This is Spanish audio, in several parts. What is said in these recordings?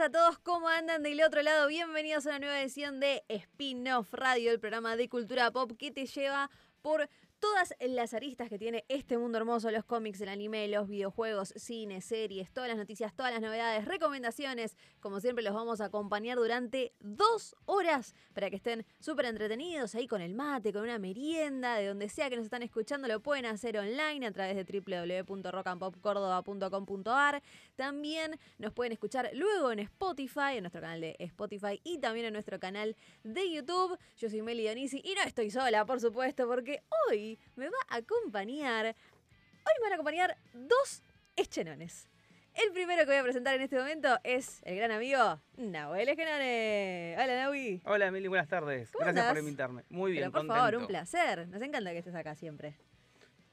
A todos, ¿cómo andan del otro lado? Bienvenidos a una nueva edición de Spin-Off Radio, el programa de cultura pop que te lleva por todas las aristas que tiene este mundo hermoso, los cómics, el anime, los videojuegos, cine, series, todas las noticias, todas las novedades, recomendaciones. Como siempre, los vamos a acompañar durante dos horas para que estén súper entretenidos ahí con el mate, con una merienda, de donde sea que nos están escuchando, lo pueden hacer online a través de www.rockandpopcordoba.com.ar. También nos pueden escuchar luego en Spotify, en nuestro canal de Spotify y también en nuestro canal de YouTube. Yo soy Meli Dionisi y no estoy sola, por supuesto, porque hoy me va a acompañar. Hoy me van a acompañar dos eschenones. El primero que voy a presentar en este momento es el gran amigo Nahuel Esquenone. Hola, Nahui. Hola, Mili, buenas tardes. ¿Cómo Gracias andás? por invitarme. Muy bien, Pero por contento. favor, un placer. Nos encanta que estés acá siempre.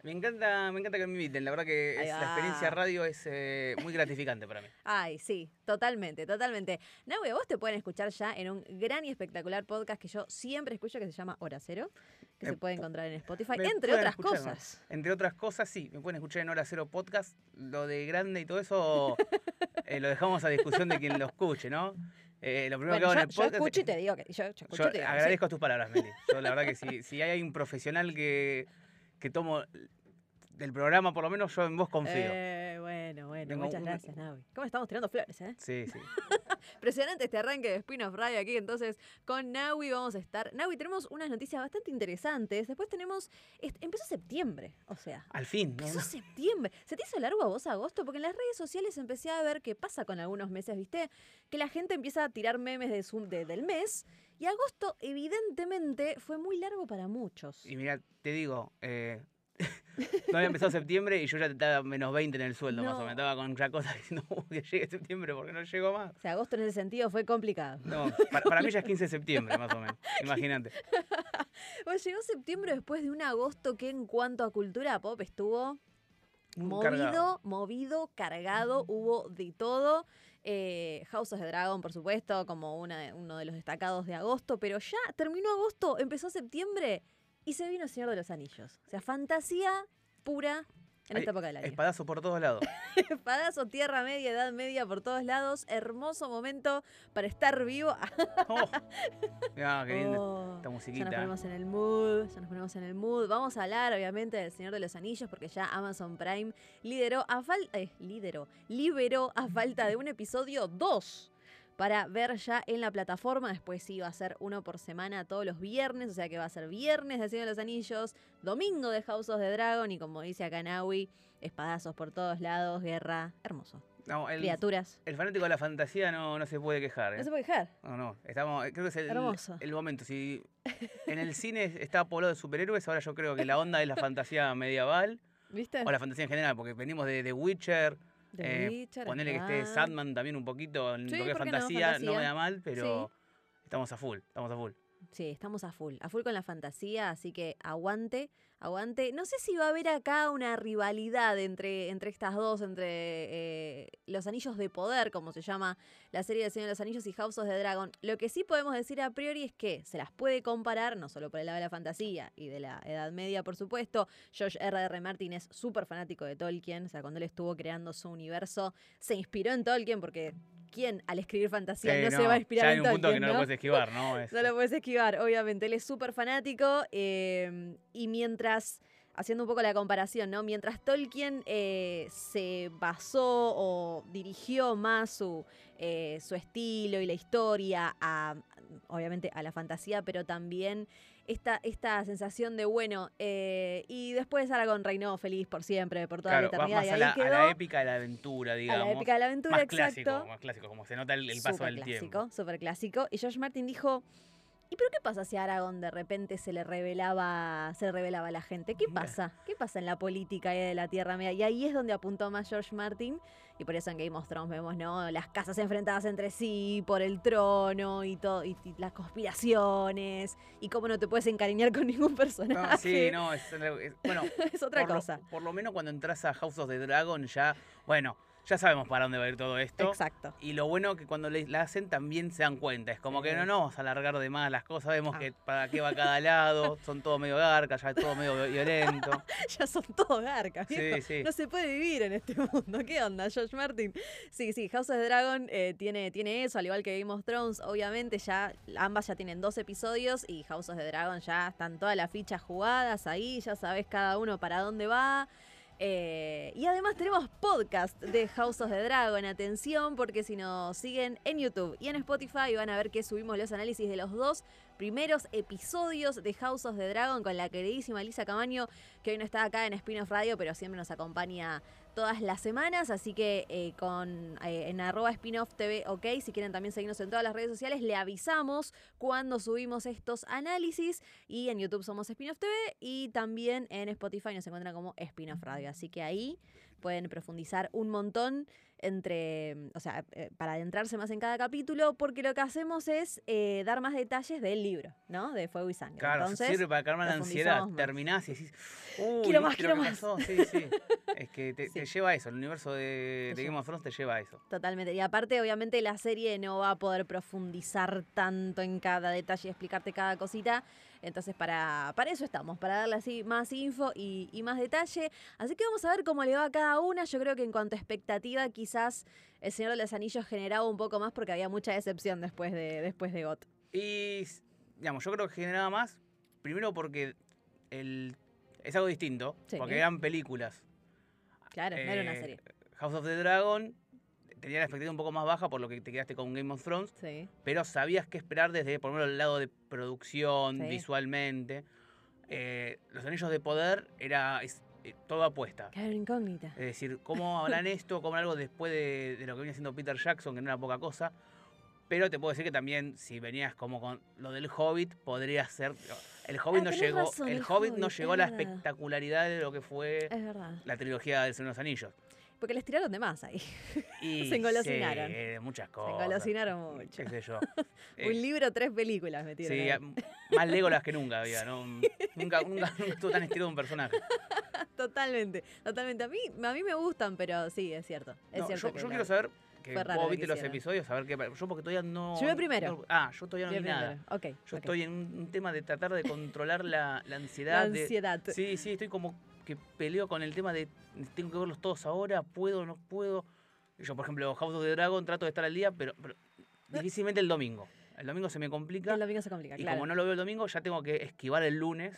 Me encanta, me encanta que me inviten. La verdad que es- la experiencia radio es eh, muy gratificante para mí. Ay, sí, totalmente, totalmente. Nahue, vos te pueden escuchar ya en un gran y espectacular podcast que yo siempre escucho que se llama Hora Cero, que Me se puede pu- encontrar en Spotify, entre otras escuchar, ¿no? cosas. Entre otras cosas, sí. Me pueden escuchar en Hora Cero Podcast. Lo de grande y todo eso eh, lo dejamos a discusión de quien lo escuche, ¿no? Eh, lo primero Bueno, que hago yo, en el yo podcast. escucho y te digo que yo, yo escucho yo y te digo sí. agradezco tus palabras, Meli. Yo la verdad que si, si hay un profesional que, que tomo del programa, por lo menos yo en vos confío. Eh, bueno, bueno, Tengo muchas un- gracias, Navi. ¿Cómo estamos tirando flores, eh? Sí, sí. Impresionante este arranque de Spin-off Radio aquí. Entonces, con Naui vamos a estar. Naui, tenemos unas noticias bastante interesantes. Después tenemos. Empezó septiembre, o sea. Al fin. ¿no? Empezó septiembre. ¿Se te hizo largo a vos agosto? Porque en las redes sociales empecé a ver qué pasa con algunos meses, ¿viste? Que la gente empieza a tirar memes de su- de- del mes. Y agosto, evidentemente, fue muy largo para muchos. Y mira, te digo, eh, no había empezado septiembre y yo ya estaba menos 20 en el sueldo, más o No. menos. Estaba con ya cosas diciendo "Uh, que llegue septiembre porque no llego más. O sea, agosto en ese sentido fue complicado. No, para, para mí ya es 15 de septiembre, más o menos. Imagínate. Bueno, llegó septiembre después de un agosto que en cuanto a cultura pop estuvo movido, Cargado. movido, cargado, hubo de todo. Eh, House of the Dragon, por supuesto, como una uno de los destacados de agosto, pero ya terminó agosto, empezó septiembre y se vino el Señor de los Anillos. O sea, fantasía pura en Hay esta época del año. Espadazo por todos lados. Espadazo, tierra media, edad media por todos lados. Hermoso momento para estar vivo. Oh. Qué linda Oh, esta Ya nos musiquita. ponemos en el mood, ya nos ponemos en el mood. Vamos a hablar, obviamente, del Señor de los Anillos, porque ya Amazon Prime lideró a falta. Eh, lideró, liberó a falta de un episodio 2 para ver ya en la plataforma. Después sí va a ser uno por semana todos los viernes, o sea que va a ser viernes de Señor de los Anillos, domingo de House of the Dragon y como dice acá Naui, espadazos por todos lados, guerra, hermoso. No, el, Criaturas. el fanático de la fantasía no, no se puede quejar. ¿eh? No se puede dejar. No, no, estamos, creo que es el, Hermoso. el momento. Si en el cine está poblado de superhéroes, ahora yo creo que la onda es la fantasía medieval ¿Viste? o la fantasía en general, porque venimos de The Witcher, The eh, Witcher, Ponerle que es esté. Sandman también un poquito en Sí, lo que fantasía, no, Fantasía. me da mal, pero estamos a full, estamos a full. Sí, estamos a full, a full con la fantasía, así que aguante, aguante. No sé si va a haber acá una rivalidad entre, entre estas dos, entre eh, Los Anillos de Poder, como se llama la serie de Señor de los Anillos, y House of the Dragon. Lo que sí podemos decir a priori es que se las puede comparar, no solo por el lado de la fantasía y de la Edad Media, por supuesto. George R.R. R. Martin es súper fanático de Tolkien, o sea, cuando él estuvo creando su universo, se inspiró en Tolkien porque... ¿Quién al escribir fantasía Sí, no, se va a inspirar ya en hay un punto que no, lo puedes esquivar, ¿no? Es- No lo puedes esquivar, obviamente. Él es súper fanático eh, y mientras, haciendo un poco la comparación, ¿no? Mientras Tolkien eh, se basó o dirigió más su, eh, su estilo y la historia a, obviamente, a la fantasía, pero también esta, esta sensación de, bueno, eh, y después Aragorn reinó feliz por siempre, por toda claro, la eternidad, más y a ahí la, a quedó la épica de la aventura, a digamos. la épica de la aventura, más exacto. clásico, más clásico, como se nota el, el paso del clásico, tiempo. súper clásico. Y George Martin dijo, ¿Y pero qué pasa si a Aragón de repente se le revelaba, se le revelaba a la gente? ¿Qué pasa? ¿Qué pasa en la política de la Tierra Media? Y ahí es donde apuntó más George Martin. Y por eso en Game of Thrones vemos, ¿no? Las casas enfrentadas entre sí por el trono y todo, y, y las conspiraciones, y cómo no te puedes encariñar con ningún personaje. No, sí, no, es, es- bueno, es otra por lo- cosa. por lo menos cuando entras a House of the Dragon ya, bueno, ya sabemos para dónde va a ir todo esto. Exacto. Y lo bueno que cuando le- la hacen también se dan cuenta. Es como que no nos vamos a alargar de más las cosas. Vemos Ah. que para qué va cada lado. Son todo medio garcas, ya es todo medio violento. ya son todos garcas. Sí, sí. No se puede vivir en este mundo. ¿Qué onda, George Martin? Sí, sí, House of the Dragon eh, tiene, tiene eso, al igual que Game of Thrones. Obviamente, ya ambas ya tienen dos episodios y House of the Dragon ya están todas las fichas jugadas ahí, ya sabes cada uno para dónde va. Eh, y además tenemos podcast de House of the Dragon. Atención, porque si nos siguen en YouTube y en Spotify van a ver que subimos los análisis de los dos primeros episodios de House of the Dragon con la queridísima Elisa Camaño, que hoy no está acá en Spin-off Radio, pero siempre nos acompaña todas las semanas. Así que eh, con eh, en arroba spin-off TV, ok, si quieren también seguirnos en todas las redes sociales, le avisamos cuando subimos estos análisis. Y en YouTube somos Spin-off TV y también en Spotify nos encuentran como Spin-off Radio. Así que ahí pueden profundizar un montón entre, o sea, eh, para adentrarse más en cada capítulo, porque lo que hacemos es eh, dar más detalles del libro, ¿no? De Fuego y Sangre. Claro, Entonces, sirve para calmar la ansiedad. más. Terminás y decís, uy, Quiero más, ¿viste lo quiero más. pasó? Sí, sí. Es que te, Sí. te lleva a eso. El universo de, de Game of Thrones te lleva a eso. Totalmente. Y aparte, obviamente, la serie no va a poder profundizar tanto en cada detalle y explicarte cada cosita. Entonces, para, para eso estamos, para darle así más info y, y más detalle. Así que vamos a ver cómo le va a cada una. Yo creo que en cuanto a expectativa, quizás El Señor de los Anillos generaba un poco más porque había mucha decepción después de, después de GOT. Y, digamos, yo creo que generaba más, primero porque el, es algo distinto, Sí. porque eran películas. Claro, no era una Eh, serie. House of the Dragon tenía la expectativa un poco más baja por lo que te quedaste con Game of Thrones, Sí. pero sabías qué esperar desde, por lo menos, el lado de producción, Sí. visualmente. Eh, Los Anillos de Poder era es, eh, todo apuesta. Claro, incógnita. Es decir, ¿cómo harán esto? ¿Cómo algo después de, de lo que venía haciendo Peter Jackson, que no era poca cosa? Pero te puedo decir que también, si venías como con lo del Hobbit, podría ser. El Hobbit Ah, no llegó. razón, el el Hobbit no llegó a la verdad. espectacularidad de lo que fue Es la trilogía del Señor de los Anillos. Porque les tiraron de más ahí. Y Se engolosinaron. sí, muchas Se cosas. engolosinaron mucho. Qué sé yo. Eh, Un libro, tres películas metieron. Sí, ahí. más Legolas que nunca había, ¿no? Nunca, nunca, nunca estuvo tan estirado un personaje. Totalmente, totalmente. A mí, a mí me gustan, pero sí, es cierto. Es No, cierto yo, la- quiero saber que vos lo que viste los episodios, a ver qué. Yo porque todavía no. Yo primero. no- ah, yo todavía no vi nada. bien, bien. Ok. Yo estoy en un, tema de tratar de controlar la, la La ansiedad. de- ansiedad. sí, sí, estoy como que peleo con el tema de tengo que verlos todos ahora, puedo, no puedo. Yo, por ejemplo, House of the Dragon trato de estar al día, pero, pero difícilmente el domingo. El domingo se me complica. El domingo se complica, y claro. como no lo veo el domingo, ya tengo que esquivar el lunes.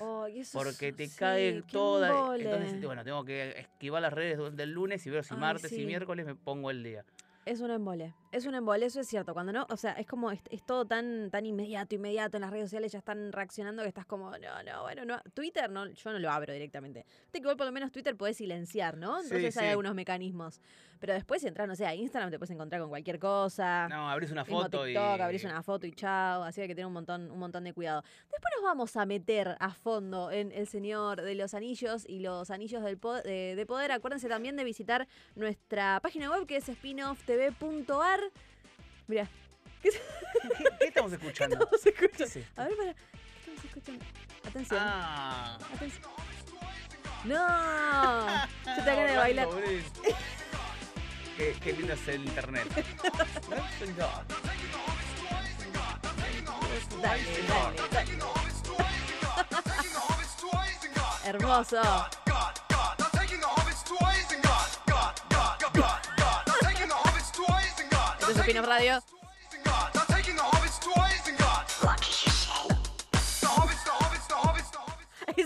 Porque te sí, cae toda. Entonces, bueno, tengo que esquivar las redes del lunes y ver si Ay, martes y miércoles me pongo el día. Es un embole. Es un embole, eso es cierto. Cuando no, o sea, es como, es, es todo tan, tan inmediato, inmediato. En las redes sociales ya están reaccionando que estás como, no, no, bueno, no. Twitter no, yo no lo abro directamente. Viste que igual por lo menos Twitter podés silenciar, ¿no? Sí, Entonces hay sí. algunos mecanismos. Pero después si entras, no sé, a Instagram te puedes encontrar con cualquier cosa. No, abrís una foto TikTok, y. abrís una foto y chao. Así que hay que tener un montón, un montón de cuidado. Después nos vamos a meter a fondo en El Señor de los Anillos y los Anillos del po- de, de Poder. Acuérdense también de visitar nuestra página web que es spinofftv.ar. Mira, ¿Qué, qué estamos escuchando? estamos ¿Qué escuchando. es esto? A ver, para. ¿Qué estamos escuchando? Atención. Ah. atención. ¡No! Yo te ganas de bailar. Qué, qué lindo es el internet. Hermoso. Esto es Spin-off Radio.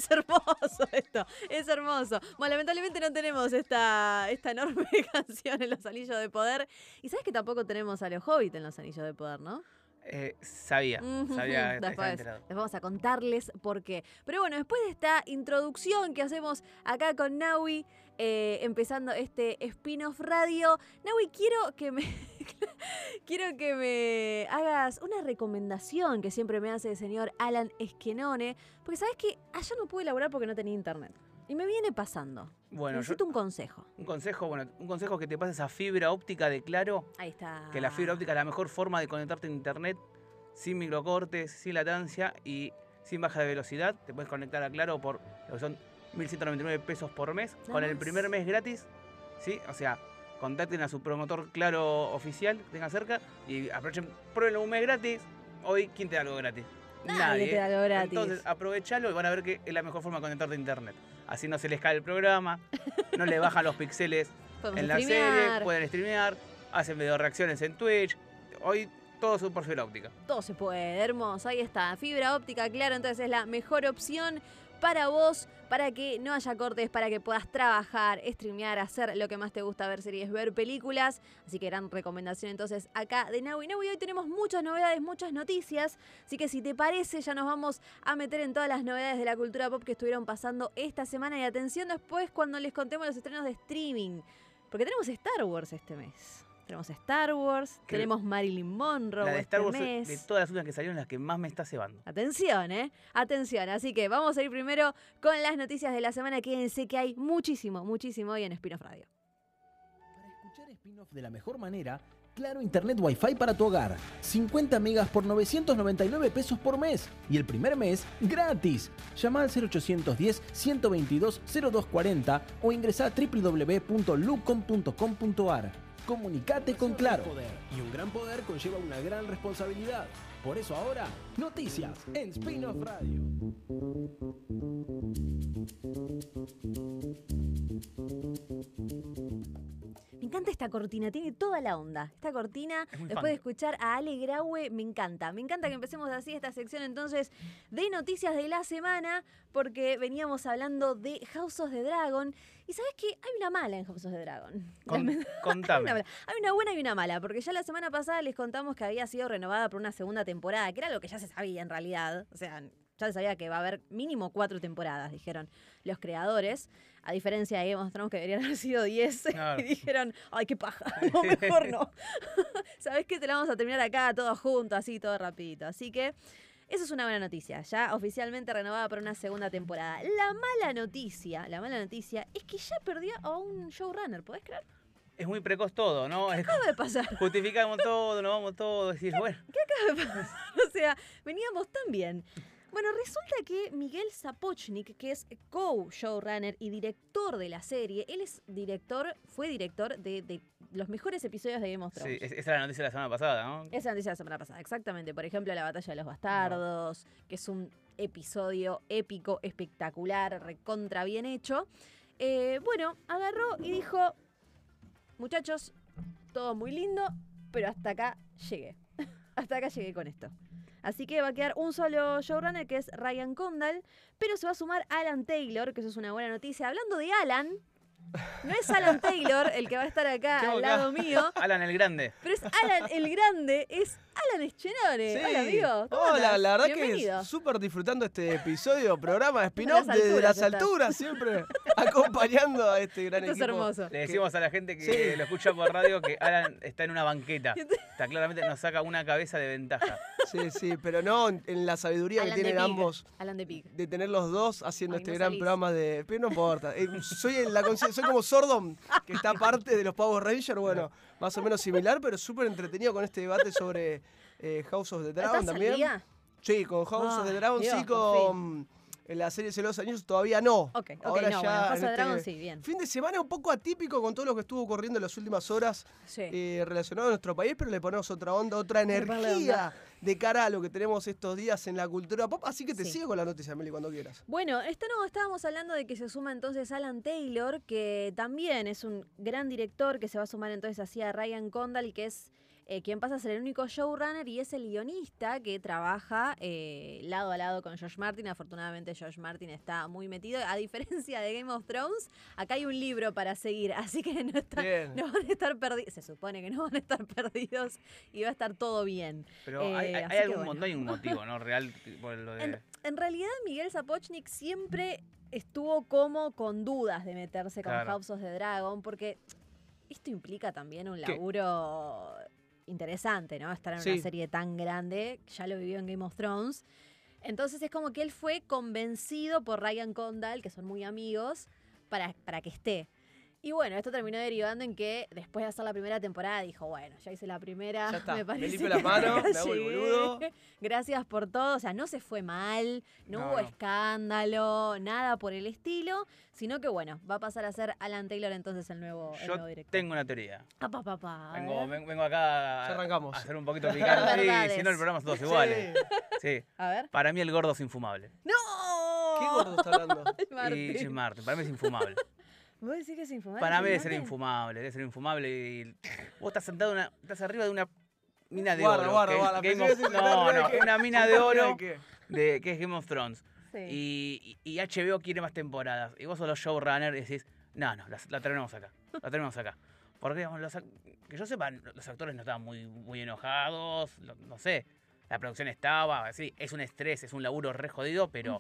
Es hermoso esto, es hermoso. Bueno, lamentablemente no tenemos esta, esta enorme canción en los Anillos de Poder. Y sabes que tampoco tenemos a los Hobbit en los Anillos de Poder, ¿no? Eh, sabía, sabía, Después les vamos a contarles por qué. Pero bueno, después de esta introducción que hacemos acá con Naui, eh, empezando este spin-off radio, Naui, quiero que me, quiero que me hagas una recomendación que siempre me hace el señor Alan Esquenone, porque sabes que allá no pude elaborar porque no tenía internet. Y me viene pasando. Bueno, yo- Necesito un consejo. un consejo, bueno, un consejo que te pases a fibra óptica de Claro, Ahí está. que la fibra óptica es la mejor forma de conectarte a internet sin microcortes, sin latancia y sin baja de velocidad. Te puedes conectar a Claro por lo que son 1.199 pesos por mes, Nada con el más. primer mes gratis, ¿sí? O sea, contacten a su promotor Claro oficial que tenga cerca y aprovechen, prueben un mes gratis. Hoy, ¿quién te da algo gratis? Nadie te da algo gratis. Entonces, aprovechalo y van a ver que es la mejor forma de conectarte a internet. Así no se les cae el programa, no le bajan los Podemos en la serie, pueden streamear, hacen video reacciones en Twitch. Hoy todo su por fibra óptica. Todo se puede, hermoso. Ahí está. Fibra óptica, claro, entonces es la mejor opción para vos, para que no haya cortes, para que puedas trabajar, streamear, hacer lo que más te gusta, ver series, ver películas. Así que gran recomendación entonces acá de Naui. Naui, hoy tenemos muchas novedades, muchas noticias. Así que si te parece, ya nos vamos a meter en todas las novedades de la cultura pop que estuvieron pasando esta semana. Y atención después cuando les contemos los estrenos de streaming. Porque tenemos Star Wars este mes. Tenemos Star Wars, tenemos Marilyn Monroe la de este Star Wars, mes. de todas las últimas que salieron, las que más me está cebando. Atención, ¿eh? Atención. Así que vamos a ir primero con las noticias de la semana. Quédense que hay muchísimo, muchísimo hoy en Spinoff Radio. Para escuchar spin-off de la mejor manera, Claro Internet Wi-Fi para tu hogar. 50 megas por 999 pesos por mes. Y el primer mes, gratis. Llama al 0810 122 0240 o ingresa a www.lucom.com.ar. Comunicate con Claro. Y un gran poder conlleva una gran responsabilidad. Por eso ahora, noticias en Spin-off Radio. Me encanta esta cortina, tiene toda la onda. Esta cortina, Es después de escuchar a Ale Graue, me encanta. Me encanta que empecemos así esta sección entonces de noticias de la semana, porque veníamos hablando de House of the Dragon. Y sabes qué? Hay una mala en House of the Dragon. Con- Hay una. Hay una buena y una mala, porque ya la semana pasada les contamos que había sido renovada por una segunda temporada, que era lo que ya se sabía en realidad. O sea, ya se sabía que va a haber mínimo cuatro temporadas, dijeron los creadores. A diferencia de Game of Thrones, que deberían haber sido 10, Claro. y dijeron, ay, qué paja, no, mejor no. ¿Sabés qué? Te la vamos a terminar acá, todos juntos, así, todo rapidito. Así que eso es una buena noticia, ya oficialmente renovada por una segunda temporada. La mala noticia, la mala noticia es que ya perdió a un showrunner, ¿podés creer? Es muy precoz todo, ¿no? Acaba de pasar. justificamos todo, nos vamos todos. Decís, bueno, O sea, veníamos tan bien. Bueno, resulta que Miguel Sapochnik, que es co-showrunner y director de la serie, él es director, fue director de, de los mejores episodios de Game of sí, Thrones. es- esa era la noticia de la semana pasada, ¿no? Esa es la noticia de la semana pasada, exactamente. Por ejemplo, La Batalla de los Bastardos, que es un episodio épico, espectacular, recontra bien hecho. Eh, bueno, agarró y dijo, muchachos, todo muy lindo, pero hasta acá llegué. hasta acá llegué con esto. Así que va a quedar un solo showrunner que es Ryan Condal, pero se va a sumar Alan Taylor, que eso es una buena noticia. Hablando de Alan, no es Alan Taylor el que va a estar acá ¿Qué al lado mío, Alan el Grande. pero es Alan el Grande, es Alan Eschenore. Hola, amigo. ¿cómo Hola, la verdad Bienvenido. que súper disfrutando este episodio, programa de spin-off las desde alturas las alturas, siempre acompañando a este gran Esto es equipo. hermoso. Le decimos a la gente que Sí. lo escucha por radio que Alan está en una banqueta. Está claramente nos saca una cabeza de ventaja. Sí, sí, pero no en la sabiduría Alan que tienen ambos Alan de Pig. de tener los dos haciendo Ay, este no gran salís. programa de. Pero no importa. eh, soy, en la soy como Sordon, que está parte de los Power Rangers, bueno, más o menos similar, pero súper entretenido con este debate sobre eh, House of the Dragon ¿Estás al también. Sí, con House of the Ay, Dragon Dios, sí, con en la serie Celos Años todavía no. Ok, ok, Ahora no, ya bueno, House en of the este Dragon sí, bien. Fin de semana un poco atípico con todo lo que estuvo ocurriendo en las últimas horas Sí. eh, relacionado a nuestro país, pero le ponemos otra onda, otra energía de cara a lo que tenemos estos días en la cultura pop. Así que te Sí. sigo con la noticia, Meli, cuando quieras. Bueno, esto no, estábamos hablando de que se suma entonces Alan Taylor, que también es un gran director que se va a sumar entonces así a Ryan Condal, que es eh, quien pasa a ser el único showrunner y es el guionista que trabaja eh, lado a lado con Josh Martin. Afortunadamente Josh Martin está muy metido. A diferencia de Game of Thrones, acá hay un libro para seguir, así que no, está- Bien. no van a estar perdidos. Se supone que no van a estar perdidos y va a estar todo bien. Pero Eh, hay, hay- que algún bueno. no hay un motivo, ¿no? Real por lo de. En, en realidad, Miguel Sapochnik siempre estuvo como con dudas de meterse con Claro. House of the Dragon, porque esto implica también un ¿Qué? Interesante, ¿no? Estar en Sí. una serie tan grande, ya lo vivió en Game of Thrones. Entonces es como que él fue convencido por Ryan Condal, que son muy amigos, para, para que esté. Y bueno, esto terminó derivando en que después de hacer la primera temporada dijo, bueno, ya hice la primera, Ya está, me me parece las manos, acá me hago el boludo. Gracias por todo, o sea, no se fue mal, no, No, hubo escándalo, nada por el estilo, sino que bueno, va a pasar a ser Alan Taylor entonces el nuevo, el Yo nuevo director. tengo una teoría. Apa, papá, a Vengo, vengo acá Ya a, arrancamos. a hacer un poquito picante. Sí, si no, el programa es todos iguales. Sí. A ver. Para mí el gordo es infumable. ¡No! ¿Qué gordo está hablando? Y Martín. Jim Martin, para mí es infumable. ¿Vos decís que es infumable? Para mí debe ser infumable, debe ser infumable. Y vos estás sentado, en una, estás arriba de una mina de Guarda, oro. guarda, que guarda. Game of- no, que- una mina de ¿De oro de, que es Game of Thrones. Sí. Y, y- HBO quiere más temporadas. Y vos sos los showrunners y decís, no, no, la, la tenemos acá. La tenemos acá. Porque digamos, los ac- que yo sepa, los actores no estaban muy, muy enojados. lo- no sé. La producción estaba, sí, es un estrés, es un laburo re jodido, pero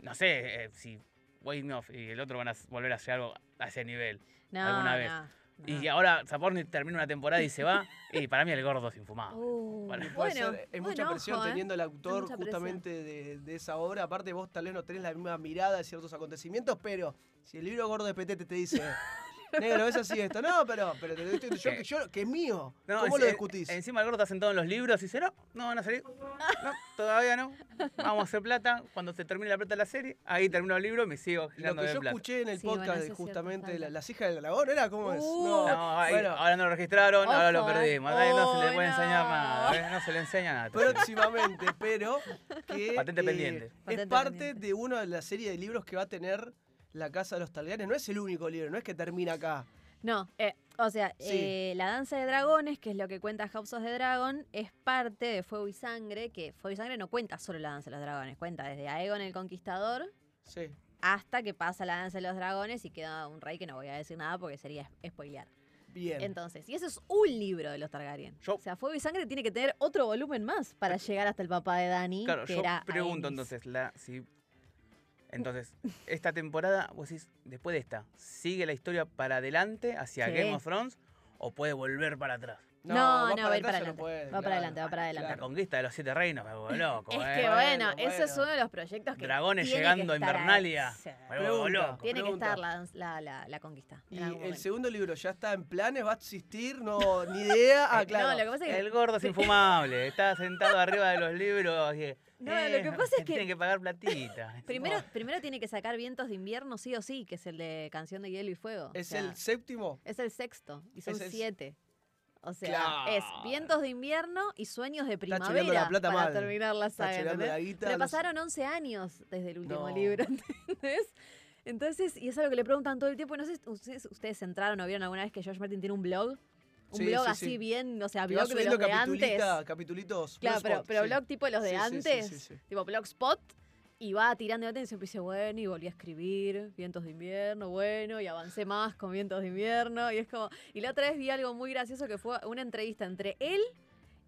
no sé eh, si Weinoff y el otro van a volver a hacer algo a ese nivel. No, alguna vez. no, Y ahora Saporni termina una temporada y se va. y para mí el gordo es infumado. Uh, Bueno, Y puede bueno, ser, es buen mucha presión ojo, ¿eh? teniendo el autor justamente de, de esa obra. Aparte, vos tal vez no tenés la misma mirada de ciertos acontecimientos, pero si el libro gordo de Petete te dice, negro, es así esto, no, pero, pero te lo estoy- yo, que yo- que es mío, No, ¿cómo lo discutís? Encima el gordo está sentado en los libros y dice, no, no van a salir. No, todavía no. Vamos a hacer plata. Cuando se termine la plata de la serie, ahí termino el libro y me sigo Lo que de yo plata. escuché en el Sí, bueno, podcast eso de es cierto, justamente falta. la- Las hijas del dragón, ¿era? ¿Cómo es? Uh. No, ahí- bueno, ahora no lo registraron, ahora lo Ojo, eh. perdimos. Ahí no se le puede Uy, enseñar no. nada. ¿eh? No se le enseña nada. próximamente, pero que Patente eh, pendiente. es Patente parte pendiente. de una de las series de libros que va a tener la Casa de los Targaryen. No es el único libro, no es que termina acá. No, eh, o sea, Sí. eh, la danza de dragones, que es lo que cuenta House of the Dragon, es parte de Fuego y Sangre, que Fuego y Sangre no cuenta solo la danza de los dragones, cuenta desde Aegon el Conquistador Sí. hasta que pasa la danza de los dragones y queda un rey que no voy a decir nada porque sería spoilear. Bien. Entonces, y eso es un libro de los Targaryen. Yo- o sea, Fuego y Sangre tiene que tener otro volumen más para llegar hasta el papá de Dani, Claro, que yo era pregunto entonces, la, si, entonces, esta temporada, vos decís, después de esta, ¿sigue la historia para adelante hacia Sí. Game of Thrones o puede volver para atrás? No, va no, va a ir para no adelante. puede, Va para adelante, va para adelante. La conquista de los siete reinos, me vuelvo loco. Es eh. que Bueno, bueno, ese es uno de los proyectos que Dragones tiene llegando a estar. Invernalia. Me vuelvo Pregunta. loco. Tiene que estar la, la, la, la conquista. ¿Y el segundo libro ya está en planes? ¿Va a existir? No, ni idea. Ah, Eh, claro. No, lo que pasa es que, El gordo es infumable, está sentado arriba de los libros. y, No, lo eh, que pasa es que- Tiene que pagar platita. primero, primero tiene que sacar Vientos de Invierno sí o sí, que es el de Canción de Hielo y Fuego. O ¿Es sea, el séptimo? es el sexto y son Es siete. O sea, Claro. es Vientos de Invierno y Sueños de Primavera la plata para mal. terminar la saga. la guita. Pero pasaron 11 años desde el último No. libro, ¿entendés? Entonces, y es algo que le preguntan todo el tiempo. No sé si ustedes, ustedes entraron o vieron alguna vez que George Martin tiene un blog. Un Sí, blog sí, así sí. bien, o sea, blog de los de antes. capitulitos. Claro, pero, Blogspot, pero sí. blog tipo los de sí, sí, antes, sí, sí. tipo blogspot, y va tirando de y siempre dice, bueno, y volví a escribir, vientos de invierno, bueno, y avancé más con vientos de invierno, y es como, y la otra vez vi algo muy gracioso que fue una entrevista entre él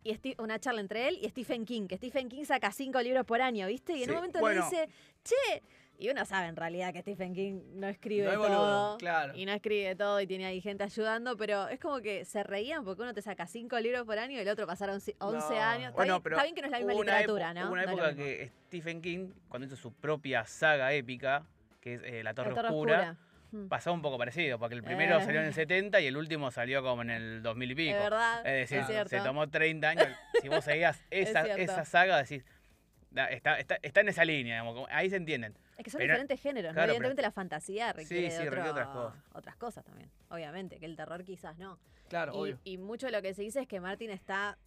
y Steve- una charla entre él y Stephen King, que Stephen King saca cinco libros por año, ¿viste? Y en Sí, un momento bueno. le dice, che, y uno sabe en realidad que Stephen King no escribe No es boludo, todo. claro. Y no escribe todo y tiene ahí gente ayudando, pero es como que se reían porque uno te saca cinco libros por año y el otro pasaron ci- 11 No. años. Está, Bueno, bien, está bien que no es la misma literatura, ¿no? Hubo una época que Stephen King, cuando hizo su propia saga épica, que es eh, La Torre, La Torre Oscura, Oscura. Mm. pasó un poco parecido, porque el primero Eh. salió en el 70 y el último salió como en el 2000 y pico. Es verdad, Es decir, es se tomó 30 años. Si vos seguías esa, esa saga, decís, está, está, está en esa línea, digamos, ahí se entienden. Es que son pero- diferentes géneros, ¿no? claro, Evidentemente la fantasía requiere, sí, de otro- otras cosas. otras cosas también, obviamente, que el terror quizás no. Claro, Y, obvio. y mucho de lo que se dice es que Martin está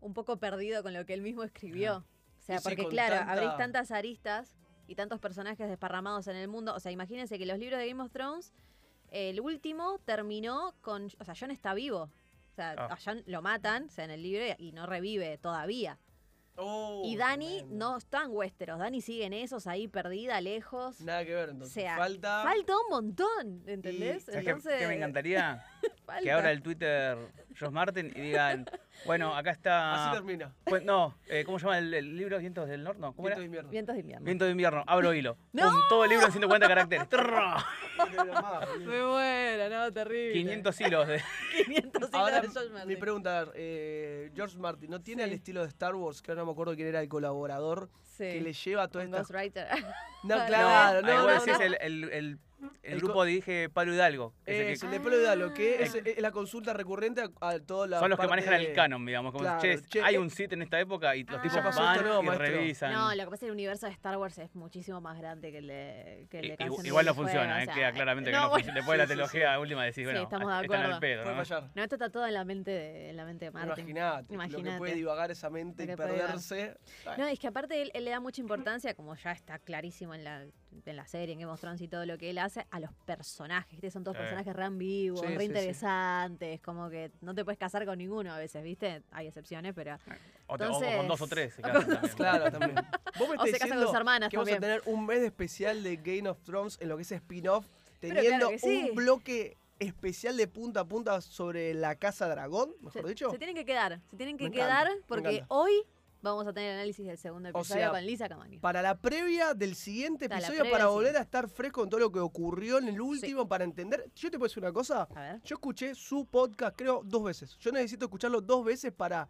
un poco perdido con lo que él mismo escribió. O sea, Y porque claro, tanta- abrís tantas aristas y tantos personajes desparramados en el mundo. O sea, imagínense que los libros de Game of Thrones, el último terminó con. O sea, Jon está vivo. O sea, Ah. a Jon lo matan, o sea, en el libro y no revive todavía. Oh, y Dani tremendo. no está en Westeros. Dani sigue en esos ahí, perdida, lejos. Nada que ver, o entonces. sea, falta. falta un montón, ¿entendés? ¿Sabes qué- Entonces, qué me encantaría? que abra el Twitter Josh Martin y digan, Bueno, acá Así está. termina. Pues, no, eh, ¿cómo se llama el, el libro Vientos del Norte? No, ¿Cómo Viento era? de invierno. Vientos de invierno. Viento de invierno. Abro hilo. ¡No! Pum, todo el libro en 140 caracteres. Me muero, no, terrible. 500 hilos de. 500 hilos Ahora, de George mi Martin. pregunta, a ver, eh, George Martin, ¿no tiene Sí. el estilo de Star Wars? Que ahora no me acuerdo quién era el colaborador Sí. que le lleva Con esta... Ghostwriter. No, claro, no, no, no, sí es el, el, el El grupo dirige Pablo Hidalgo. que es el que- Es el de pelo de Dalo, que Ah. es, es la consulta recurrente a, a toda la son los que manejan el canon, digamos. Como, Claro, che, che, hay eh, un sitio en esta época y los Ah. tipos van esto, no, y maestro. revisan. No, lo que pasa es que el universo de Star Wars es muchísimo más grande que el de, que el de Canción igual no funciona, o eh, sea, queda claramente que no, no bueno, funciona. Después de sí, la sí, trilogía última decís, Sí, bueno, estamos de están al acuerdo. pedo, Puede ¿no? No, esto está todo en la mente de, en la mente de Martin. Imaginate, lo que Imaginate. puede divagar esa mente y perderse. No, es que aparte él, él le da mucha importancia, como ya está clarísimo en la, en la serie, en Game of Thrones y todo lo que él hace, a los personajes. ¿viste? Son todos Sí. personajes re ambiguos, Sí, sí, re sí. interesantes, como que no te puedes casar con ninguno a veces, ¿viste? Hay excepciones, pero... O, te- o Entonces- con dos o tres. se o casan también. Claro, también. Vos me O se casan con sus hermanas que vamos a también. tener un mes especial de Game of Thrones en lo que es spin-off, teniendo claro sí. un bloque especial de punta a punta sobre la Casa Dragón, mejor Se, dicho. se tienen que quedar, se tienen que Me quedar porque hoy vamos a tener el análisis del segundo O episodio sea, con Lisa Camani. Para la previa del siguiente episodio, previa para volver a estar fresco en todo lo que ocurrió en el último, para entender. Yo te puedo decir una cosa. A ver. Yo escuché su podcast, creo, dos veces. Yo necesito escucharlo dos veces para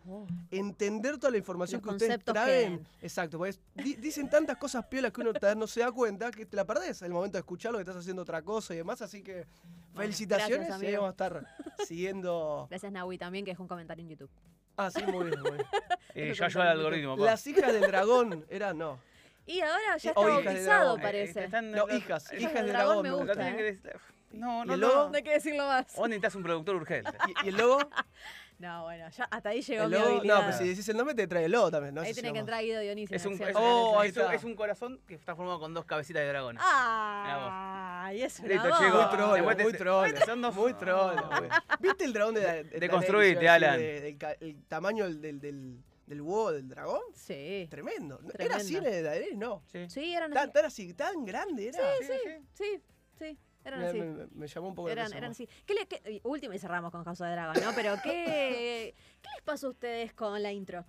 entender toda la información Los que ustedes traen. que- Exacto, di- dicen tantas cosas piolas que uno no se da cuenta que te la perdés el momento de escucharlo, que estás haciendo otra cosa y demás. Así que felicitaciones gracias, y vamos a estar siguiendo. Gracias Nahui también, que dejó un comentario en YouTube. Ah, sí, muy bien. Muy bien. Eh, Eso yo ayudo al algoritmo. pa. Las hijas del dragón eran, no. Y ahora ya O está hijas de bautizado, dragón. Eh, parece. están- No, hijas, hijas del del dragón dragón. me gusta. tienen que decir- No, ¿Y no, el no. logo? No hay que decirlo más. Vos necesitas un productor urgente. ¿Y, y el logo? No, bueno, ya hasta ahí llegó El mi habilidad. no, pero si decís el nombre te trae el logo también, ¿no? ahí tiene que entrar Guido Dionisio. Es en un, es, Oh, es un- es un corazón que está formado con dos cabecitas de dragón. Ah, y eso Listo, una chicos. Muy troll, te- muy troll. son dos- Muy troll, güey. ¿Viste el dragón de, de, de a Alan. de- el tamaño del, del, del, del huevo del dragón? Sí. Tremendo. ¿Era Tremendo. así en el de Daenerys? No. Sí. Sí, eran Tan, así. tan así, tan grande era. Sí, sí. Sí, sí, eran Me, así. me- me llamó un poco la Eran, atención. eran así. ¿Qué le, qué- y último y cerramos con House of Dragon, ¿no? Pero ¿qué, ¿qué les pasó a ustedes con la intro?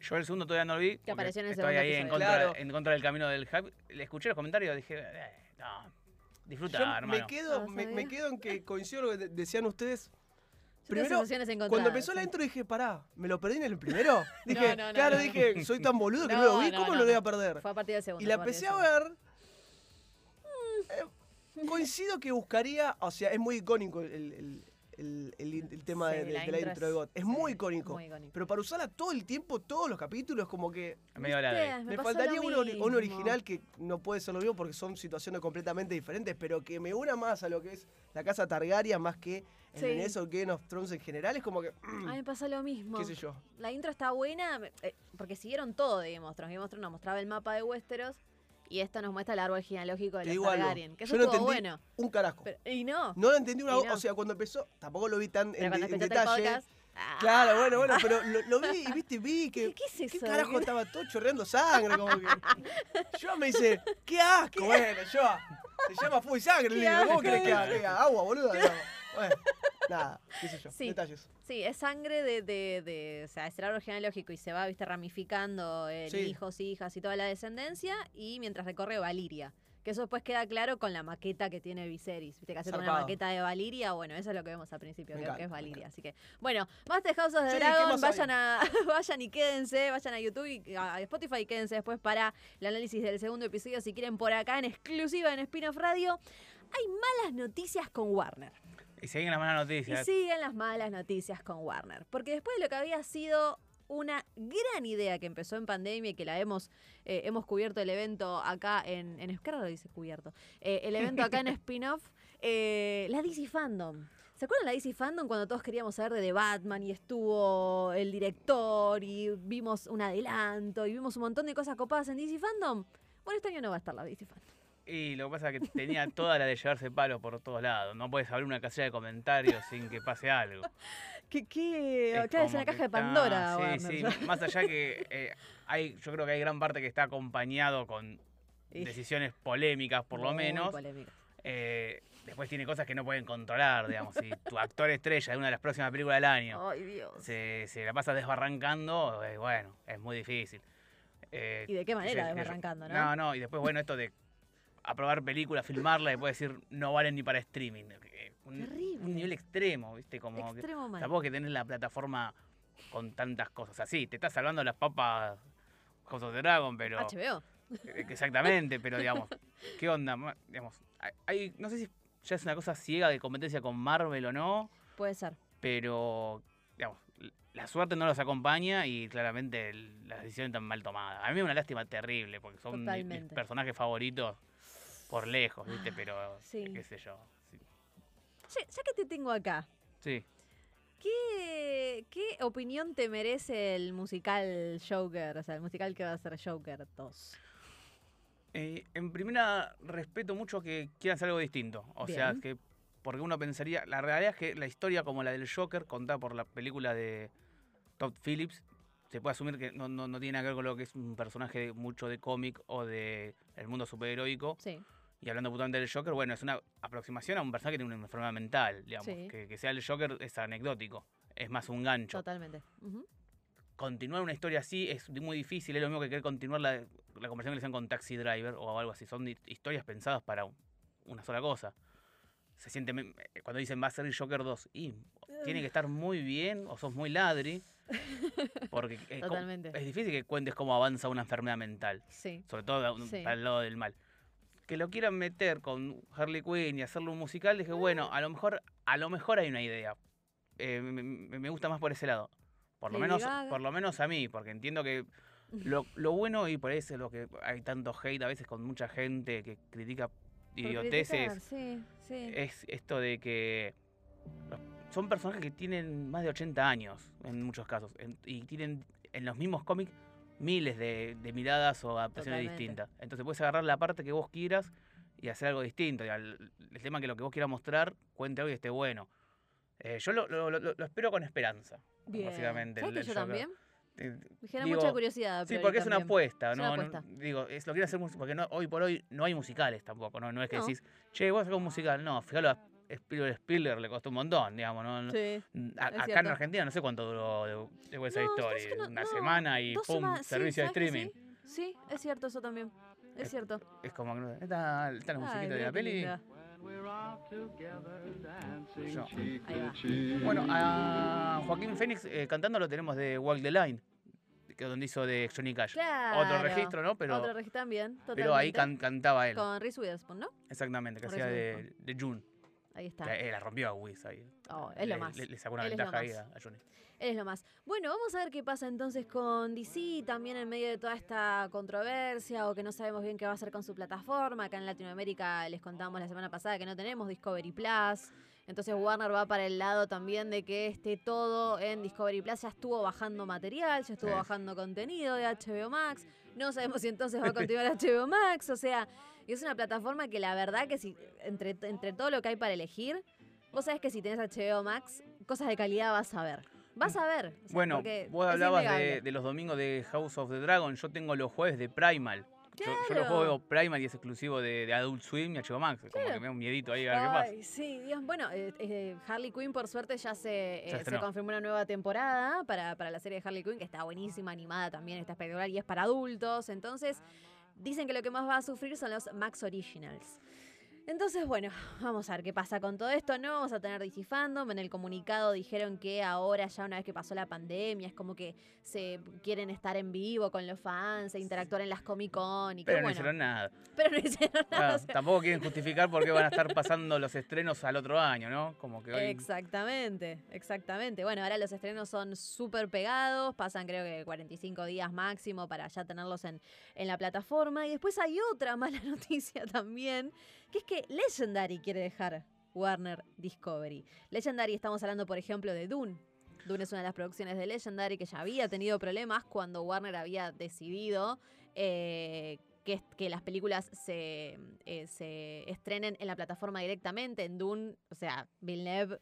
Yo el segundo todavía no lo vi. porque apareció en el Estoy ahí en contra, Claro. en contra del camino del hype. Le escuché los comentarios y dije, eh, no, disfruta, Yo hermano. me quedo, No me, quedo en que coincido lo que de- decían ustedes. Yo Primero. Cuando empezó la intro dije, pará, ¿me lo perdí en el primero? Dije, no, no, claro, no. dije, soy tan boludo que no, No, lo vi, ¿cómo no, lo voy a perder? Fue a partir del segundo. Y la empecé a segundo. ver. Coincido que buscaría, o sea, es muy icónico el, el- el- el- el tema Sí, de, de- la de la intro intro de God. Es sí, muy icónico. muy icónico. Pero para usarla todo el tiempo, todos los capítulos, como que me, faltaría uno, mismo. original que no puede ser lo mismo porque son situaciones completamente diferentes, pero que me una más a lo que es la casa Targaryen más que el Sí. Daenerys o Game of Thrones en general. Es como que, A mí me pasó lo mismo. qué sé yo. La intro está buena eh, porque siguieron todo de Game of Thrones. Game of Thrones nos mostraba el mapa de Westeros y esto nos muestra el árbol genealógico de los Targaryen. Que yo eso no estuvo entendí bueno. un carajo. Pero- y no. No lo entendí una no. O sea, cuando empezó, tampoco lo vi tan pero en, cuando de- en escuchaste el detalle. podcast. ah, Claro, bueno, bueno, pero lo, lo vi y viste, vi que. ¿Qué, es ¿Qué eso? carajo ¿Qué- estaba todo chorreando sangre? Como que. Yo me dice, ¡qué asco! Bueno, yo. Se llama fuego y sangre, le digo. ¿Cómo crees que haga? agua, boludo? No. Bueno, nada, qué sé yo. Sí. Detalles. Sí, es sangre de, de, de- o sea, es el árbol genealógico y se va, viste, ramificando en Sí. hijos, hijas y toda la descendencia y mientras recorre Valiria. Que eso después queda claro con la maqueta que tiene Viserys. Viste que hace una maqueta de Valiria. Bueno, eso es lo que vemos al principio, Me creo que es Valiria. Así que, bueno, más de House of the Sí, ¿qué Dragon. Vayan a, vayan y quédense, vayan a YouTube y a Spotify y quédense después para el análisis del segundo episodio. Si quieren por acá en exclusiva en Spin-off Radio. Hay malas noticias con Warner. Y siguen las malas Y noticias. siguen las malas noticias con Warner. Porque después de lo que había sido una gran idea que empezó en pandemia y que la hemos, eh, hemos cubierto el evento acá en. En Esquerra lo dice cubierto. eh, el evento acá en spin-off, eh, la DC Fandom. ¿Se acuerdan la DC Fandom cuando todos queríamos saber de The Batman y estuvo el director y vimos un adelanto y vimos un montón de cosas copadas en DC Fandom? Bueno, este año no va a estar la DC Fandom. Y lo que pasa es que tenía toda la de llevarse palos por todos lados. No puedes abrir una casilla de comentarios sin que pase algo. ¿Qué? qué? Es Claro, es una que caja de Pandora. Sí, Warner. sí. Más allá que eh, hay, yo creo que hay gran parte que está acompañado con decisiones polémicas, por lo menos. polémicas. Eh, después tiene cosas que no pueden controlar, digamos. Si tu actor estrella de una de las próximas películas del año Ay, Dios. se, se la pasa desbarrancando, eh, bueno, es muy difícil. Eh, ¿Y de qué manera desbarrancando, no? No, no, y después, bueno, esto de aprobar películas, filmarla y después decir no valen ni para streaming. eh, Un, Terrible. un nivel extremo, ¿viste? Como que- Extremo mal. tampoco que tenés la plataforma con tantas cosas. Así, te estás salvando las papas House of the Dragon, pero. HBO. Eh, Exactamente, pero digamos, ¿qué onda? Digamos, hay, no sé si ya es una cosa ciega de competencia con Marvel o no, Puede ser. pero digamos, la suerte no los acompaña y claramente las decisiones están mal tomadas. A mí da una lástima terrible porque son mi- mis Totalmente. personajes favoritos por lejos, ¿viste? Pero sí. qué sé yo. Sí. Ya que te tengo acá, Sí. ¿qué, ¿qué opinión te merece el musical Joker? O sea, el musical que va a ser Joker 2. Eh, en primera, respeto mucho que quieran hacer algo distinto. O sea, que. Porque uno pensaría. La realidad es que la historia como la del Joker, contada por la película de Todd Phillips, se puede asumir que no, no, no tiene nada que ver con lo que es un personaje mucho de cómic o de el mundo superheroico. Sí. Y hablando puntualmente del Joker, bueno, es una aproximación a un personaje que tiene una enfermedad mental, digamos. Sí. Que, que sea el Joker es anecdótico. Es más un gancho Totalmente. Continuar una historia así es muy difícil. Es lo mismo que querer continuar la, la conversación que le hacían con Taxi Driver o algo así. Son historias pensadas para un- una sola cosa. Se siente. eh, Cuando dicen va a ser el Joker 2, y tiene que estar muy bien o sos muy ladri. Porque eh, co- Totalmente. es difícil que cuentes cómo avanza una enfermedad mental. Sí. Sobre todo Sí. para el lado del mal. Que lo quieran meter con Harley Quinn y hacerlo un musical, dije, bueno, a lo mejor, a lo mejor hay una idea. Eh, me, gusta más por ese lado. Por lo menos, por lo menos a mí, porque entiendo que lo, lo bueno, y por eso es lo que hay tanto hate a veces con mucha gente que critica idioteces, criticar, Sí, sí. es esto de que son personajes que tienen más de 80 años en muchos casos en- y tienen en los mismos cómics miles de, de miradas o adaptaciones Totalmente. distintas. Entonces puedes agarrar la parte que vos quieras y hacer algo distinto. y al- el tema que lo que vos quieras mostrar cuente algo y esté bueno. Eh, yo lo, lo- lo- lo espero con esperanza, Bien. básicamente. ¿Sabes el- que el yo también? Me genera digo, mucha curiosidad. a Sí, porque es una apuesta, Es una no- apuesta. digo, es lo quieren hacer porque no, hoy por hoy no hay musicales tampoco, ¿no? No es que No. decís, che, vos sacás un musical. No, fíjalo a Spielberg, Spielberg le costó un montón, digamos, ¿no? Sí. a- es acá en cierto. Argentina no sé cuánto duró de, de West Side No, Story. es que no- una no, semana y pum, semanas, sí, servicio de ¿sabes que streaming. Sí? Sí, es cierto eso también. Es Eh, cierto. Es como que está, está la musiquita Ay, de la peli. linda. Yo. Bueno, a Joaquín Phoenix eh, cantando lo tenemos de Walk the Line, que es donde hizo de Johnny Cash. Claro. Otro registro, ¿no? Pero, Otro registro también. pero ahí totalmente. can- cantaba él. Con Reese Witherspoon, ¿no? Exactamente, que hacía de, de June. Ahí está. Que, eh, la rompió a Wiz ahí. Oh, es lo Le- más. Le, le sacó una Él ventaja ahí a, a Johnny. Él es lo más. Bueno, vamos a ver qué pasa entonces con DC, también en medio de toda esta controversia o que no sabemos bien qué va a hacer con su plataforma. Acá en Latinoamérica les contamos la semana pasada que no tenemos Discovery Plus. Entonces Warner va para el lado también de que esté todo en Discovery Plus. Ya estuvo bajando material, ya estuvo Sí. bajando contenido de HBO Max. No sabemos si entonces va a continuar HBO Max. O sea, es una plataforma que la verdad que si entre, entre todo lo que hay para elegir, vos sabés que si tenés HBO Max, cosas de calidad vas a ver. Vas a ver. o sea, Bueno, vos hablabas de, de los domingos de House of the Dragon. Yo tengo los jueves de Primal. Yo, yo lo Claro. juego Primal y es exclusivo de, de Adult Swim y HBO Max. Como Claro. que me da un miedito ahí a ver qué pasa. Sí, Dios. Bueno, eh, eh, Harley Quinn, por suerte, ya se, eh, Se confirmó una nueva temporada para, para la serie de Harley Quinn, que está buenísima, animada también, está espectacular y es para adultos. Entonces, dicen que lo que más va a sufrir son los Max Originals. Entonces, bueno, vamos a ver qué pasa con todo esto. No vamos a tener DC Fandom. En el comunicado dijeron que ahora, ya una vez que pasó la pandemia, es como que se quieren estar en vivo con los fans e interactuar en las Comic Con. Y que Pero no bueno, hicieron nada. pero no hicieron nada. Ah, o sea, tampoco quieren justificar por qué van a estar pasando los estrenos al otro año, ¿no? Como que hoy... Exactamente, exactamente. Bueno, ahora los estrenos son súper pegados, pasan creo que 45 días máximo para ya tenerlos en, en la plataforma. Y después hay otra mala noticia también, que es que Legendary quiere dejar Warner Discovery. Legendary, estamos hablando por ejemplo de Dune. Dune es una de las producciones de Legendary que ya había tenido problemas cuando Warner había decidido eh, que, que las películas se, eh, se estrenen en la plataforma directamente. En Dune, o sea, Villeneuve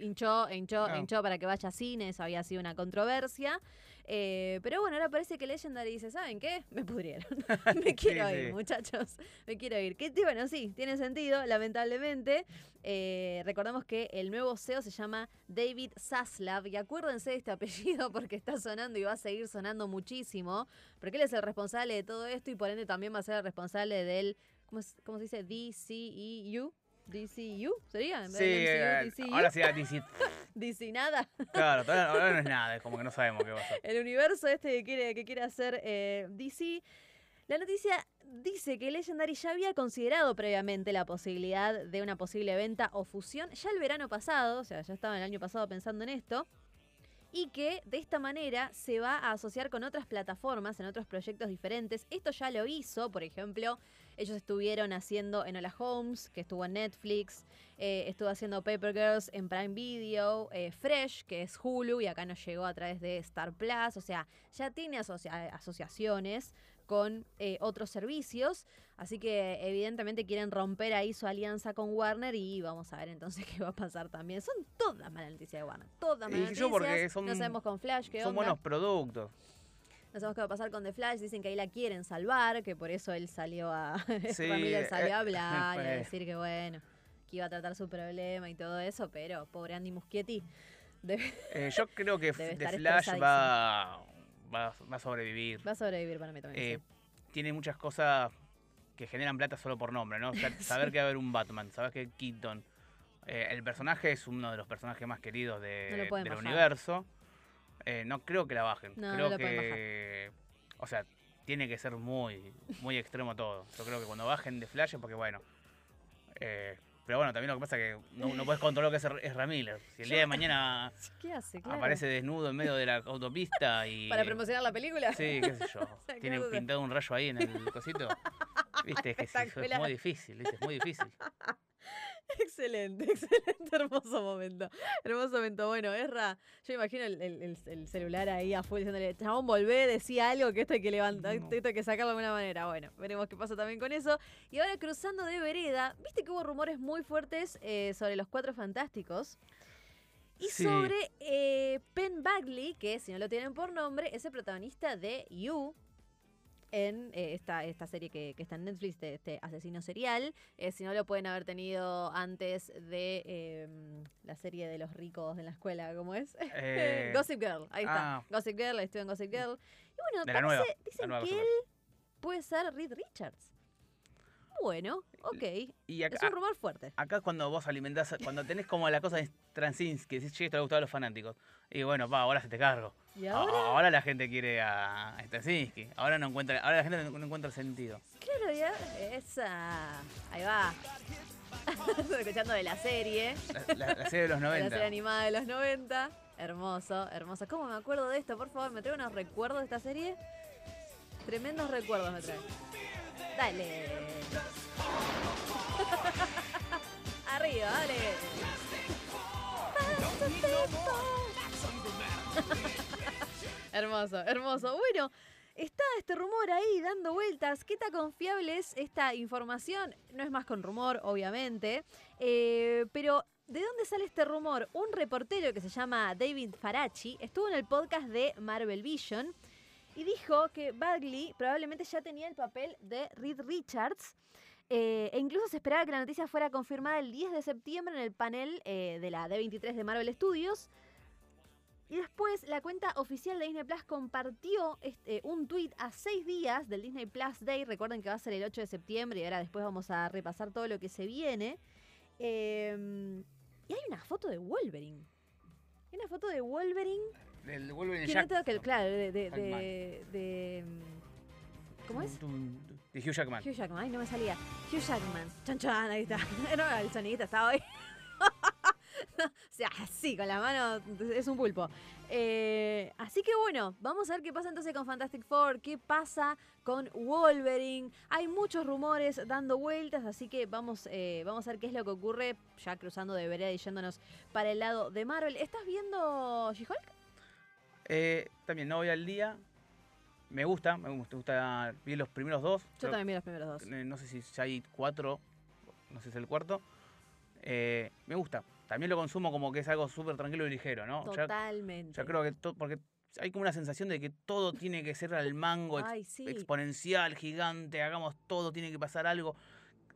hinchó, hinchó, No. hinchó para que vaya a cine, eso había sido una controversia. Eh, pero bueno, ahora parece que Legendary dice, ¿saben qué? Me pudrieron. me quiero Sí, ir, sí. muchachos. Me quiero ir. Que, bueno, sí, tiene sentido, lamentablemente. Eh, recordamos que el nuevo CEO se llama David Zaslav. Y acuérdense de este apellido porque está sonando y va a seguir sonando muchísimo. Porque él es el responsable de todo esto y por ende también va a ser el responsable del, ¿cómo, es- cómo se dice? DCEU. DCU, ¿sería? En vez Sí, eh, MCU, DCU. ahora sí, DC. DC nada. Claro, todavía, ahora no es nada, es como que no sabemos qué va a ser. el universo este que quiere, que quiere hacer eh, DC. La noticia dice que Legendary ya había considerado previamente la posibilidad de una posible venta o fusión ya el verano pasado, o sea, ya estaba el año pasado pensando en esto, y que de esta manera se va a asociar con otras plataformas en otros proyectos diferentes. Esto ya lo hizo, por ejemplo, ellos estuvieron haciendo Enola Holmes, que estuvo en Netflix, eh, estuvo haciendo Paper Girls en Prime Video, eh, Fresh, que es Hulu, y acá nos llegó a través de Star Plus, o sea, ya tiene asocia- asociaciones con eh, otros servicios, así que evidentemente quieren romper ahí su alianza con Warner y vamos a ver entonces qué va a pasar también. Son todas malas noticias de Warner, todas malas noticias. no sabemos con Flash qué Son onda. buenos productos. No sabemos qué va a pasar con The Flash. Dicen que ahí la quieren salvar, que por eso él salió a. Sí, Ramírez salió eh, a hablar y a decir que bueno, que iba a tratar su problema y todo eso, pero pobre Andy Muschietti. debe- Eh, yo creo que The Flash va, va, va a sobrevivir. va a sobrevivir para mí también. Eh, sí. tiene muchas cosas que generan plata solo por nombre, ¿no? O sea, saber que va a haber un Batman, saber que Keaton. eh, el personaje es uno de los personajes más queridos de- No del bajar. universo. Eh, no creo que la bajen. No, creo que. O sea, tiene que ser muy, muy extremo todo. Yo creo que cuando bajen de Flash es porque, bueno. eh, pero bueno, también lo que pasa es que no, no puedes controlar lo que es Ezra Miller. Si el día de mañana ¿Qué hace? Claro. aparece desnudo en medio de la autopista y. ¿Para promocionar la película? Sí, qué sé yo. Tiene pintado un rayo ahí en el cosito. Viste, es que sí, es muy difícil, ¿viste? Es muy difícil. Excelente, excelente, hermoso momento. Hermoso momento. Bueno, Erra, yo imagino el, el- el- el celular ahí a full diciéndole, chabón, volvé, decía algo que esto hay que levantar, No. esto hay que sacarlo de alguna manera. Bueno, veremos qué pasa también con eso. Y ahora cruzando de vereda, viste que hubo rumores muy fuertes eh, sobre los cuatro fantásticos. Y Sí. sobre eh, Penn Bagley, que si no lo tienen por nombre, es el protagonista de You, en eh, esta, esta serie que, que está en Netflix de este asesino serial. Eh, si no lo pueden haber tenido antes de eh, la serie de los ricos en la escuela, ¿cómo es? Eh, Gossip Girl, ahí está. ah. Gossip Girl, estuve en Gossip Girl. Y bueno, De la parece- nueva, dicen que él puede ser Reed Richards. Bueno, ok. Y Es acá, un rumor fuerte. acá es cuando vos alimentás, cuando tenés como la cosa de Transinski, decís, che, esto le gustaba a los fanáticos. Y bueno, pa, ahora se te cargo. ¿Y A- ahora? la gente quiere a, Straczynski. Ahora no encuentra, ahora la gente no, encuentra el sentido. Claro, ya. Esa. Ahí va. Estoy escuchando de la serie. La, la- la serie de los de La 90. serie animada de los 90. Hermoso, hermoso. ¿Cómo me acuerdo de esto? Por favor, me trae unos recuerdos de esta serie. Tremendos recuerdos me trae. Dale. Arriba, dale. hermoso, hermoso. Bueno, está este rumor ahí dando vueltas. ¿Qué tan confiable es esta información? No es más con rumor, obviamente. Eh, pero, ¿de dónde sale este rumor? Un reportero que se llama David Farachi estuvo en el podcast de Marvel Vision y dijo que Bagley probablemente ya tenía el papel de Reed Richards. eh, e incluso se esperaba que la noticia fuera confirmada el 10 de septiembre en el panel eh, de la D23 de Marvel Studios. Y después la cuenta oficial de Disney Plus compartió este, un tweet a seis días del Disney Plus Day. Recuerden que va a ser el 8 de septiembre y ahora después vamos a repasar todo lo que se viene. Eh, y hay una foto de Wolverine. Hay una foto de Wolverine. El Wolverine Que Jack. no claro, de, de, Jackman. de- de, ¿Cómo es? De Hugh Jackman. Hugh Jackman, ay, no me salía. Hugh Jackman. Chan chan, ahí está. No, el sonidista estaba ahí. o sea, así, con la mano, es un pulpo. Eh, así que bueno, vamos a ver qué pasa entonces con Fantastic Four, qué pasa con Wolverine. Hay muchos rumores dando vueltas, así que vamos, eh, vamos a ver qué es lo que ocurre, ya cruzando de vereda y yéndonos para el lado de Marvel. ¿Estás viendo She-Hulk? Eh, también no voy al día. Me gusta, me gusta, me gusta. Vi los primeros dos. Yo creo- también vi los primeros dos. eh, no sé si ya hay cuatro, no sé si es el cuarto. Eh, me gusta. también lo consumo como que es algo súper tranquilo y ligero, ¿no? Ya- Totalmente. Ya creo que porque hay como una sensación de que todo tiene que ser al mango, ex- Ay, sí. exponencial, gigante, hagamos todo, tiene que pasar algo.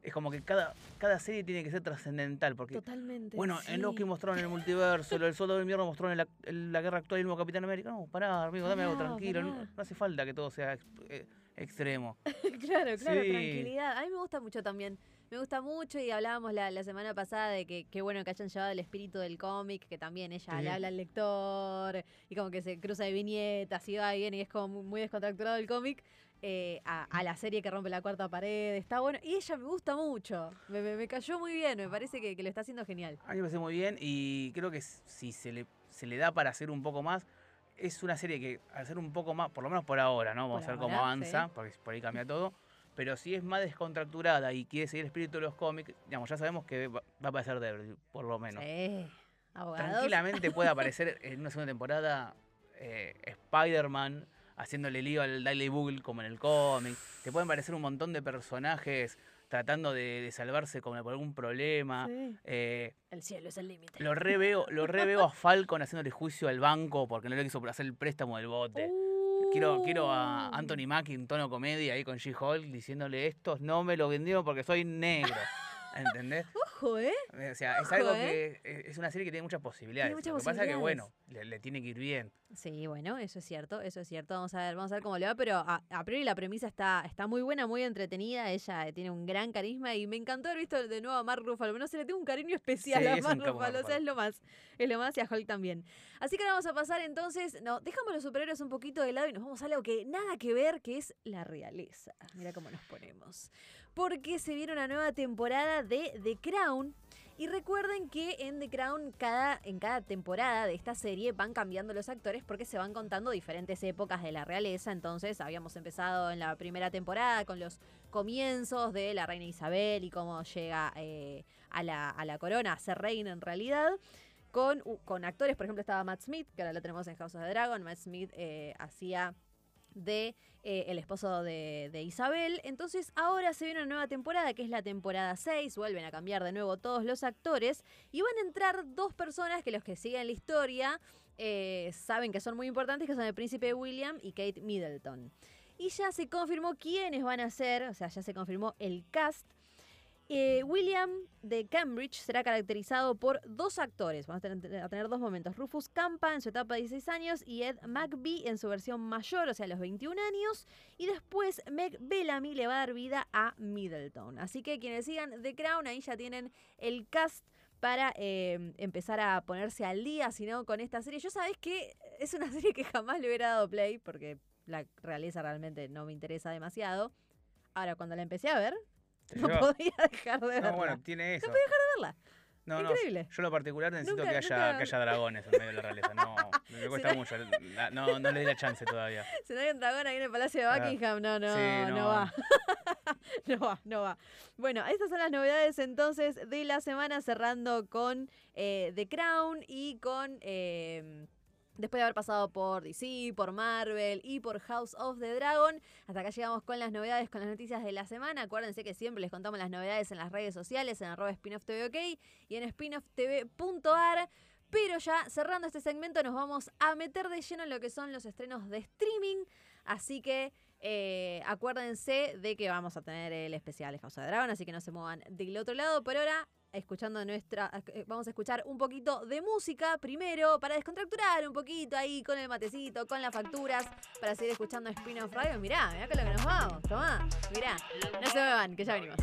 Es como que cada, cada serie tiene que ser trascendental, porque, Totalmente. bueno, en Loki sí. mostraron el multiverso, del Soldado del Invierno mostró en la, en la guerra actual y el nuevo Capitán América. No, pará, amigo, dame algo tranquilo, no, hace falta que todo sea ex- eh, extremo. claro, claro, Sí. tranquilidad. A mí me gusta mucho también. Me gusta mucho y hablábamos la, la semana pasada de que qué bueno que hayan llevado el espíritu del cómic, que también ella Sí. le habla al lector y como que se cruza de viñetas y va y viene y es como muy descontracturado el cómic. Eh, a, a la serie que rompe la cuarta pared, está bueno. Y ella me gusta mucho, me, me- me cayó muy bien, me parece que, que lo está haciendo genial. A mí me parece muy bien y creo que si se le, se le da para hacer un poco más, es una serie que al ser un poco más, por lo menos por ahora, ¿no? Vamos Por a ver cómo avanza, sí. porque por ahí cambia todo. Pero si es más descontracturada y quiere seguir el espíritu de los cómics, digamos, ya sabemos que va, va a aparecer Daredevil, por lo menos. Sí, abogados. Tranquilamente puede aparecer en una segunda temporada eh, Spider-Man haciéndole lío al Daily Bugle como en el cómic. Te pueden aparecer un montón de personajes tratando de, de salvarse como por algún problema. Sí. Eh, El cielo es el límite. lo reveo, lo reveo a Falcon haciéndole juicio al banco porque no le quiso hacer el préstamo del bote. Quiero, quiero a Uh. Anthony Mackie en tono comedia ahí con She-Hulk diciéndole estos no me lo vendieron porque soy negro. ¿Entendés? Ojo, ¿eh? O sea, es algo ¿eh? que eh, es una serie que tiene muchas posibilidades. muchas lo que pasa es que, bueno, le, le tiene que ir bien. Sí, bueno, eso es cierto, eso es cierto. Vamos a ver, vamos a ver cómo le va, pero a, a priori la premisa está, está muy buena, muy entretenida. Ella tiene un gran carisma y me encantó haber visto de nuevo a Mark Ruffalo. No sé, le tengo un cariño especial Sí, a Mark Ruffalo, o sea, es lo más, es lo más y a Hulk también. Así que ahora vamos a pasar entonces, no, dejamos los superhéroes un poquito de lado y nos vamos a algo que nada que ver, que es la realeza. Mira cómo nos ponemos. Porque se viene una nueva temporada de The Crown. Y recuerden que en The Crown, cada, en cada temporada de esta serie van cambiando los actores porque se van contando diferentes épocas de la realeza. Entonces, habíamos empezado en la primera temporada con los comienzos de la reina Isabel y cómo llega eh, a, la, a la corona a ser reina en realidad. Con, con actores, por ejemplo, estaba Matt Smith, que ahora lo tenemos en House of the Dragon. Matt Smith eh, hacía de eh, el esposo de, de Isabel. Entonces ahora se viene una nueva temporada, que es la temporada 6. Vuelven a cambiar de nuevo todos los actores. Y van a entrar dos personas que los que siguen la historia eh, saben que son muy importantes, que son el príncipe William y Kate Middleton. Y ya se confirmó quiénes van a ser, o sea, ya se confirmó el cast. Eh, William de Cambridge será caracterizado por dos actores. Vamos a tener, dos momentos. Rufus Campa en su etapa de 16 años y Ed McBee en su versión mayor, o sea, a los 21 años. Y después Meg Bellamy le va a dar vida a Middleton. Así que quienes sigan The Crown, ahí ya tienen el cast para eh, empezar a ponerse al día, si no, con esta serie. Yo sabés que es una serie que jamás le hubiera dado play, porque la realeza realmente no me interesa demasiado. Ahora, cuando la empecé a ver, no podía dejar de verla. No, bueno, tiene eso. verla. No, no, Increíble. yo en lo particular necesito Nunca- que, haya, nunca- que haya dragones en medio de la realeza. No, me cuesta mucho. la- No, no le di la chance todavía. Si no hay un dragón ahí en el Palacio de Ah, Buckingham, no, no, sí, no, no. va. no va, no va. Bueno, estas son las novedades entonces de la semana, cerrando con eh, The Crown y con... eh, Después de haber pasado por DC, por Marvel y por House of the Dragon, hasta acá llegamos con las novedades, con las noticias de la semana. Acuérdense que siempre les contamos las novedades en las redes sociales, en arroba spinoff TV OK y en spinofftv.ar. Pero ya cerrando este segmento nos vamos a meter de lleno en lo que son los estrenos de streaming. Así que eh, acuérdense de que vamos a tener el especial de House of the Dragon, así que no se muevan del otro lado. Por ahora, escuchando nuestra. eh, Vamos a escuchar un poquito de música primero para descontracturar un poquito ahí con el matecito, con las facturas, para seguir escuchando Spin-off Radio. Mirá, mirá con lo que nos vamos. Tomá, mirá. No se muevan, que ya venimos.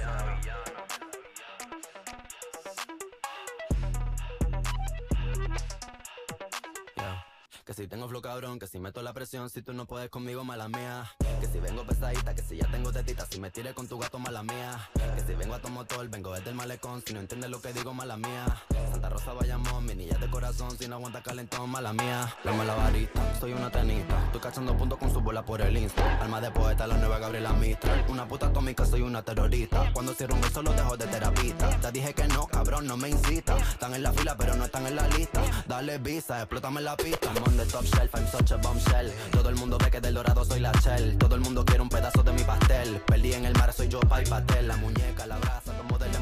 Que si tengo flow cabrón, que si meto la presión, si tú no puedes conmigo, mala mía. Que si vengo pesadita, que si ya tengo tetita, si me tires con tu gato, mala mía. Que si vengo a tu motor, vengo desde el malecón, si no entiendes lo que digo, mala mía. Santa Rosa vayamos, mi niña de corazón, si no aguanta calentón, mala mía. Lama la varita, soy una tenista, estoy cachando puntos con su bola por el Insta. Alma de poeta, la nueva Gabriela Mistral. Una puta atómica, soy una terrorista. Cuando cierro un beso, lo dejo de terapista. Te dije que no, cabrón, no me incita. Están en la fila, pero no están en la lista. Dale visa, explótame la pista. On top shelf, I'm such a bombshell. Todo el mundo ve que del dorado soy la shell. Todo el mundo quiere un pedazo de mi pastel. Perdí en el mar, soy yo, pa' pastel. La muñeca, la brasa, tomo del de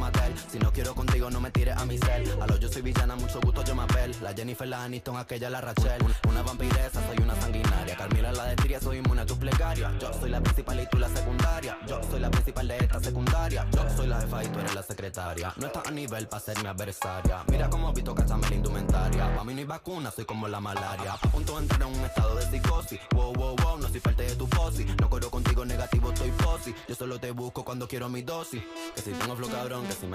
Si no quiero contigo, no me tires a mi cel. A lo yo soy villana, mucho gusto, yo me apel. La Jennifer, la Aniston, aquella la Rachel. Una vampiresa, soy una sanguinaria. Carmila, la de Tiria, soy inmune a tus plegarias. Yo soy la principal y tú la secundaria. Yo soy la principal de esta secundaria. Yo soy la jefa y tú eres la secretaria. No estás a nivel para ser mi adversaria. Mira cómo visto cachame la indumentaria. Pa' mí no hay vacuna, soy como la malaria. A punto de entrar en un estado de psicosis. Wow, wow, wow, no soy parte de tu fosi. No corro contigo negativo, estoy fosi. Yo solo te busco cuando quiero mi dosis. Que si tengo flow cabrón, que si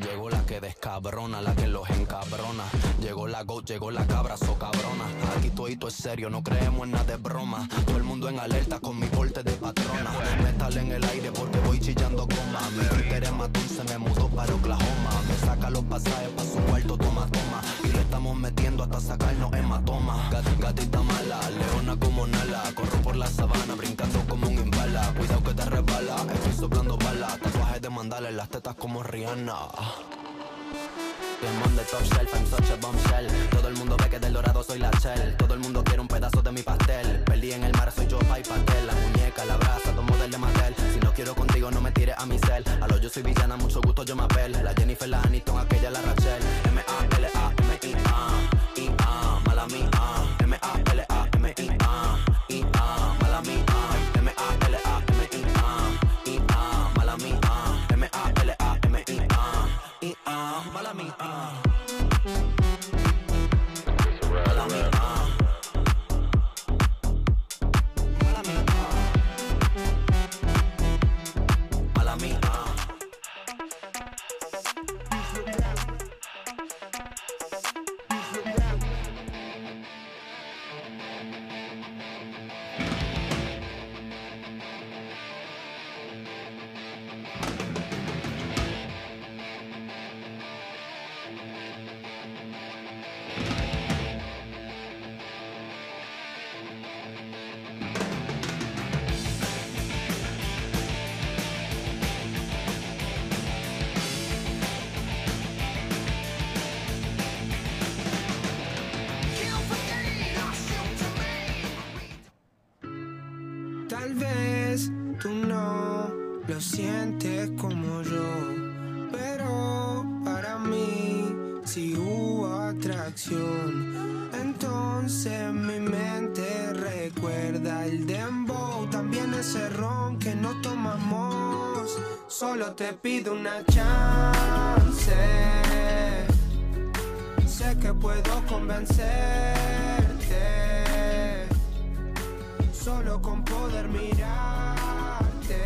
Llegó la que descabrona, la que los encabrona. Llegó la go, llegó la cabra, so cabrona. Aquí todo es serio, no creemos en nada de broma. Todo el mundo en alerta con mi porte de patrona. Metal en el aire porque voy chillando coma. Mi Twitter es matón, se me mudó para Oklahoma. Me saca los pasajes pa' su cuarto, toma, toma. Y le estamos metiendo hasta sacarnos hematoma. Gat- gatita mala, leona como Nala. Corro por la sabana, brincando como un imbala. Cuidado que te resbala, estoy soplando balas. De mandala en las tetas como Rihanna. Demon de top shelf, I'm such a bombshell Todo el mundo ve que del dorado soy la shell. Todo el mundo quiere un pedazo de mi pastel. Perdí en el mar, soy yo, pa' y pastel La muñeca, la brasa, todo model de Mattel. Si no quiero contigo, no me tires a mi cel. A lo yo soy villana, mucho gusto, yo me apel La Jennifer, la Aniston, aquella, la Rachel. M-A-L-A-M-I-A I-A, mala mía Mala te pido una chance. Sé que puedo convencerte solo con poder mirarte.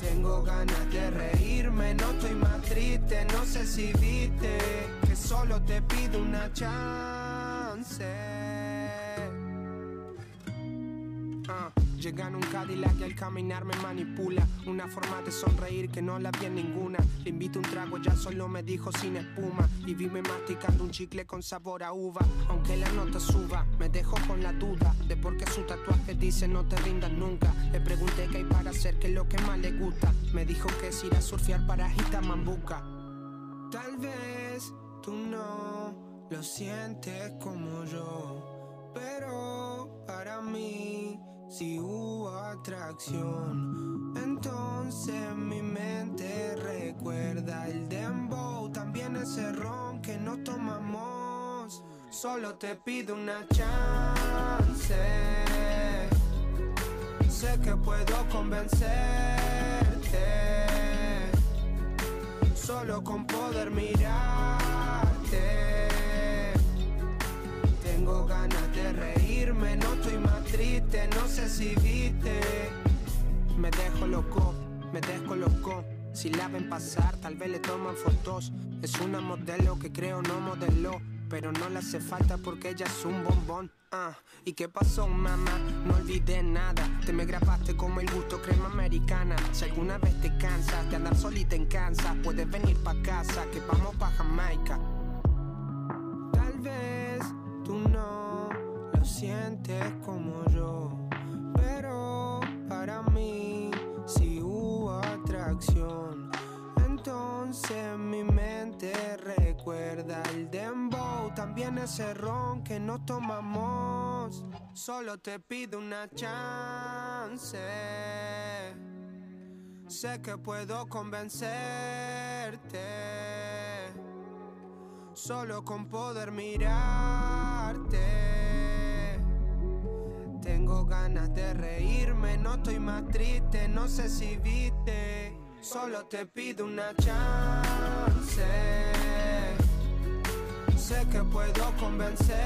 Tengo ganas de reírme, no estoy más triste, no sé si viste que solo te pido una chance. Llega en un Cadillac y al caminar me manipula. Una forma de sonreír que no la vi en ninguna. Le invito un trago, ya solo me dijo sin espuma. Y vime masticando un chicle con sabor a uva. Aunque la nota suba, me dejó con la duda De por qué su tatuaje dice no te rindas nunca Le pregunté qué hay para hacer, qué es lo que más le gusta. Me dijo que es ir a surfear para Mambuca Tal vez tú no lo sientes como yo, pero para mí si hubo atracción. Entonces mi mente recuerda el dembow, también ese ron que no tomamos. Solo te pido una chance. Sé que puedo convencerte solo con poder mirarte. Tengo ganas de estoy triste, no sé si viste. Me dejo loco, me dejo loco. Si la ven pasar, tal vez le toman fotos. Es una modelo que creo no modeló. Pero no le hace falta porque ella es un bombón. Ah, ¿y qué pasó, mamá? No olvidé nada. Te me grabaste como el gusto crema americana. Si alguna vez te cansas de andar solita en Kansas, puedes venir pa' casa, que vamos pa' Jamaica. Tal vez tú no sientes como yo, pero para mí si hubo atracción. Entonces mi mente recuerda el dembow, también ese ron que no tomamos. Solo te pido una chance. Sé que puedo convencerte. Solo con poder mirarte tengo ganas de reírme, no estoy más triste, no sé si viste. Solo te pido una chance. Sé que puedo convencerte.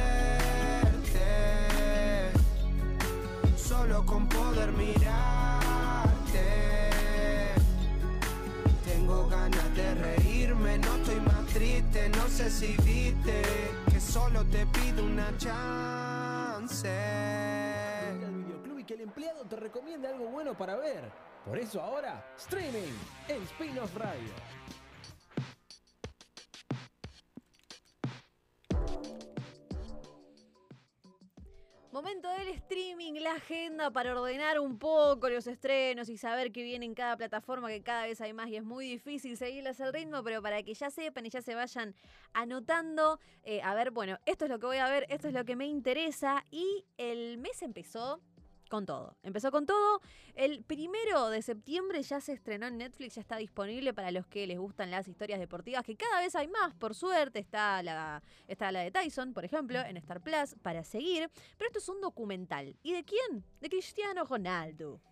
Solo con poder mirarte. Tengo ganas de reírme, no estoy más triste, no sé si viste que solo te pido una chance. Que el empleado te recomiende algo bueno para ver. Por eso ahora, streaming en Spin-off Radio. Momento del streaming, la agenda para ordenar un poco los estrenos y saber qué viene en cada plataforma, que cada vez hay más y es muy difícil seguirles el ritmo, pero para que ya sepan y ya se vayan anotando, eh, a ver, bueno, esto es lo que voy a ver, esto es lo que me interesa y el mes empezó con todo. Empezó con todo. El primero de septiembre ya se estrenó en Netflix, ya está disponible para los que les gustan las historias deportivas, que cada vez hay más, por suerte. Está la, está la de Tyson, por ejemplo, en Star Plus, para seguir. Pero esto es un documental. ¿Y de quién? De Cristiano Ronaldo.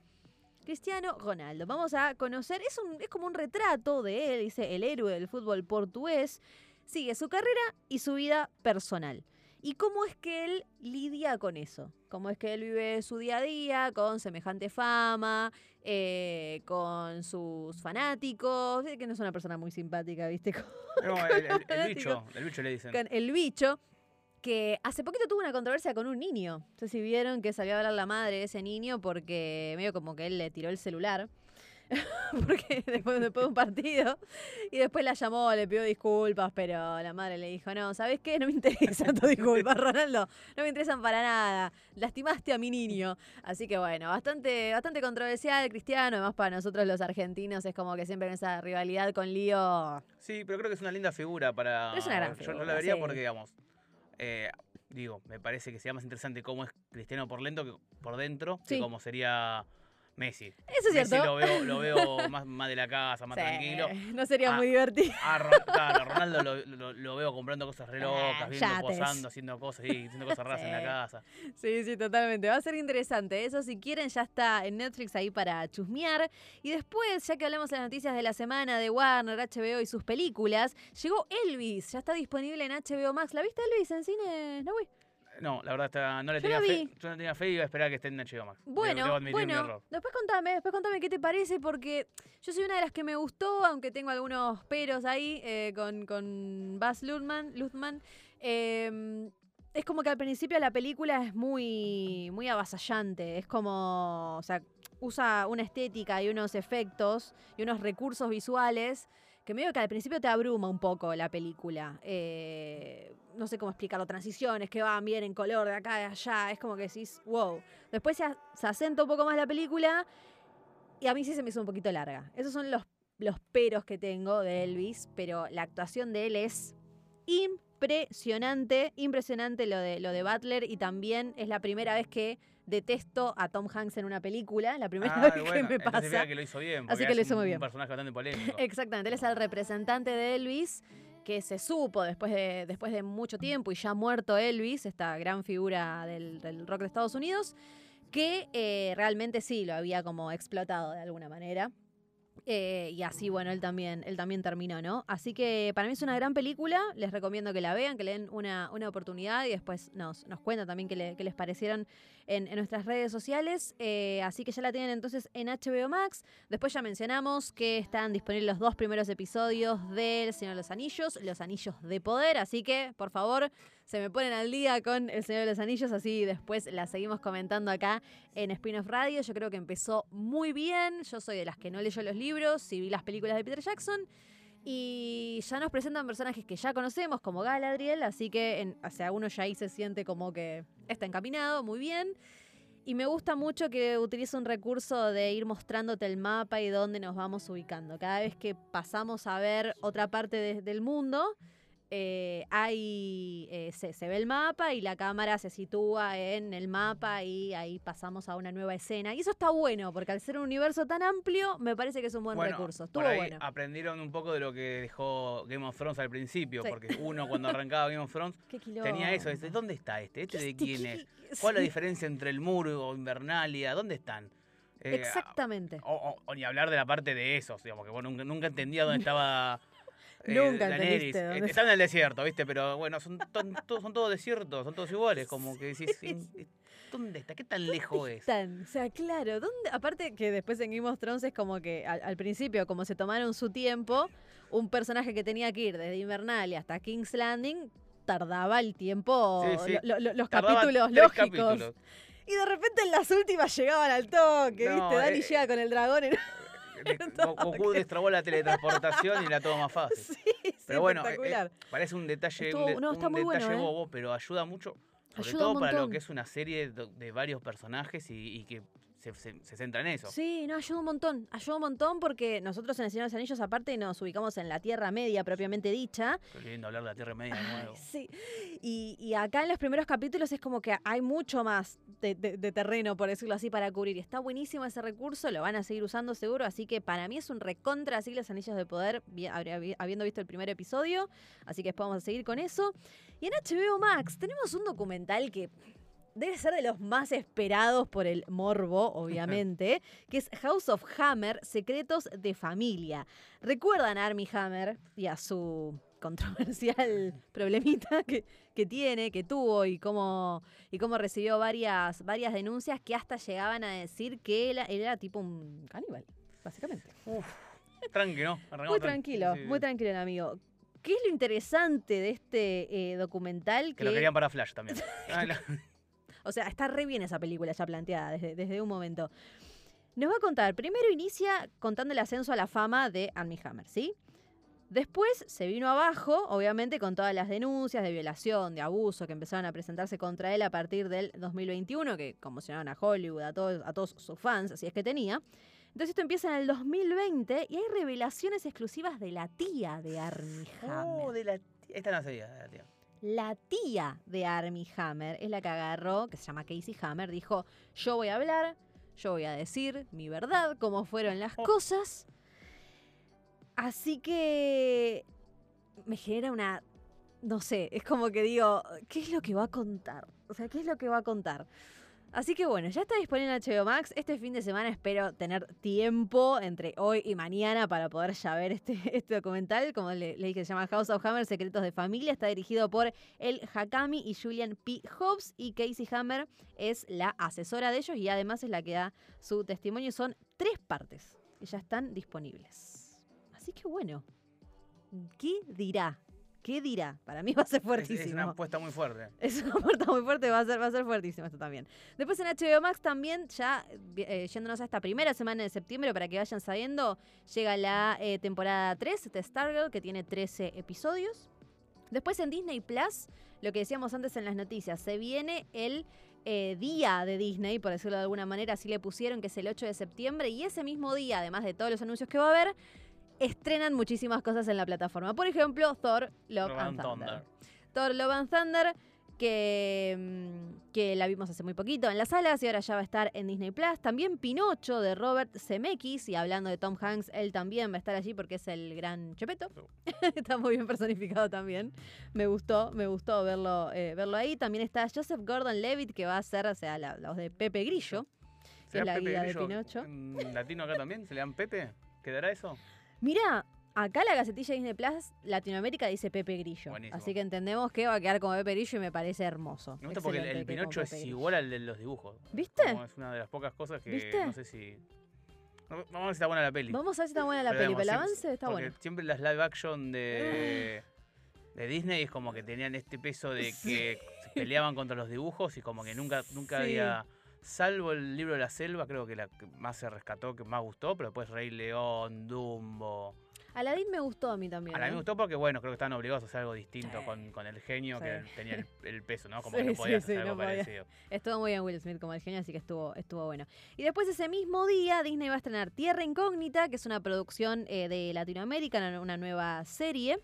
Cristiano Ronaldo. Vamos a conocer, es, un, es como un retrato de él, dice el héroe del fútbol portugués. Sigue su carrera y su vida personal. ¿Y cómo es que él lidia con eso? ¿Cómo es que él vive su día a día con semejante fama, eh, con sus fanáticos? Que no es una persona muy simpática, ¿viste? No, Con el, el- bicho, el bicho le dicen. Con el bicho, que hace poquito tuvo una controversia con un niño. No sé si vieron que salió a hablar la madre de ese niño porque medio como que él le tiró el celular. porque después, después de un partido y después la llamó, le pidió disculpas, pero la madre le dijo, no, ¿sabes qué? No me interesan tus disculpas, Ronaldo, no me interesan para nada, lastimaste a mi niño. Así que bueno, bastante, bastante controversial, Cristiano, además para nosotros los argentinos es como que siempre en esa rivalidad con Lío Sí, pero creo que es una linda figura para. Es una gran Yo no la vería sí. porque, digamos. eh, digo, me parece que sería más interesante cómo es Cristiano por lento que por dentro Sí. que cómo sería Messi. Eso es Messi cierto. lo veo, lo veo más, más de la casa, más Sí, tranquilo. No sería Ah, muy divertido. A claro, Ronaldo lo, lo- lo veo comprando cosas re locas, Ah, viendo, yates. posando, haciendo cosas, sí, haciendo cosas raras en la casa. Sí, sí, totalmente. Va a ser interesante. Eso, si quieren, ya está en Netflix ahí para chusmear. Y después, ya que hablamos de las noticias de la semana de Warner, HBO y sus películas, llegó Elvis. Ya está disponible en HBO Max. ¿La viste, Elvis, en cine? No, güey. No, la verdad está, no le Yo tenía fe. Yo no tenía fe y iba a esperar que esté en HBO Max. Bueno, bueno, después contame, después contame qué te parece, porque yo soy una de las que me gustó, aunque tengo algunos peros ahí eh, con, con Baz Luhrmann. Luhrmann. Eh, es como que al principio la película es muy, muy avasallante, es como, o sea, usa una estética y unos efectos y unos recursos visuales que medio que al principio te abruma un poco la película. Eh, no sé cómo explicarlo, transiciones que van bien en color de acá y allá, es como que decís, wow. Después se, se acenta un poco más la película y a mí sí se me hizo un poquito larga. Esos son los, los peros que tengo de Elvis, pero la actuación de él es impresionante, impresionante lo de, lo de Butler y también es la primera vez que detesto a Tom Hanks en una película, la primera Ah, vez que me pasa. que lo hizo bien. Así que lo hizo un- muy bien. Un personaje bastante polémico. Exactamente, él es el representante de Elvis, que se supo después de, después de mucho tiempo y ya muerto Elvis, esta gran figura del, rock de Estados Unidos, que eh, realmente sí lo había como explotado de alguna manera. Eh, y así, bueno, él también, él también terminó, ¿no? Así que para mí es una gran película, les recomiendo que la vean, que le den una, una oportunidad y después nos, nos cuentan también qué, le- les parecieron en, nuestras redes sociales. Eh, así que ya la tienen entonces en HBO Max. Después ya mencionamos que están disponibles los dos primeros episodios del Señor de los Anillos, Los Anillos de Poder, así que por favor se me ponen al día con El Señor de los Anillos, así después la seguimos comentando acá en Spin-off Radio. Yo creo que empezó muy bien, yo soy de las que no leyó los libros y vi las películas de Peter Jackson. Y ya nos presentan personajes que ya conocemos, como Galadriel, así que en, o uno ya ahí se siente como que está encaminado, muy bien. Y me gusta mucho que utiliza un recurso de ir mostrándote el mapa y dónde nos vamos ubicando. Cada vez que pasamos a ver otra parte de- del mundo, eh, hay, eh, se, se ve el mapa y la cámara se sitúa en el mapa y ahí pasamos a una nueva escena. Y eso está bueno, porque al ser un universo tan amplio, me parece que es un buen Bueno, recurso. por Estuvo ahí bueno. aprendieron un poco de lo que dejó Game of Thrones al principio, Sí. porque uno cuando arrancaba Game of Thrones tenía eso, dice. ¿dónde está este? ¿Este de Este, quién es? ¿Cuál es la diferencia entre el muro o Invernalia? ¿Dónde están? Eh, Exactamente. O, o- o ni hablar de la parte de esos, digamos, que vos nunca, nunca entendía dónde estaba. Eh, Nunca Daenerys. dónde Eh, Está en el desierto, ¿viste? Pero bueno, son, ton- todos- son todos desiertos, son todos iguales. Como que decís, "¿En- ¿dónde está? ¿Qué tan lejos es? Están, o sea, claro, ¿dónde? aparte que después en Game of Thrones es como que al, al principio, como se tomaron su tiempo, un personaje que tenía que ir desde Invernalia hasta King's Landing tardaba el tiempo, Sí, sí. lo- lo- los capítulos lógicos. capítulos. Y de repente en las últimas llegaban al toque, No, ¿viste? Dani eh, llega con el dragón en... Goku destrabó la teletransportación y era todo más fácil. Sí, sí, Pero bueno, eh, eh, parece un detalle, Estuvo- un, no, bueno, detalle ¿eh? bobo, pero ayuda mucho, sobre Ayuda todo para lo que es una serie de, de varios personajes y, y que se, se- se centra en eso. Sí, no, ayuda un montón, ayuda un montón porque nosotros en El Señor de los Anillos aparte nos ubicamos en la Tierra Media propiamente dicha, Qué lindo hablar de la Tierra Media de nuevo. sí. Y, y acá en los primeros capítulos es como que hay mucho más de, de- de terreno, por decirlo así, para cubrir. Y está buenísimo ese recurso, lo van a seguir usando seguro. Así que para mí es un recontra así los anillos de poder, habiendo visto el primer episodio. Así que después vamos a seguir con eso. Y en HBO Max tenemos un documental que. Debe ser de los más esperados por el morbo, obviamente, que es House of Hammer, Secretos de Familia. ¿Recuerdan a Armie Hammer y a su controversial problemita que, que tiene, que tuvo y cómo, y cómo recibió varias, varias denuncias que hasta llegaban a decir que él, él era tipo un caníbal, básicamente. Tranqui, ¿no? Arrancamos Muy tranqui. tranquilo, Sí, sí, muy tranquilo amigo. ¿Qué es lo interesante de este eh, documental? Que lo querían para Flash también. O sea, está re bien esa película ya planteada desde, desde un momento. Nos va a contar, primero inicia contando el ascenso a la fama de Armie Hammer, ¿sí? Después se vino abajo, obviamente, con todas las denuncias de violación, de abuso que empezaron a presentarse contra él a partir del 2021, que conmocionaron a Hollywood, a todos, a todos sus fans, así es que tenía. Entonces esto empieza en el 2020 y hay revelaciones exclusivas de la tía de Armie Hammer. Oh, de la... Esta no sabía, de la tía. La tía de Armie Hammer es la que agarró, que se llama Casey Hammer, dijo, yo voy a hablar, yo voy a decir mi verdad, cómo fueron las Oh. cosas. Así que me genera una, no sé, es como que digo, ¿qué es lo que va a contar? O sea, ¿qué es lo que va a contar? Así que bueno, ya está disponible en HBO Max. Este fin de semana espero tener tiempo entre hoy y mañana para poder ya ver este, este documental. Como le, le dije, se llama House of Hammer, Secretos de Familia. Está dirigido por El Hakami y Julian P. Hobbs. Y Casey Hammer es la asesora de ellos y además es la que da su testimonio. Son tres partes y ya están disponibles. Así que bueno, ¿qué dirá? ¿Qué dirá? Para mí va a ser fuertísimo. es una apuesta muy fuerte. Es una puerta muy fuerte, va a ser, va a ser fuertísimo esto también. Después en HBO Max también, ya eh, yéndonos a esta primera semana de septiembre, para que vayan sabiendo, llega la eh, temporada 3 de Stargirl, que tiene 13 episodios. Después en Disney Plus, lo que decíamos antes en las noticias, se viene el eh, día de Disney, por decirlo de alguna manera, así le pusieron, que es el 8 de septiembre, y ese mismo día, además de todos los anuncios que va a haber, estrenan muchísimas cosas en la plataforma. Por ejemplo, Thor, Love, Love and and Thunder. Thunder. Thor Love and Thunder, que, mm, que la vimos hace muy poquito en las salas y ahora ya va a estar en Disney Plus. También Pinocho de Robert Zemeckis, y hablando de Tom Hanks, él también va a estar allí porque es el gran Chepeto. está muy bien personificado también. Me gustó, me gustó verlo, eh, verlo ahí. También está Joseph Gordon-Levitt, que va a ser, o sea, la, la voz de Pepe Grillo, que ¿Será es la Pepe guía de Pinocho. en latino acá también? ¿Se le dan Pepe? ¿Quedará eso? Mira, acá la gacetilla Disney Plus Latinoamérica dice Pepe Grillo. Buenísimo. Así que entendemos que va a quedar como Pepe Grillo y me parece hermoso. Me gusta porque el, el Pinocho es igual al de los dibujos. ¿Viste? Como es una de las pocas cosas que ¿Viste? no sé si... Vamos a ver si está buena la peli. Vamos a ver si está buena la Pero peli, digamos, el siempre- avance está bueno. Siempre las live action de, de Disney es como que tenían este peso de que se peleaban contra los dibujos y como que nunca, nunca Sí. había. Salvo el libro de la selva, creo que la que más se rescató, que más gustó, pero después Rey León, Dumbo. Aladdin me gustó a mí también. A mí ¿eh? me gustó porque, bueno, creo que estaban obligados a hacer algo distinto Sí. con, con el genio que tenía el, el peso, ¿no? Como Sí, que no sí, podía sí, hacer algo no parecido. Estuvo muy bien Will Smith como el genio, así que estuvo, estuvo bueno. Y después ese mismo día, Disney va a estrenar Tierra Incógnita, que es una producción eh, de Latinoamérica, una, una nueva serie.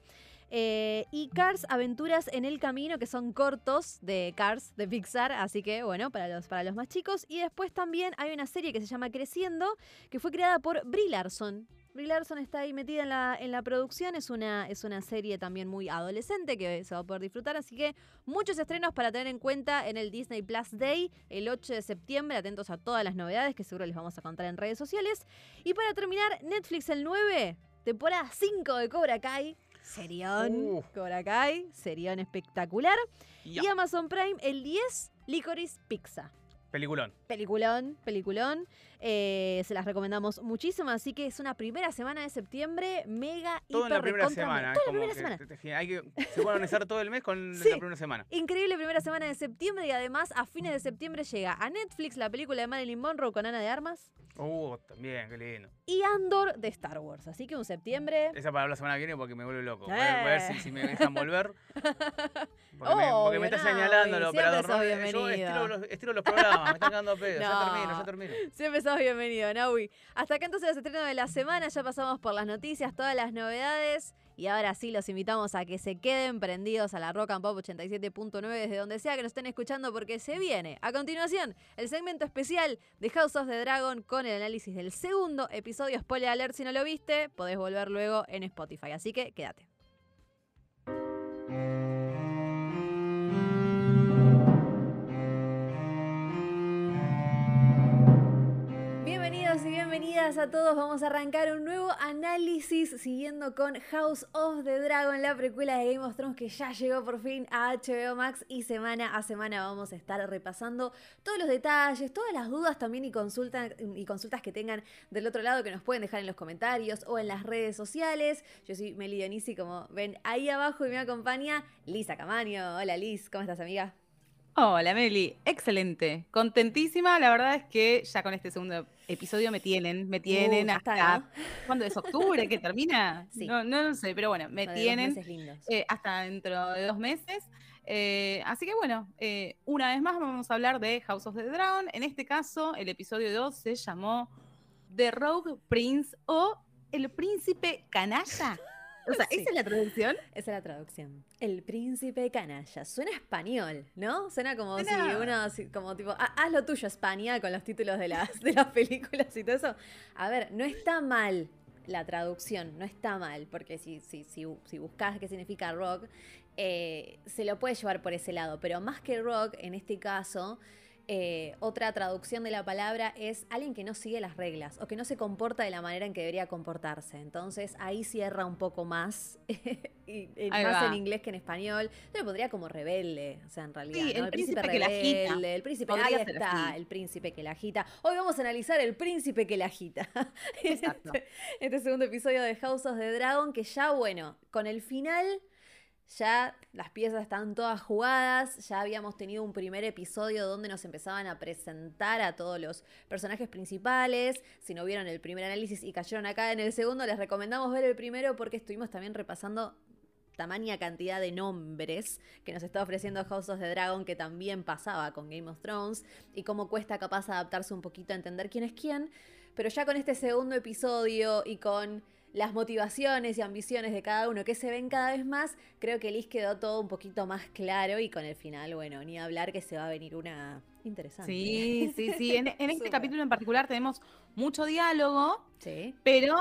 Eh, y Cars, Aventuras en el Camino, que son cortos de Cars, de Pixar, así que bueno, para los, para los más chicos. Y después también hay una serie que se llama Creciendo, que fue creada por Brie Larson. Brie Larson está ahí metida en la, en la producción, es una, es una serie también muy adolescente que se va a poder disfrutar, así que muchos estrenos para tener en cuenta en el Disney Plus Day el 8 de septiembre, atentos a todas las novedades que seguro les vamos a contar en redes sociales. Y para terminar, Netflix el 9, temporada 5 de Cobra Kai, serión, Uh. Cobra Kai, serión espectacular. Y Amazon Prime el 10, Licorice Pizza. Peliculón. Peliculón, peliculón. Eh, se las recomendamos muchísimo, así que es una primera semana de septiembre mega Todo en la primera semana. Toda la primera semana. te- te- hay que, se puede organizar todo el mes con Sí. la primera semana. Increíble primera semana de septiembre y además a fines de septiembre llega a Netflix la película de Marilyn Monroe con Ana de Armas Uh, también, qué lindo. y Andor de Star Wars. Así que un septiembre. Esa para la semana que viene porque me vuelve loco. Voy Eh. a, voy a ver si, si me dejan volver. Porque, me, porque me está señalando el operador. ¿no? Yo estiro los, estiro los programas, me están quedando a pedo. No. Ya termino, ya termino. Siempre sos bienvenido, Naui. Hasta acá entonces los estrenos de la semana. Ya pasamos por las noticias, todas las novedades. Y ahora sí los invitamos a que se queden prendidos a la Rock and Pop 87.9 desde donde sea que nos estén escuchando porque se viene. A continuación, el segmento especial de House of the Dragon con el análisis del segundo episodio. Spoiler alert si no lo viste, podés volver luego en Spotify. Así que quédate. Bienvenidas a todos. Vamos a arrancar un nuevo análisis siguiendo con House of the Dragon, la precuela de Game of Thrones que ya llegó por fin a HBO Max y semana a semana vamos a estar repasando todos los detalles, todas las dudas también y, consulta- y consultas que tengan del otro lado que nos pueden dejar en los comentarios o en las redes sociales. Yo soy Meli Dionisi, como ven ahí abajo y me acompaña Lisa Camaño. Hola Liz, ¿cómo estás amiga? Hola Meli, excelente, contentísima, la verdad es que ya con este segundo episodio me tienen, me tienen Uh, hasta, está, ¿no? ¿cuándo es? ¿Octubre que termina? Sí. No, no lo sé, pero bueno, me tienen eh, hasta dentro de dos meses. Eh, así que bueno, eh, una vez más vamos a hablar de House of the Dragon. En este caso, el episodio 2 se llamó The Rogue Prince o El Príncipe Canalla. O sea, Sí. ¿esa es la traducción? Esa es la traducción. El príncipe canalla. Suena español, ¿no? Suena como si uno, como tipo, "Ah, haz lo tuyo, España, con los títulos de las, de las películas y todo eso. A ver, no está mal la traducción, no está mal, porque si, si, si, si buscas qué significa rock, eh, se lo puede llevar por ese lado, pero más que rock, en este caso, eh, otra traducción de la palabra es alguien que no sigue las reglas o que no se comporta de la manera en que debería comportarse. Entonces ahí cierra un poco más, y, y Ahí más va. en inglés que en español. Yo lo pondría como rebelde, o sea, en realidad. Sí, ¿no? el príncipe que la agita. rebelde, El príncipe, Podría ahí ser está, así. el príncipe que la agita. Hoy vamos a analizar el príncipe que la agita. Exacto. Este, este segundo episodio de House of the Dragon, que ya, bueno, con el final ya las piezas están todas jugadas, ya habíamos tenido un primer episodio donde nos empezaban a presentar a todos los personajes principales. Si no vieron el primer análisis y cayeron acá en el segundo, les recomendamos ver el primero porque estuvimos también repasando tamaña cantidad de nombres que nos está ofreciendo House of the Dragon, que también pasaba con Game of Thrones, y cómo cuesta capaz adaptarse un poquito a entender quién es quién. Pero ya con este segundo episodio y con las motivaciones y ambiciones de cada uno que se ven cada vez más, creo que Liz quedó todo un poquito más claro y con el final, bueno, ni hablar que se va a venir una interesante. Sí, sí, sí. En, en este capítulo en particular tenemos mucho diálogo, Sí. pero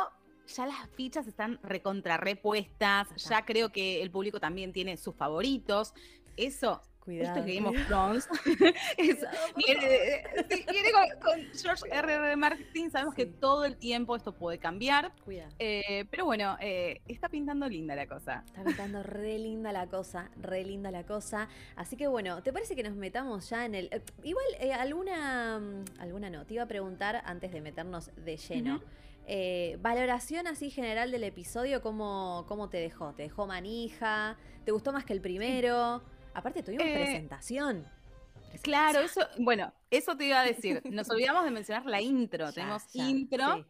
ya las fichas están recontra repuestas. Ya creo que el público también tiene sus favoritos. Eso, Cuidado. esto es Game of Thrones. Es- viene, sí, viene con, con George R. R. Martin. Sabemos que Sí. todo el tiempo esto puede cambiar. Cuidado. eh, pero bueno, eh, está pintando linda la cosa. Está pintando re linda la cosa, re linda la cosa. Así que bueno, ¿te parece que nos metamos ya en el... eh, igual, alguna, mm, alguna no, te iba a preguntar antes de meternos de lleno. Eh, valoración así general del episodio, ¿cómo, ¿cómo te dejó? ¿Te dejó manija? ¿Te gustó más que el primero? Aparte tuvimos Eh, presentación. Claro, eso, bueno, eso te iba a decir. Nos olvidamos de mencionar la intro. Ya, Tenemos ya, intro. sí.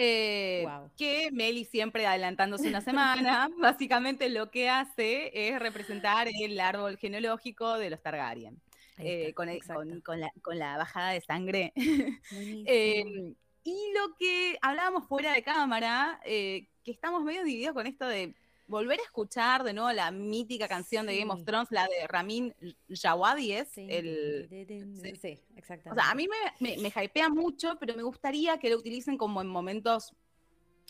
Eh, que Meli siempre adelantándose una semana, básicamente lo que hace es representar el árbol genealógico de los Targaryen, eh, con, el- exacto. con- con la, con la bajada de sangre. Eh, y lo que hablábamos fuera de cámara, que estamos medio divididos con esto de volver a escuchar de nuevo la mítica canción de Game of. Thrones, la de Ramin Djawadi, es Sí, el... sí, sí. exactamente. O sea, a mí me, me, me hypea mucho, pero me gustaría que lo utilicen como en momentos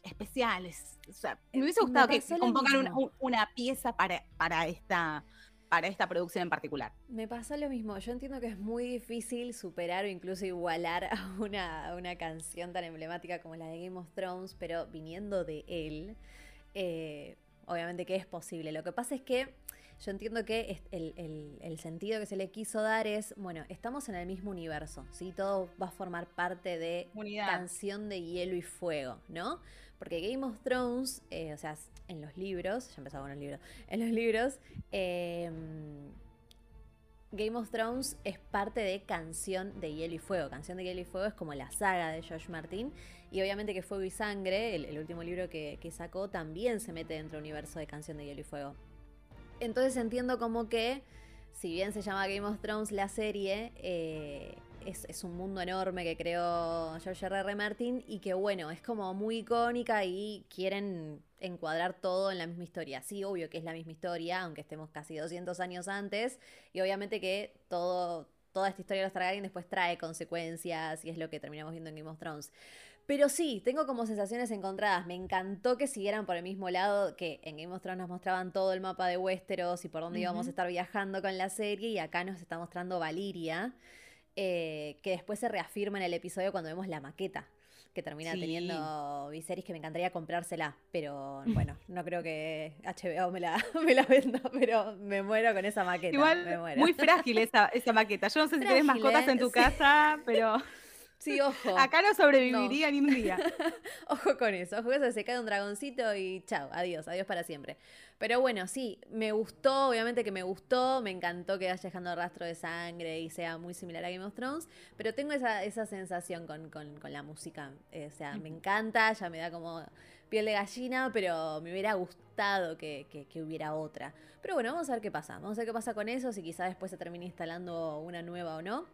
especiales. O sea, me hubiese Me gustado que compongan una, una pieza para, para, esta, para esta producción en particular. Me pasa lo mismo. Yo entiendo que es muy difícil superar o incluso igualar a una, a una canción tan emblemática como la de Game of Thrones, pero viniendo de él, eh, obviamente que es posible. Lo que pasa es que yo entiendo que el, el- el sentido que se le quiso dar es, bueno, estamos en el mismo universo, ¿sí? Todo va a formar parte de Unidad. canción de hielo y fuego, ¿no? Porque Game of Thrones, eh, o sea, en los libros, ya empezaba con los libros, en los libros, eh, Game of Thrones es parte de Canción de Hielo y Fuego. Canción de Hielo y Fuego es como la saga de George Martin. Y obviamente que Fuego y Sangre, el, el último libro que, que sacó, también se mete dentro del universo de Canción de Hielo y Fuego. Entonces entiendo como que, si bien se llama Game of Thrones la serie, eh, es, es un mundo enorme que creó George R. R. Martin y que bueno, es como muy icónica y quieren encuadrar todo en la misma historia. Sí, obvio que es la misma historia, aunque estemos casi 200 años antes, y obviamente que todo, toda esta historia de los Targaryen después trae consecuencias y es lo que terminamos viendo en Game of Thrones. Pero sí, tengo como sensaciones encontradas. Me encantó que siguieran por el mismo lado, que en Game of Thrones nos mostraban todo el mapa de Westeros y por dónde íbamos a estar viajando con la serie, y acá nos está mostrando Valiria, eh, que después se reafirma en el episodio cuando vemos la maqueta que termina Sí. teniendo Viserys, que me encantaría comprársela, pero bueno, no creo que HBO me la, me la venda, pero me muero con esa maqueta. me Igual, muero. muy frágil esa, esa maqueta. Yo no sé si tenés mascotas en tu Sí. casa, pero Sí, ojo. acá no sobreviviría ni un día. Ojo con eso, ojo con eso, se cae un dragoncito y chao, adiós, adiós para siempre. Pero bueno, sí, me gustó, obviamente que me gustó, me encantó que vaya dejando rastro de sangre y sea muy similar a Game of Thrones, pero tengo esa, esa sensación con, con- con la música, eh, o sea, me encanta, ya me da como piel de gallina, pero me hubiera gustado que, que- que hubiera otra. Pero bueno, vamos a ver qué pasa, vamos a ver qué pasa con eso, si quizás después se termina instalando una nueva o no.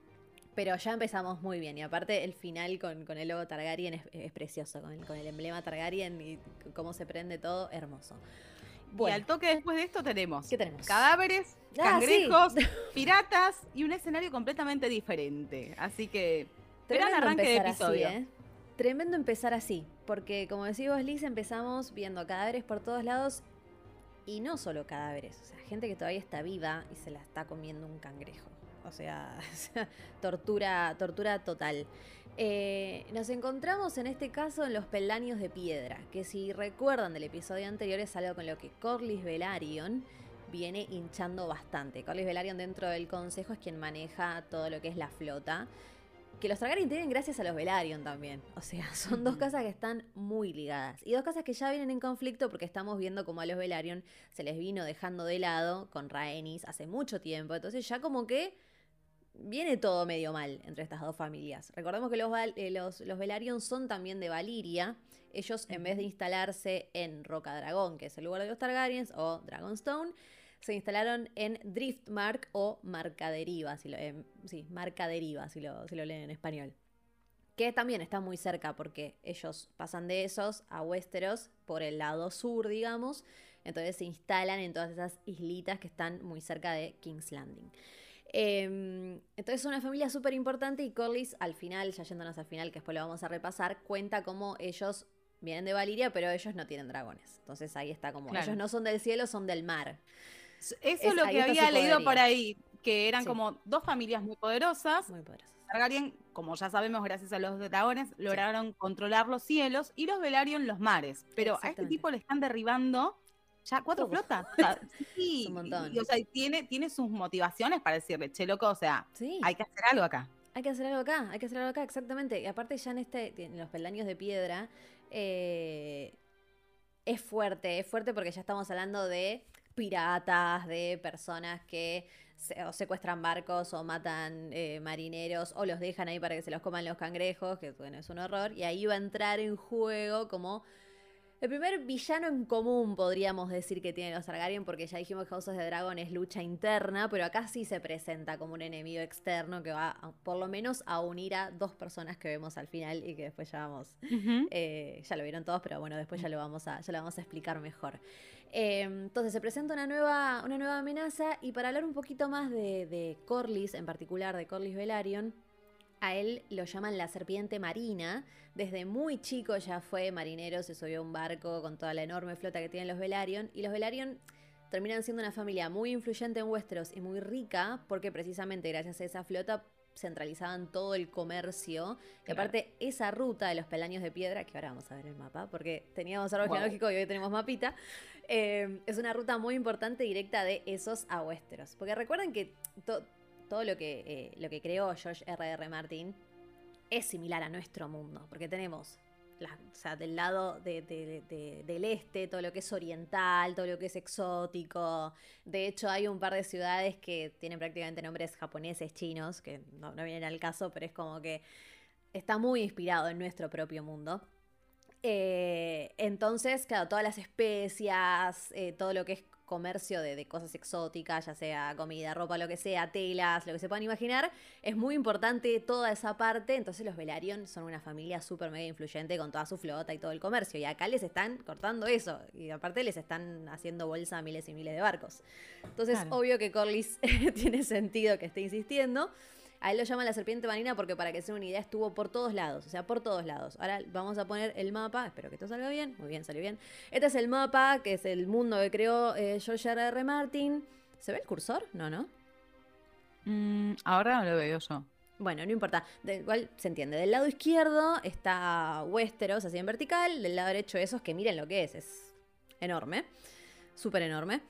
Pero ya empezamos muy bien. Y aparte, el final con, con el logo Targaryen es, es precioso. Con el, con el emblema Targaryen y cómo se prende todo, hermoso. Y Bueno, al toque después de esto tenemos ¿qué tenemos? cadáveres, Ah, sí. cangrejos, piratas y un escenario completamente diferente. Así que Tremendo arranque de episodio. Así, ¿eh? Tremendo empezar así. Porque, como decís vos, Liz, empezamos viendo cadáveres por todos lados. Y no solo cadáveres. O sea, gente que todavía está viva y se la está comiendo un cangrejo. O sea, tortura, tortura total. Eh, nos encontramos en este caso en los peldaños de piedra, que si recuerdan del episodio anterior es algo con lo que Corlys Velaryon viene hinchando bastante. Corlys Velaryon dentro del consejo es quien maneja todo lo que es la flota. Que los Targaryen tienen gracias a los Velaryon también. O sea, son dos casas que están muy ligadas. Y dos casas que ya vienen en conflicto porque estamos viendo como a los Velaryon se les vino dejando de lado con Rhaenys hace mucho tiempo. Entonces ya como que viene todo medio mal entre estas dos familias. Recordemos que los, eh, los, los Velaryon son también de Valiria. Ellos, en vez de instalarse en Roca Dragón, que es el lugar de los Targaryens, o Dragonstone, se instalaron en Driftmark o Marca Deriva, si lo, eh, sí, Marca Deriva, si lo, si lo leen en español. Que también está muy cerca porque ellos pasan de esos a Westeros por el lado sur, digamos. Entonces se instalan en todas esas islitas que están muy cerca de King's Landing. Eh, entonces es una familia súper importante y Corlys al final, ya yéndonos al final, que después lo vamos a repasar, cuenta cómo ellos vienen de Valiria, pero ellos no tienen dragones. Entonces ahí está como, Claro. ellos no son del cielo, son del mar. Eso Es- lo que había leído por ahí, que eran Sí. como dos familias muy poderosas. Muy poderosos. Targaryen, como ya sabemos, gracias a los dragones, lograron controlar los cielos y los Velaryon los mares. Pero a este tipo le están derribando ya cuatro flotas. O sea, sí, Es un montón. y- y, o sea, tiene, tiene sus motivaciones para decirle, che, loco, o sea, Sí. hay que hacer algo acá. Hay que hacer algo acá, hay que hacer algo acá, exactamente. Y aparte ya en este, en los peldaños de piedra, eh, es fuerte, es fuerte porque ya estamos hablando de piratas, de personas que se- o secuestran barcos o matan eh, marineros o los dejan ahí para que se los coman los cangrejos, que bueno, es un horror. Y ahí va a entrar en juego como El primer villano en común podríamos decir que tienen los Targaryen, porque ya dijimos que House of the Dragon es lucha interna, pero acá sí se presenta como un enemigo externo que va a- por lo menos a unir a dos personas que vemos al final y que después ya vamos. eh, ya lo vieron todos, pero bueno, después ya lo vamos a, ya lo vamos a explicar mejor. Eh, entonces se presenta una nueva, una nueva amenaza y para hablar un poquito más de, de Corlys, en particular de Corlys Velaryon, a él lo llaman la serpiente marina. Desde muy chico ya fue marinero, se subió a un barco con toda la enorme flota que tienen los Velaryon. Y los Velaryon terminan siendo una familia muy influyente en Westeros y muy rica, porque precisamente gracias a esa flota centralizaban todo el comercio. Y aparte, esa ruta de los peldaños de piedra, que ahora vamos a ver el mapa, porque teníamos árbol Wow. genealógico y hoy tenemos mapita, eh, es una ruta muy importante directa de esos a Westeros. Porque recuerden que to- todo lo que, eh, lo que creó George R.R. Martin es similar a nuestro mundo, porque tenemos la- o sea, del lado de- de- de- del este, todo lo que es oriental, todo lo que es exótico. De hecho, hay un par de ciudades que tienen prácticamente nombres japoneses, chinos, que no, no vienen al caso, pero es como que está muy inspirado en nuestro propio mundo. Eh, entonces, claro, todas las especias, eh, todo lo que es comercio de, de cosas exóticas, ya sea comida, ropa, lo que sea, telas, lo que se puedan imaginar, es muy importante toda esa parte. Entonces, los Velaryon son una familia súper mega influyente con toda su flota y todo el comercio. Y acá les están cortando eso. Y aparte, les están haciendo bolsa a miles y miles de barcos. Entonces, Claro. obvio que Corlys tiene sentido que esté insistiendo. A él lo llaman la serpiente marina porque para que se den una idea estuvo por todos lados, o sea, por todos lados. Ahora vamos a poner el mapa, espero que esto salga bien, muy bien, salió bien. Este es el mapa, que es el mundo que creó eh, George R. R. Martin. ¿Se ve el cursor? No, ¿no? Mm, ahora no lo veo yo. Bueno, no importa, de igual se entiende. Del lado izquierdo está Westeros, así en vertical, del lado derecho esos, que miren lo que es, es enorme, súper enorme.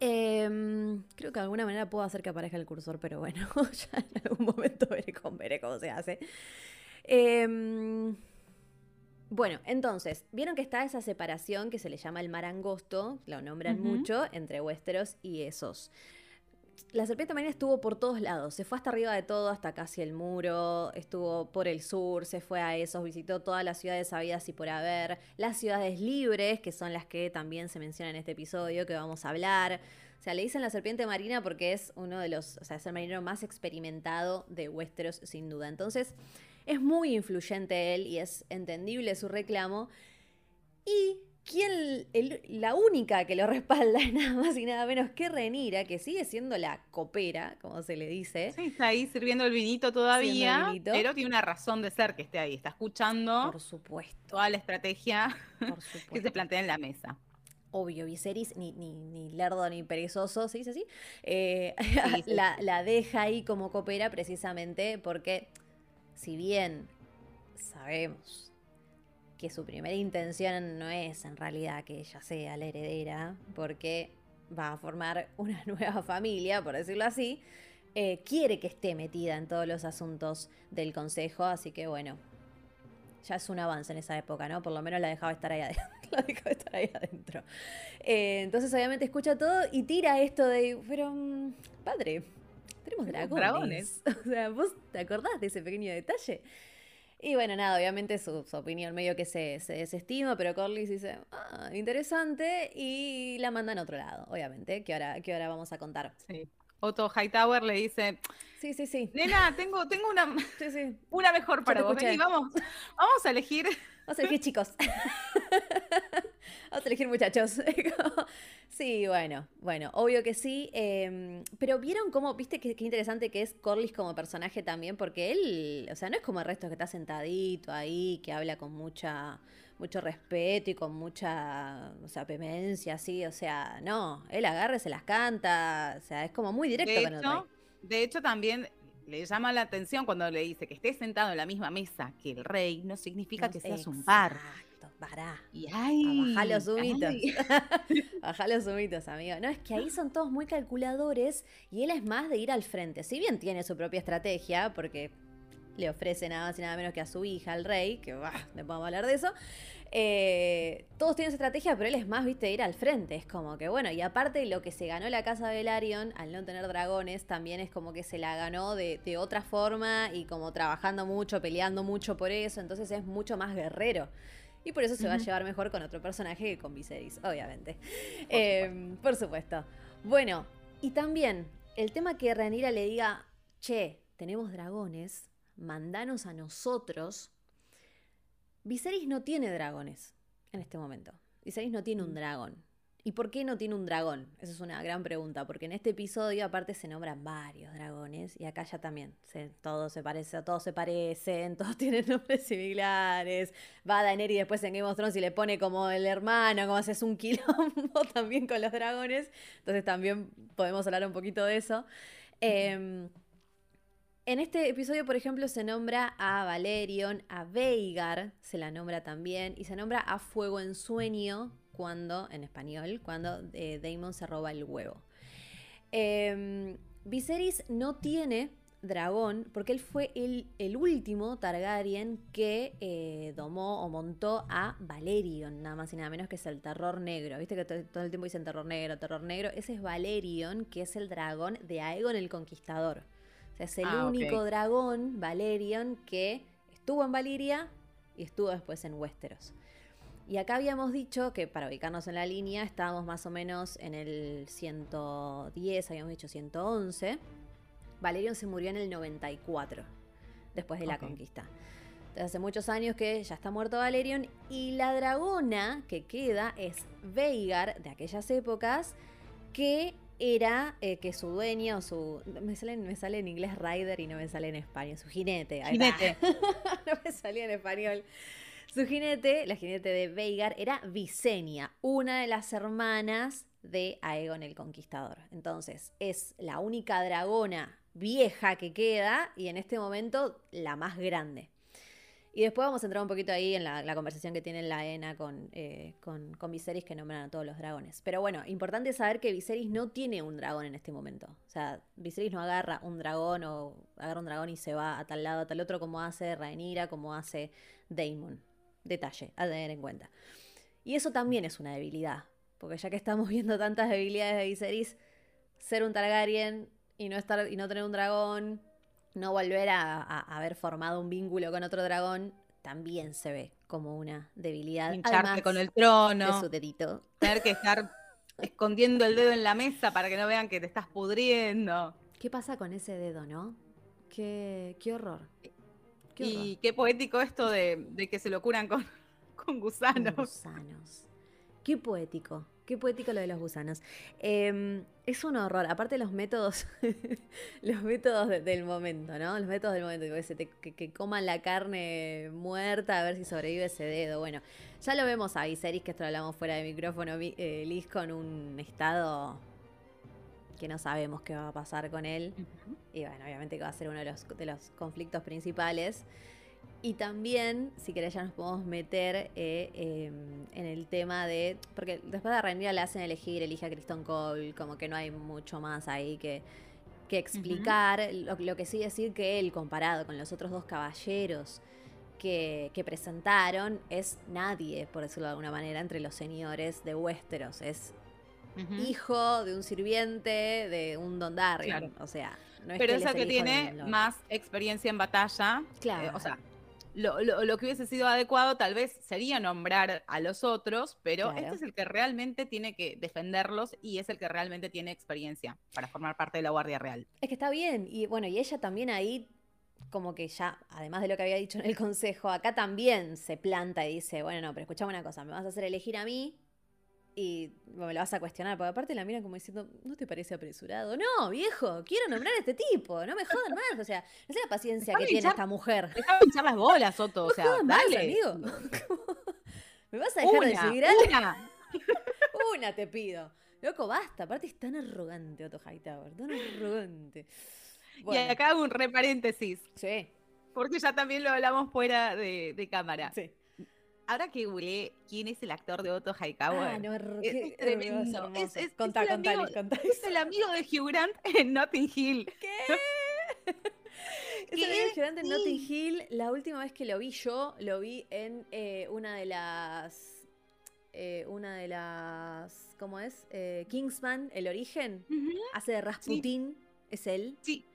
Em, creo que de alguna manera puedo hacer que aparezca el cursor, pero bueno, ya en algún momento veré cómo, veré cómo se hace. Em, bueno, entonces, vieron que está esa separación que se le llama el mar angosto, lo nombran mucho, entre Westeros y esos. La serpiente marina estuvo por todos lados, se fue hasta arriba de todo, hasta casi el muro, estuvo por el sur, se fue a esos, visitó todas las ciudades habidas y por haber, las ciudades libres, que son las que también se mencionan en este episodio, que vamos a hablar. O sea, le dicen la serpiente marina porque es uno de los, o sea, es el marinero más experimentado de Westeros, sin duda. Entonces, es muy influyente él y es entendible su reclamo. Y quien, el- la única que lo respalda es nada más y nada menos que Renira, que sigue siendo la copera, como se le dice. Sí, está ahí sirviendo el vinito todavía, el vinito. pero tiene una razón de ser que esté ahí. Está escuchando Por supuesto, toda la estrategia por que se plantea en la mesa. Obvio, Viserys, ni, ni, ni lerdo ni perezoso, ¿se dice así? Eh, Sí, sí. la, la deja ahí como copera precisamente porque, si bien sabemos que su primera intención no es en realidad que ella sea la heredera, porque va a formar una nueva familia, por decirlo así, eh, quiere que esté metida en todos los asuntos del consejo, así que bueno, ya es un avance en esa época, ¿no? Por lo menos la dejaba estar ahí adentro. la dejaba estar ahí adentro. Eh, entonces obviamente escucha todo y tira esto de, pero, mm, padre, tenemos Tenemos dragones. o sea, ¿vos te acordás de ese pequeño detalle? Y bueno, nada, obviamente su, su opinión medio que se, se desestima, pero Corlys dice, ah, interesante, y la mandan a otro lado, obviamente, que ahora, que ahora vamos a contar. Sí. Otto Hightower le dice, Sí, sí, sí. nena, tengo, tengo una, Sí, sí. una mejor para vos. Vení, vamos, vamos a elegir. Vamos a elegir chicos. Vamos a elegir muchachos. sí, bueno, bueno, obvio que sí. eh, pero vieron cómo, viste qué, qué interesante que es Corlys como personaje también, porque él, o sea, no es como el resto que está sentadito ahí, que habla con mucha mucho respeto y con mucha, o sea, vehemencia, así, o sea, no, él agarra y se las canta, o sea, es como muy directo De con el rey. hecho, de hecho, también le llama la atención cuando le dice que esté sentado en la misma mesa que el rey, no significa No, que seas un par. Pará. Y ay, Bajá los humitos. ay. Bajá los humitos, amigo. No, es que ahí son todos muy calculadores y él es más de ir al frente. Si bien tiene su propia estrategia, porque le ofrece nada más y nada menos que a su hija, al rey, que bah, no podemos hablar de eso. eh, todos tienen su estrategia, pero él es más, viste, de ir al frente. Es como que, bueno, y aparte lo que se ganó la casa de Velaryon, al no tener dragones, también es como que se la ganó de, de otra forma y como trabajando mucho, peleando mucho por eso. Entonces es mucho más guerrero. Y por eso se va a llevar mejor con otro personaje que con Viserys, obviamente. Em, Por supuesto. Bueno, y también el tema que Rhaenyra le diga, che, tenemos dragones, mandanos a nosotros. Viserys no tiene dragones en este momento. Viserys no tiene un dragón. ¿Y por qué no tiene un dragón? Esa es una gran pregunta, porque en este episodio aparte se nombran varios dragones y acá ya también, se, todo se parece, todos se parecen, todos tienen nombres similares. Va Daenerys después en Game of Thrones y le pone como el hermano, como haces un quilombo también con los dragones. Entonces también podemos hablar un poquito de eso. Em, en este episodio, por ejemplo, se nombra a Valerion, a Veigar, se la nombra también, y se nombra a Fuego en Sueño, cuando, en español, cuando eh, Daemon se roba el huevo. Em, Viserys no tiene dragón porque él fue el, el último Targaryen que eh, domó o montó a Valerion, nada más y nada menos que es el terror negro. Viste que to- todo el tiempo dicen terror negro, terror negro. Ese es Valerion, que es el dragón de Aegon el Conquistador. O sea, es el Ah, único dragón, Valerion, que estuvo en Valiria y estuvo después en Westeros. Y acá habíamos dicho que para ubicarnos en la línea estábamos más o menos en el 110, habíamos dicho 111. Valerion se murió en el 94, después de la conquista. Entonces hace muchos años que ya está muerto Valerion y la dragona que queda es Veigar de aquellas épocas que era eh, que su dueña o su... Me sale, en- me sale en inglés rider y no me sale en español, su jinete. Jinete. no me salía en español. Su jinete, la jinete de Veigar, era Visenya, una de las hermanas de Aegon el Conquistador. Entonces, es la única dragona vieja que queda y en este momento la más grande. Y después vamos a entrar un poquito ahí en la, conversación que tiene la ENA con, eh, con, con Viserys que nombran a todos los dragones. Pero bueno, importante saber que Viserys no tiene un dragón en este momento. O sea, Viserys no agarra un dragón o agarra un dragón y se va a tal lado, a tal otro, como hace Rhaenyra, como hace Daemon. Detalle a tener en cuenta. Y eso también es una debilidad. Porque ya que estamos viendo tantas debilidades de Viserys, ser un Targaryen y no, estar, y no tener un dragón, no volver a, haber formado un vínculo con otro dragón, también se ve como una debilidad. Hincharte Además con el de trono, su dedito. tener que estar escondiendo el dedo en la mesa para que no vean que te estás pudriendo. ¿Qué pasa con ese dedo, no? Qué, qué horror. Qué. Y qué poético esto de, de que se lo curan con, con Con gusanos. gusanos. Qué poético. Qué poético lo de los gusanos. Eh, es un horror. Aparte los métodos, los métodos de- del momento, ¿no? Los métodos del momento. Que, se te- que- que coman la carne muerta a ver si sobrevive ese dedo. Bueno, ya lo vemos a Viserys, que esto lo hablamos fuera de micrófono, eh, Liz con un estado que no sabemos qué va a pasar con él. Y bueno, obviamente que va a ser uno de los, de los conflictos principales. Y también, si querés, ya nos podemos meter eh, eh, en el tema de. Porque después de Rhaenyra le hacen elegir, elige a Kristen Cole, como que no hay mucho más ahí que, que explicar. lo, lo que sí decir que él, comparado con los otros dos caballeros que, que presentaron, es nadie, por decirlo de alguna manera, entre los señores de Westeros. Es Hijo de un sirviente de un Don. Claro. O sea, no es Pero él es el que hijo de tiene más experiencia en batalla. Claro. Eh, o sea, lo, lo- lo que hubiese sido adecuado tal vez sería nombrar a los otros, pero Claro. este es el que realmente tiene que defenderlos y es el que realmente tiene experiencia para formar parte de la Guardia Real. Es que está bien. Y bueno, y ella también ahí, como que ya, además de lo que había dicho en el consejo, acá también se planta y dice, bueno, no, pero escuchame una cosa, me vas a hacer elegir a mí y me lo vas a cuestionar. Porque aparte la miran como diciendo, ¿no te parece apresurado? No, viejo, quiero nombrar a este tipo, no me jodan más. O sea, no sé la paciencia que tiene esta mujer. Deja de hinchar las bolas, Soto. O sea, jodas más, dale. amigo. ¿Me vas a dejar de Una, seguir algo? una. Una te pido. Loco, basta. Aparte es tan arrogante Otto Hightower. Tan arrogante. Y acá hago un re paréntesis, Sí, porque ya también lo hablamos fuera de, de cámara. sí. Ahora que googleé quién es el actor de Otto Hightower. Ah, no, es, qué tremendo. Es, es- contá, es el contá, amigo, contá es el amigo de Hugh Grant en Notting Hill. Es el ¿Qué? amigo gigante en Sí. Notting Hill. La última vez que lo vi yo, lo vi en eh, una de las. eh, una de las. ¿Cómo es? Eh, Kingsman, El Origen. Hace de Rasputin. Es él. Sí.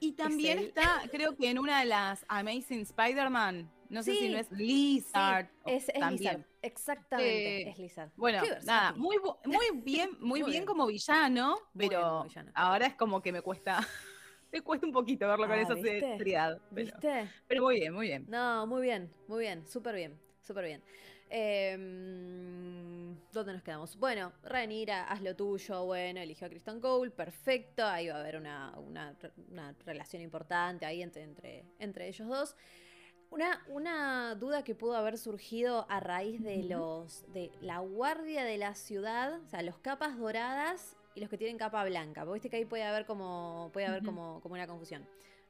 Y también está, creo que en una de las Amazing Spider-Man, No sé si Sí, no es Lizard. o Es, es también. Lizard, exactamente, Eh, es Lizard. Bueno, nada, muy, muy bien, muy, Muy bien, bien. como villano, Muy pero villano. ahora es como que me cuesta, me cuesta un poquito verlo con Ah, esa ¿viste? seriedad. Pero, ¿Viste? pero muy bien, muy bien. No, muy bien, muy bien, súper bien, súper bien. Em, ¿Dónde nos quedamos? Bueno, Rhaenyra, haz lo tuyo, bueno, eligió a Kristen Cole, perfecto, ahí va a haber una, una una relación importante ahí entre, entre, entre ellos dos. Una, una duda que pudo haber surgido a raíz de los de la guardia de la ciudad, o sea, los capas doradas y los que tienen capa blanca. Porque viste que ahí puede haber como, puede haber como, como una confusión.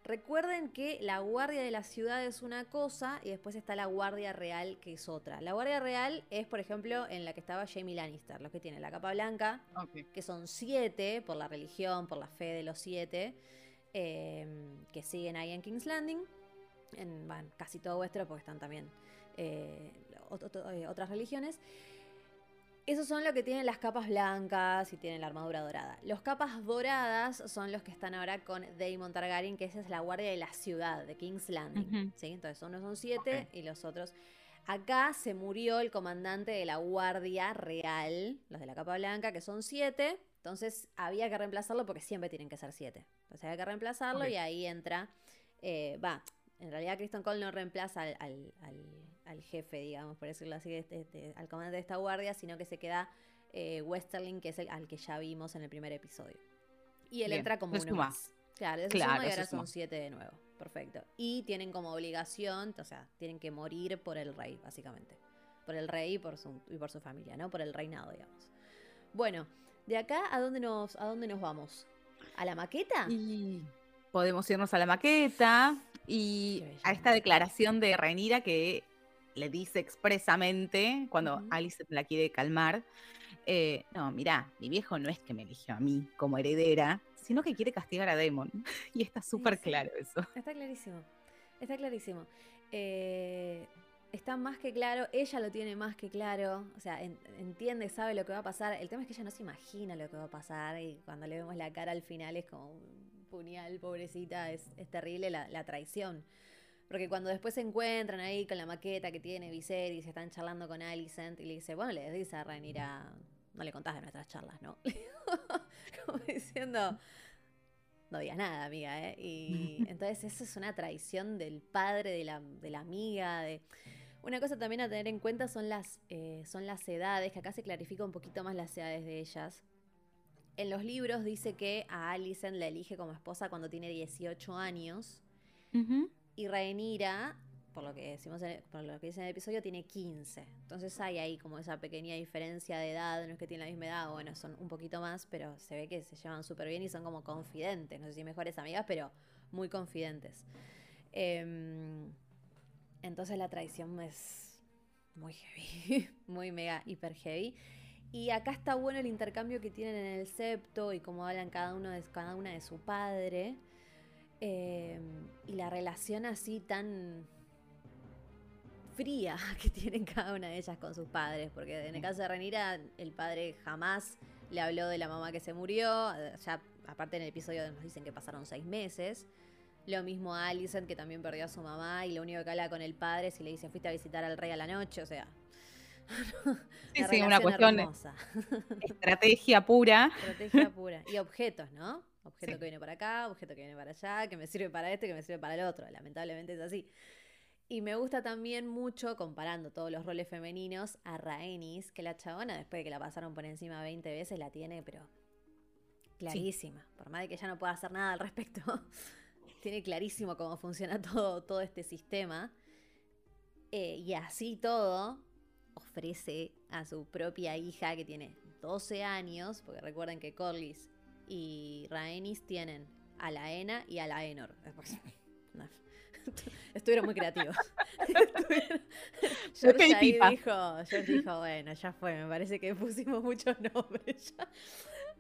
Recuerden que la guardia de la ciudad es una cosa y después está la guardia real que es otra. La guardia real es, por ejemplo, en la que estaba Jamie Lannister, los que tienen la capa blanca, que son siete por la religión, por la fe de los siete, eh, que siguen ahí en King's Landing, en bueno, casi todo Westeros, porque están también eh, eh, otras religiones. Esos son los que tienen las capas blancas y tienen la armadura dorada. Los capas doradas son los que están ahora con Daemon Targaryen, que esa es la guardia de la ciudad, de King's Landing. ¿sí? Entonces, unos son siete y los otros. Acá se murió el comandante de la guardia real, los de la capa blanca, que son siete. Entonces, había que reemplazarlo porque siempre tienen que ser siete. Entonces, había que reemplazarlo y ahí entra. eh, Va, en realidad, Kristen Cole no reemplaza al, al- al- al jefe, digamos, por decirlo así, este- este- al comandante de esta guardia, sino que se queda eh, Westerling, que es el al que ya vimos en el primer episodio. Y él Bien, entra como uno suma. más. Claro, se Claro, suma y ahora suma. son siete de nuevo. Perfecto. Y tienen como obligación, o sea, tienen que morir por el rey, básicamente. Por el rey y por su, y por su familia, ¿no? Por el reinado, digamos. Bueno, de acá, ¿a dónde nos, a dónde nos vamos? ¿A la maqueta? Y podemos irnos a la maqueta y a esta declaración de Renira que le dice expresamente cuando. Alice la quiere calmar. eh, no, mirá, mi viejo no es que me eligió a mí como heredera, sino que quiere castigar a Damon. Y está súper sí. claro eso. Está clarísimo. Está clarísimo. Eh, está más que claro. Ella lo tiene más que claro. O sea, en- entiende, sabe lo que va a pasar. El tema es que ella no se imagina lo que va a pasar. Y cuando le vemos la cara al final es como un puñal, pobrecita. Es, es terrible la, la traición. Porque cuando después se encuentran ahí con la maqueta que tiene Viserys y se están charlando con Alicent y le dice, bueno, le dice a Rhaenyra, no le contás de nuestras charlas, ¿no? como diciendo, no digas nada, amiga, ¿eh? Y entonces eso es una traición del padre, de la, de la amiga, de... Una cosa también a tener en cuenta son las, eh, son las edades, que acá se clarifica un poquito más las edades de ellas. En los libros dice que a Alicent la elige como esposa cuando tiene 18 años y Rhaenyra, por lo que decimos en por lo que dice en el episodio, tiene 15. Entonces hay ahí como esa pequeña diferencia de edad, no es que tienen la misma edad, bueno, son un poquito más, pero se ve que se llevan súper bien y son como confidentes, no sé si mejores amigas, pero muy confidentes. Em, entonces la traición es muy heavy, muy mega hiper heavy. Y acá está bueno el intercambio que tienen en el septo y cómo hablan cada uno de cada una de su padre. Eh, y la relación así tan fría que tienen cada una de ellas con sus padres, porque en el caso de Renira, el padre jamás le habló de la mamá que se murió, ya aparte en el episodio nos dicen que pasaron seis meses. Lo mismo a Alicent, que también perdió a su mamá, y lo único que habla con el padre es si le dice, fuiste a visitar al rey a la noche, o sea... Sí, sí, una cuestión hermosa. Estrategia pura. Estrategia pura. Y objetos, ¿no? Objeto Sí. que viene para acá, objeto que viene para allá, que me sirve para este, que me sirve para el otro. Lamentablemente es así. Y me gusta también mucho, comparando todos los roles femeninos, a Rhaenys, que la chabona, después de que la pasaron por encima 20 veces, la tiene, pero clarísima. Por más de que ella no pueda hacer nada al respecto, tiene clarísimo cómo funciona todo, todo este sistema. Eh, y así todo, ofrece a su propia hija que tiene 12 años, porque recuerden que Corlys y Rhaenys tienen a la Ena y a la Enor. No. Estuvieron muy creativos. Estuvieron- George Ok, ahí pipa. dijo, George dijo, bueno, ya fue, me parece que pusimos muchos nombres ya.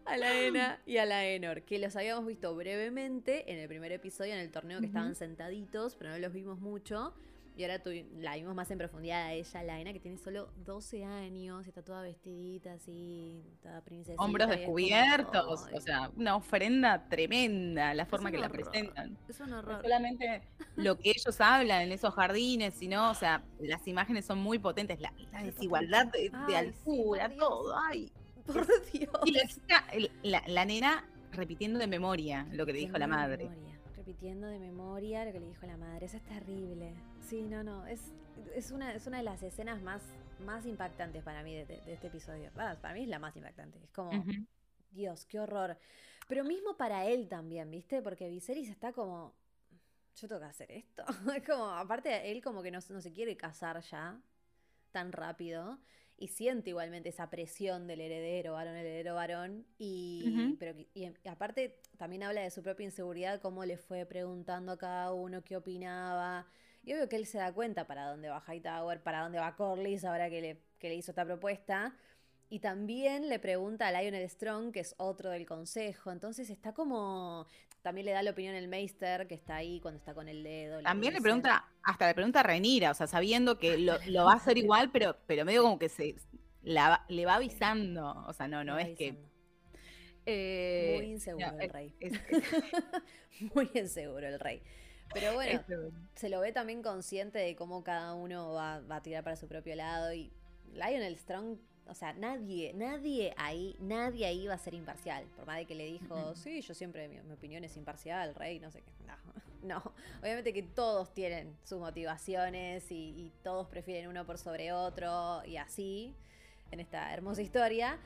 A la Ena y a la Enor, que los habíamos visto brevemente en el primer episodio, en el torneo que estaban sentaditos, pero no los vimos mucho. Y ahora tu- la vimos más en profundidad a ella, Laena, que tiene solo 12 años, y está toda vestidita así, toda princesita. Hombros como, descubiertos, "Ay, o sea, una ofrenda tremenda, la forma que la presentan. Es un No horror. solamente lo que ellos hablan en esos jardines, sino, o sea, las imágenes son muy potentes, la, la desigualdad de, Ay, altura, todo, ay. Por Dios. Y la, la, la nena repitiendo de memoria lo que le dijo la madre. memoria, repitiendo de memoria lo que le dijo la madre. Eso es terrible. Sí, no, no. Es, es, una, es una de las escenas más, más impactantes para mí de, de- de este episodio. Ah, para mí es la más impactante. Es como. Dios, qué horror. Pero mismo para él también, ¿viste? Porque Viserys está como. Yo tengo que hacer esto. Es como, aparte, él como que no, no se quiere casar ya tan rápido. Y siente igualmente esa presión del heredero, varón, heredero, varón. Y, pero, y, y aparte, también habla de su propia inseguridad, cómo le fue preguntando a cada uno qué opinaba. Y obvio que él se da cuenta para dónde va Hightower, para dónde va Corlys, ahora que le, que le hizo esta propuesta. Y también le pregunta a Lionel Strong, que es otro del consejo. Entonces está como. También le da la opinión el Meister, que está ahí cuando está con el dedo. También le pregunta, hasta le pregunta a Renira, o sea, sabiendo que lo, lo va a hacer igual, pero, pero medio como que se la le va avisando. O sea, no, no es que. eh, Muy inseguro no, el es- rey. es- Muy inseguro el rey. Pero bueno, es- se lo ve también consciente de cómo cada uno va, va a tirar para su propio lado. Y Lionel Strong, o sea, nadie, nadie ahí, nadie ahí va a ser imparcial. Por más de que le dijo, sí, yo siempre, mi, mi opinión es imparcial, rey, no sé qué. No, no. Obviamente que todos tienen sus motivaciones y, y todos prefieren uno por sobre otro y así en esta hermosa historia.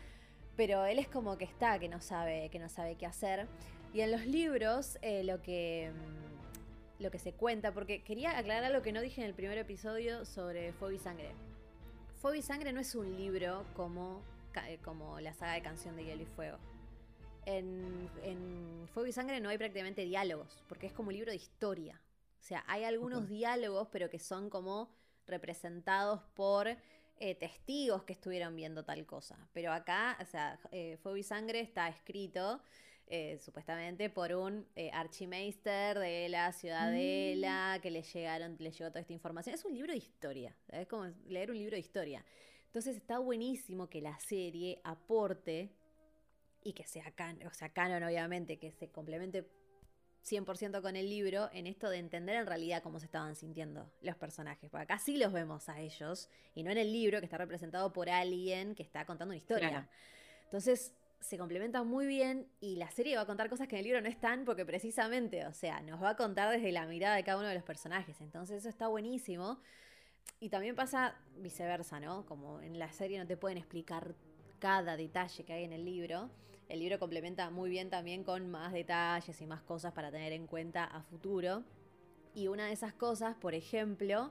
Pero él es como que está, que no sabe, que no sabe qué hacer. Y en los libros, eh, lo que. mm, Lo que se cuenta, porque quería aclarar algo que no dije en el primer episodio sobre Fuego y Sangre. Fuego y Sangre no es un libro como, eh, como la saga de Canción de Hielo y Fuego. En, en Fuego y Sangre no hay prácticamente diálogos, porque es como un libro de historia. O sea, hay algunos diálogos, pero que son como representados por eh, testigos que estuvieron viendo tal cosa. Pero acá, o sea, eh, Fuego y Sangre está escrito eh, supuestamente por un eh, archimeister de la ciudadela que le llegaron, le llegó toda esta información. Es un libro de historia, es como leer un libro de historia. Entonces está buenísimo que la serie aporte y que sea canon, o sea, canon obviamente, que se complemente 100% con el libro en esto de entender en realidad cómo se estaban sintiendo los personajes. Porque acá sí los vemos a ellos y no en el libro que está representado por alguien que está contando una historia. Claro. Entonces se complementan muy bien y la serie va a contar cosas que en el libro no están porque precisamente, o sea, nos va a contar desde la mirada de cada uno de los personajes. Entonces eso está buenísimo. Y también pasa viceversa, ¿no? Como en la serie no te pueden explicar cada detalle que hay en el libro. El libro complementa muy bien también con más detalles y más cosas para tener en cuenta a futuro. Y una de esas cosas, por ejemplo,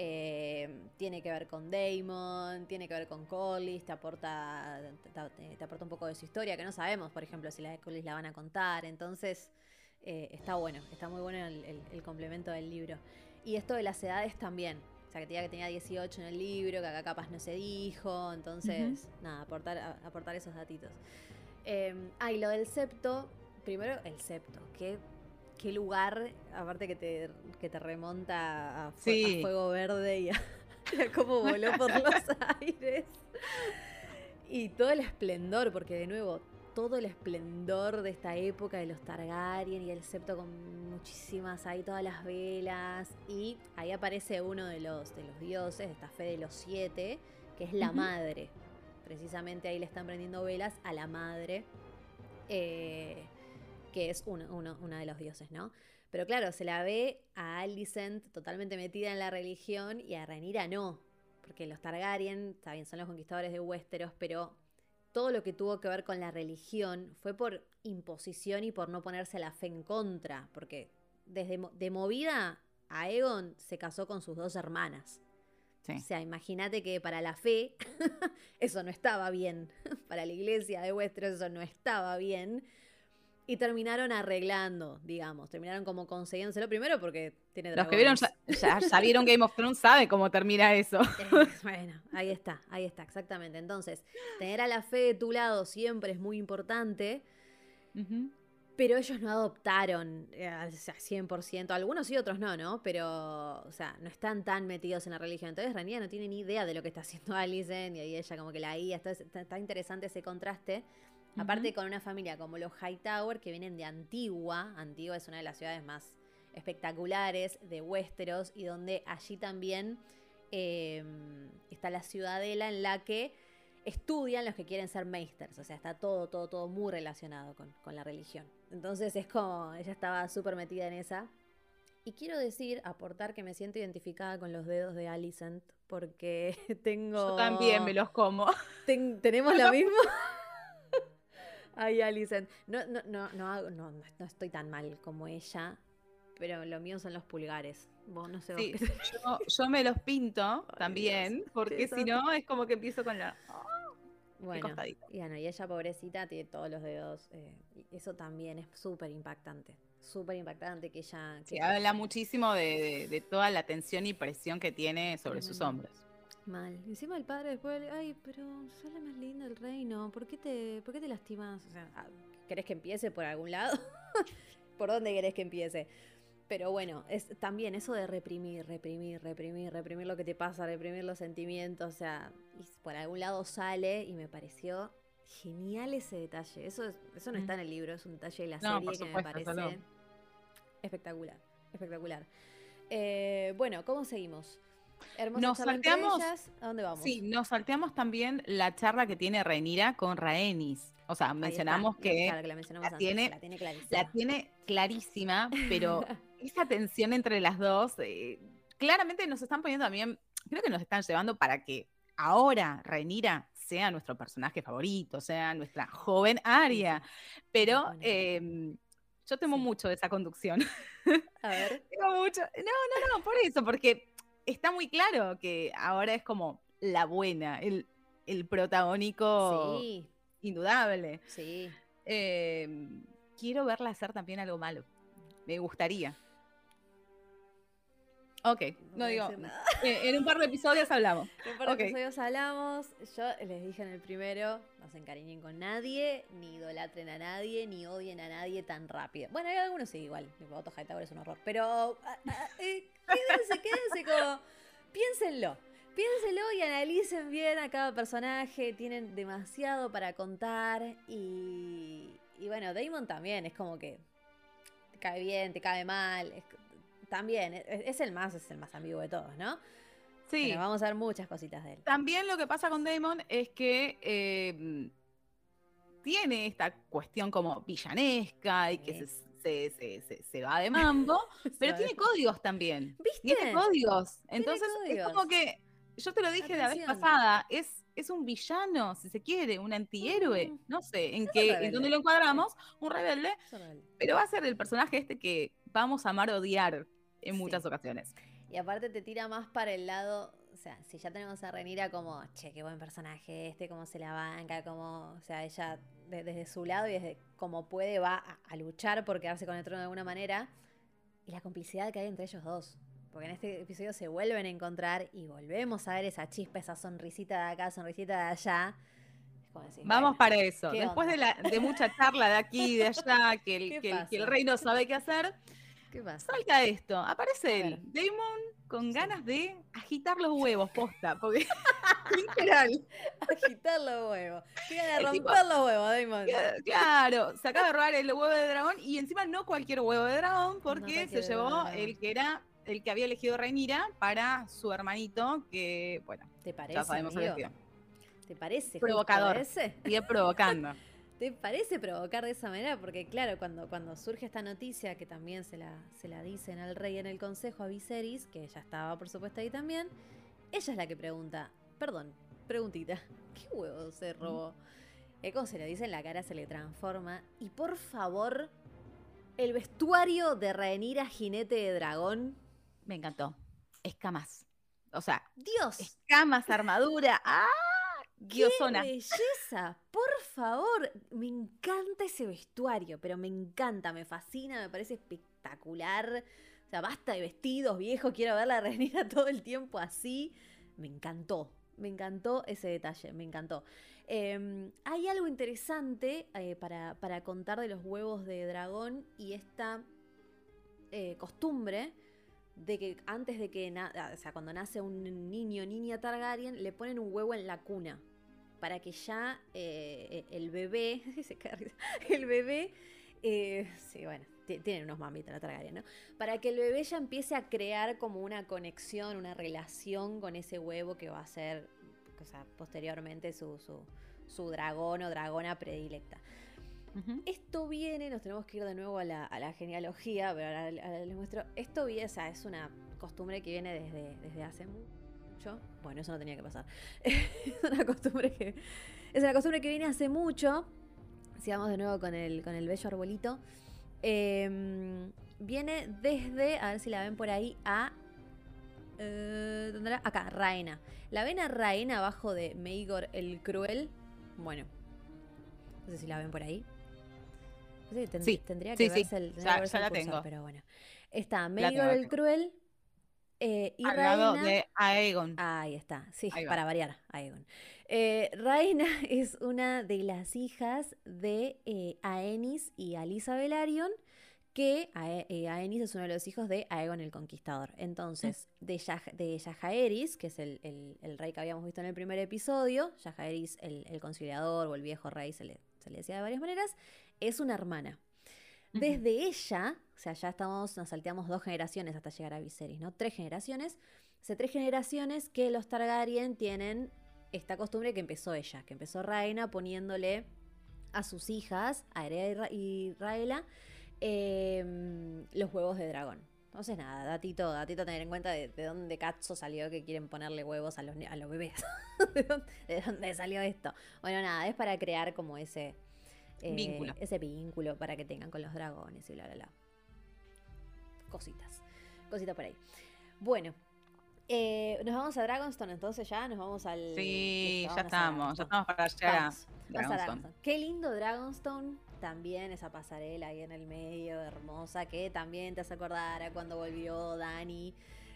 eh, tiene que ver con Damon, tiene que ver con Collis, te aporta, te, te aporta un poco de su historia, que no sabemos, por ejemplo, si la de Collis la van a contar. Entonces, eh, está bueno, está muy bueno el, el- el complemento del libro. Y esto de las edades también. O sea, que tenía que tenía 18 en el libro, que acá capaz no se dijo. Entonces, nada, aportar, a- aportar esos datitos. Eh, ah, y lo del septo. Primero, el septo. Qué, qué lugar, aparte que te, que te remonta a, fue- a Sí. Fuego Verde y a, cómo voló por los aires. Y todo el esplendor, porque de nuevo, todo el esplendor de esta época de los Targaryen y el septo con muchísimas ahí, todas las velas. Y ahí aparece uno de los, de los dioses, de esta fe de los siete, que es la madre. Precisamente ahí le están prendiendo velas a la madre, eh, que es uno, de los dioses, ¿no? Pero claro, se la ve a Alicent totalmente metida en la religión y a Rhaenyra no. Porque los Targaryen, está bien, son los conquistadores de Westeros, pero todo lo que tuvo que ver con la religión fue por imposición y por no ponerse la fe en contra. Porque desde de movida, Aegon se casó con sus dos hermanas. Sí. O sea, imagínate que para la fe eso no estaba bien. Para la iglesia de Westeros eso no estaba bien. Y terminaron arreglando, digamos. Terminaron como consiguiéndoselo primero porque tiene Los que vieron dragones. ya, ya- ya vieron Game of Thrones saben cómo termina eso. Bueno, ahí está, ahí está, exactamente. Entonces, tener a la fe de tu lado siempre es muy importante. Pero ellos no adoptaron eh, al 100%, algunos sí, otros no, ¿no? Pero, o sea, no están tan metidos en la religión. Entonces Rhaenyra no tiene ni idea de lo que está haciendo Alicent y ahí ella como que la guía. Entonces está, está interesante ese contraste. Aparte con una familia como los Hightower que vienen de Antigua. Antigua es una de las ciudades más espectaculares de Westeros y donde allí también eh, está la ciudadela en la que estudian los que quieren ser meisters. O sea, está todo, todo, todo muy relacionado con, con la religión. Entonces es como, ella estaba súper metida en esa. Y quiero decir, aportar que me siento identificada con los dedos de Alicent porque tengo... Yo también me los como. Ten- ¿Tenemos la misma? Ay, Alicent. No, no, no, no, no, no, estoy tan mal como ella, pero lo mío son los pulgares. Vos no sé vos Sí, qué- yo, yo me los pinto también, Dios, porque si no es como que empiezo con la... Bueno, costadito. y bueno, y ella pobrecita tiene todos los dedos. eh, y eso también es súper impactante. Súper impactante que ella... Sí, que- habla muchísimo de, de- de toda la tensión y presión que tiene sobre sus hombros. Mal. Encima el padre después, ay, pero sos la más linda del reino. ¿Por qué te, por qué te lastimas? O sea, ah, ¿querés que empiece por algún lado? ¿Por dónde querés que empiece? Pero bueno, es también eso de reprimir, reprimir, reprimir, reprimir lo que te pasa, reprimir los sentimientos, o sea, y por algún lado sale y me pareció genial ese detalle. Eso, es- eso no Mm. está en el libro, es un detalle de la No, serie que me parece espectacular, espectacular. Eh, bueno, ¿cómo seguimos? Hermosa Nos salteamos- ellas. ¿A dónde vamos? Sí, nos salteamos también la charla que tiene Rhaenyra con Rhaenys. O sea, está, mencionamos que claro, que la, mencionamos la antes, tiene- la tiene clarísima. la tiene clarísima, pero esa tensión entre las dos, eh, claramente nos están poniendo también, creo que nos están llevando para que ahora Rhaenyra sea nuestro personaje favorito, sea nuestra joven Aria. Pero eh, yo temo Sí. mucho de esa conducción. A ver. Temo mucho. No, no, no, por eso, porque está muy claro que ahora es como la buena, el, el protagónico Sí, indudable. sí. Eh, quiero verla hacer también algo malo. Me gustaría. Ok, no, a digo, eh, en un par de episodios hablamos. En un par de episodios hablamos. Yo les dije en el primero: no se encariñen con nadie, ni idolatren a nadie, ni odien a nadie tan rápido. Bueno, hay algunos sí, igual. Tipo, Otto Hightower es un horror. Pero ah, ah, eh, quédense, quédense como. Piénsenlo. Piénsenlo y analicen bien a cada personaje. Tienen demasiado para contar. Y, y bueno, Damon también es como que te cae bien, te cae mal. es- también es, es el más, es el más ambiguo de todos, ¿no? Sí, vamos a ver muchas cositas de él. también lo que pasa con Damon es que eh, tiene esta cuestión como villanesca y que Sí. se, se- se- va de mambo, pero tiene códigos también. ¿Viste? Tiene códigos. Entonces es códigos. como que, yo te lo dije la vez pasada, es, es un villano, si se quiere, un antihéroe. Mm. No sé en un qué, en dónde lo encuadramos, un rebelde, Es rebelde. pero va a ser el personaje este que vamos a amar odiar en Sí. muchas ocasiones. Y aparte te tira más para el lado, o sea, si ya tenemos a Renira como, che, qué buen personaje este, cómo se la banca, como, o sea, ella de- desde su lado y desde como puede va a, a luchar por quedarse con el trono de alguna manera. Y la complicidad que hay entre ellos dos. Porque en este episodio se vuelven a encontrar y volvemos a ver esa chispa, esa sonrisita de acá, sonrisita de allá. Decir, Vamos bueno, para eso. ¿qué Después de, la, de mucha charla de aquí y de allá, que el, ¿Qué que el- que el rey no sabe qué hacer, ¿Qué pasa? salta esto. Aparece él. Damon, con ganas de agitar los huevos, posta. Porque, literal, Agitar los huevos. El romper tipo- los huevos, Damon. claro, se acaba de robar el huevo de dragón y encima no cualquier huevo de dragón, porque se llevó el que era el que había elegido Rhaenyra para su hermanito, que, bueno, ¿Te parece? ya sabemos. ¿Te parece Provocador. ese? Sigue provocando. ¿Te parece provocar de esa manera? Porque claro, cuando, cuando surge esta noticia, que también se la, se la dicen al rey en el consejo, a Viserys, que ella estaba por supuesto ahí también, ella es la que pregunta, perdón, preguntita, ¿qué huevo se robó? Es como se le dice en la cara, se le transforma. Y por favor, el vestuario de Rhaenyra jinete de dragón, Me encantó. Escamas. O sea, Dios, escamas, armadura. ¡Ah! ¡Qué Diosona. belleza! Por favor, me encanta ese vestuario, pero me encanta, me fascina, me parece espectacular. O sea, basta de vestidos viejos, quiero ver la Rhaenyra todo el tiempo así. Me encantó. Me encantó ese detalle, me encantó. Em, hay algo interesante eh, para, para contar de los huevos de dragón y esta eh, costumbre de que antes de que, o sea, cuando nace un niño niña Targaryen, le ponen un huevo en la cuna. Para que ya eh, el bebé, el bebé, eh, sí, bueno, ti- tienen unos mamitas la Targaryen, ¿no? Para que el bebé ya empiece a crear como una conexión, una relación con ese huevo que va a ser, o sea, posteriormente su, su, su dragón o dragona predilecta. Esto viene, nos tenemos que ir de nuevo a la, a la genealogía, pero ahora, ahora les muestro. Esto viene, o sea, es una costumbre que viene desde, desde hace mucho. Bueno, eso no tenía que pasar. es una costumbre que. Es una costumbre que viene hace mucho. Sigamos de nuevo con el, con el bello arbolito. Em, viene desde, a ver si la ven por ahí, a. eh, ¿Dónde era? Acá, Raena. La ven a Raena abajo de Meigor el Cruel. Bueno. No sé si la ven por ahí. No sé, tend- Sí, tendría que sí. verse el, tendría Ya- que verse ya el la cursor, tengo. pero bueno. Está Meigor el. Cruel eh, y Al lado Raena. de Aegon. Ahí está, sí, para variar, Aegon. Eh, Raina es una de las hijas de eh, Aenys y Alisa Velaryon, que Ae- eh, Aenys es uno de los hijos de Aegon el Conquistador. Entonces, de, Yaj- de Yajaeris, que es el, el- el rey que habíamos visto en el primer episodio, Yajaeris el, el conciliador o el viejo rey, se le, se le decía de varias maneras, es una hermana. Desde ella, o sea, ya estamos, nos salteamos dos generaciones hasta llegar a Viserys, ¿no? Tres generaciones. Hace tres generaciones que los Targaryen tienen esta costumbre que empezó ella, que empezó Raina poniéndole a sus hijas, a Erea y Ra- y Raela, em, los huevos de dragón. Entonces, nada, datito, datito a tener en cuenta de, de dónde Katzo salió que quieren ponerle huevos a los, bebés. ¿De, dónde, de dónde salió esto? Bueno, nada, es para crear como ese eh, Vínculo. Ese vínculo para que tengan con los dragones y bla, bla, bla. Cositas. Cositas por ahí. Bueno. eh, nos vamos a Dragonstone entonces ya, nos vamos al... Sí, listo, ya estamos, ya estamos para llegar Vamos, vamos a Dragonstone. Dragonstone. Qué lindo Dragonstone. También esa pasarela ahí en el medio, hermosa, que también te hace acordar a cuando volvió Dani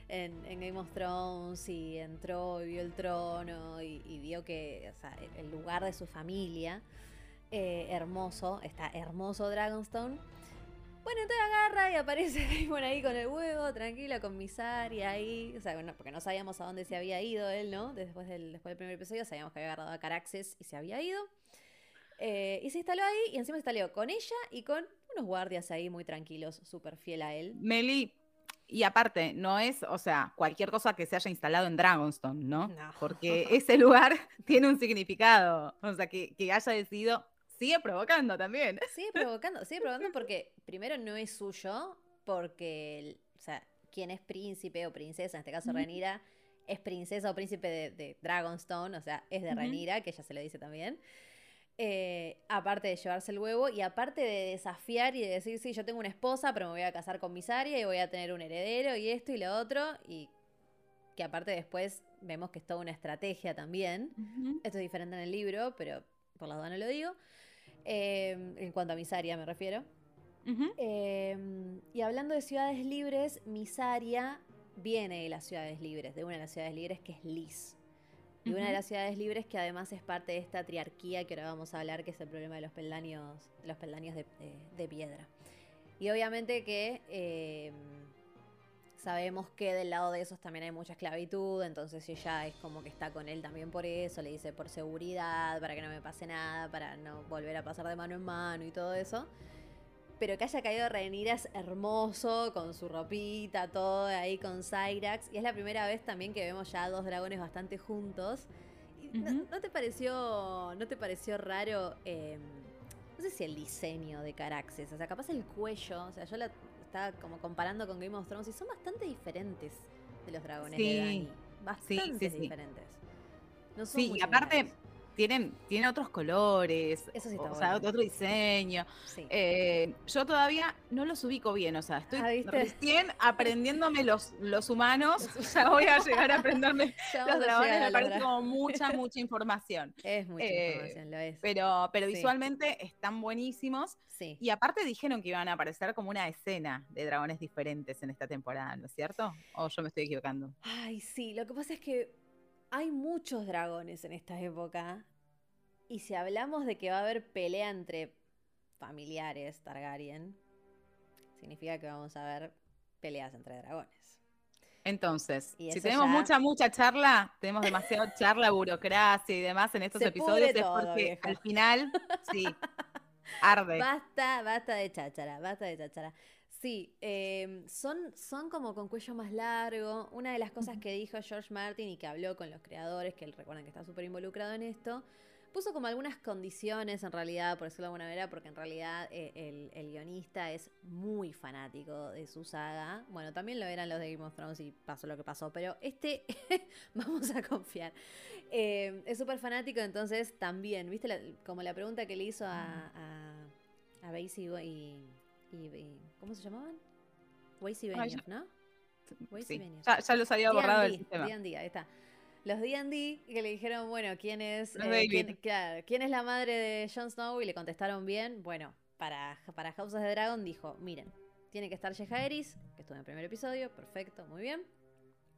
en, en Game of Thrones y entró y vio el trono y, y vio que, o sea, el lugar de su familia, eh, hermoso, está hermoso Dragonstone. Bueno, entonces agarra y aparece Daemon ahí con el huevo, tranquila, con Misari ahí. O sea, bueno, porque no sabíamos a dónde se había ido él, ¿no? Después del, después del primer episodio sabíamos que había agarrado a Caraxes y se había ido. Eh, y se instaló ahí y encima se instaló con ella y con unos guardias ahí muy tranquilos, súper fiel a él. Meli, y aparte, no es, o sea, cualquier cosa que se haya instalado en Dragonstone, ¿no? No. Porque ese lugar tiene un significado. O sea, que, que haya decidido, sigue provocando también. Sigue provocando, sigue provocando porque primero no es suyo, porque, o sea, quien es príncipe o princesa, en este caso Ujú. Renira, es princesa o príncipe de, de Dragonstone, o sea, es de Ujú. Renira, que ella se lo dice también. Eh, aparte de llevarse el huevo y aparte de desafiar y de decir, sí, yo tengo una esposa, pero me voy a casar con Misaria y voy a tener un heredero y esto y lo otro, y que aparte después vemos que es toda una estrategia también. Esto es diferente en el libro, pero por la duda no lo digo. Eh, en cuanto a Misaria me refiero. Eh, y hablando de ciudades libres, Misaria viene de las ciudades libres, de una de las ciudades libres que es Lis. Y una de las ciudades libres que además es parte de esta triarquía que ahora vamos a hablar, que es el problema de los peldaños, de los peldaños de, de- de piedra. Y obviamente que eh, sabemos que del lado de esos también hay mucha esclavitud, entonces ella es como que está con él también por eso, le dice por seguridad, para que no me pase nada, para no volver a pasar de mano en mano y todo eso. Pero que haya caído Rhaenyra es hermoso, con su ropita, todo ahí con Cyrax. Y es la primera vez también que vemos ya dos dragones bastante juntos. Y ¿no, Ujú. no te pareció, no te pareció raro? eh, no sé si el diseño de Caraxes, o sea, capaz el cuello, o sea, yo la estaba como comparando con Game of Thrones y son bastante diferentes de los dragones Sí. de Dani. Bastante sí. diferentes. No son Sí, muy y aparte similares. Tienen, tienen otros colores, Eso sí o está sea, bueno. otro diseño. Sí. Eh, yo todavía no los ubico bien, o sea, estoy Ah, recién aprendiéndome los, los humanos, ya voy a llegar a aprenderme los dragones, me parece como mucha, mucha información. Es mucha eh, información, lo es. Pero, pero Sí. visualmente están buenísimos. sí. Y aparte dijeron que iban a aparecer como una escena de dragones diferentes en esta temporada, ¿no es cierto? ¿O yo me estoy equivocando? Ay, sí, lo que pasa es que hay muchos dragones en esta época. Y si hablamos de que va a haber pelea entre familiares Targaryen, significa que vamos a ver peleas entre dragones. Entonces, si tenemos ya- mucha, mucha charla, tenemos demasiada charla, burocracia y demás en estos Se episodios, es todo, porque vieja. al final, sí, arde. Basta, basta de cháchara, basta de cháchara. Sí, em, son, son como con cuello más largo. Una de las cosas que dijo George Martin y que habló con los creadores, que él recuerden que está súper involucrado en esto, puso como algunas condiciones en realidad, por decirlo de alguna manera, porque en realidad eh, el, el guionista es muy fanático de su saga. Bueno, también lo eran los de Game of Thrones y pasó lo que pasó, pero este vamos a confiar. Eh, es súper fanático, entonces también, ¿viste? la- como la pregunta que le hizo a, a, a Basie y, y- y- ¿Cómo se llamaban? Waze y Benioff, ¿no? Waze Sí, y Benioff. ya, ya los había borrado del sistema. D&D, ahí está. Los D&D que le dijeron, bueno, ¿quién es, eh, quién, claro, ¿quién es la madre de Jon Snow? Y le contestaron bien. Bueno, para, para House of the Dragon dijo, miren, tiene que estar Yehaeris, que estuvo en el primer episodio, perfecto, muy bien.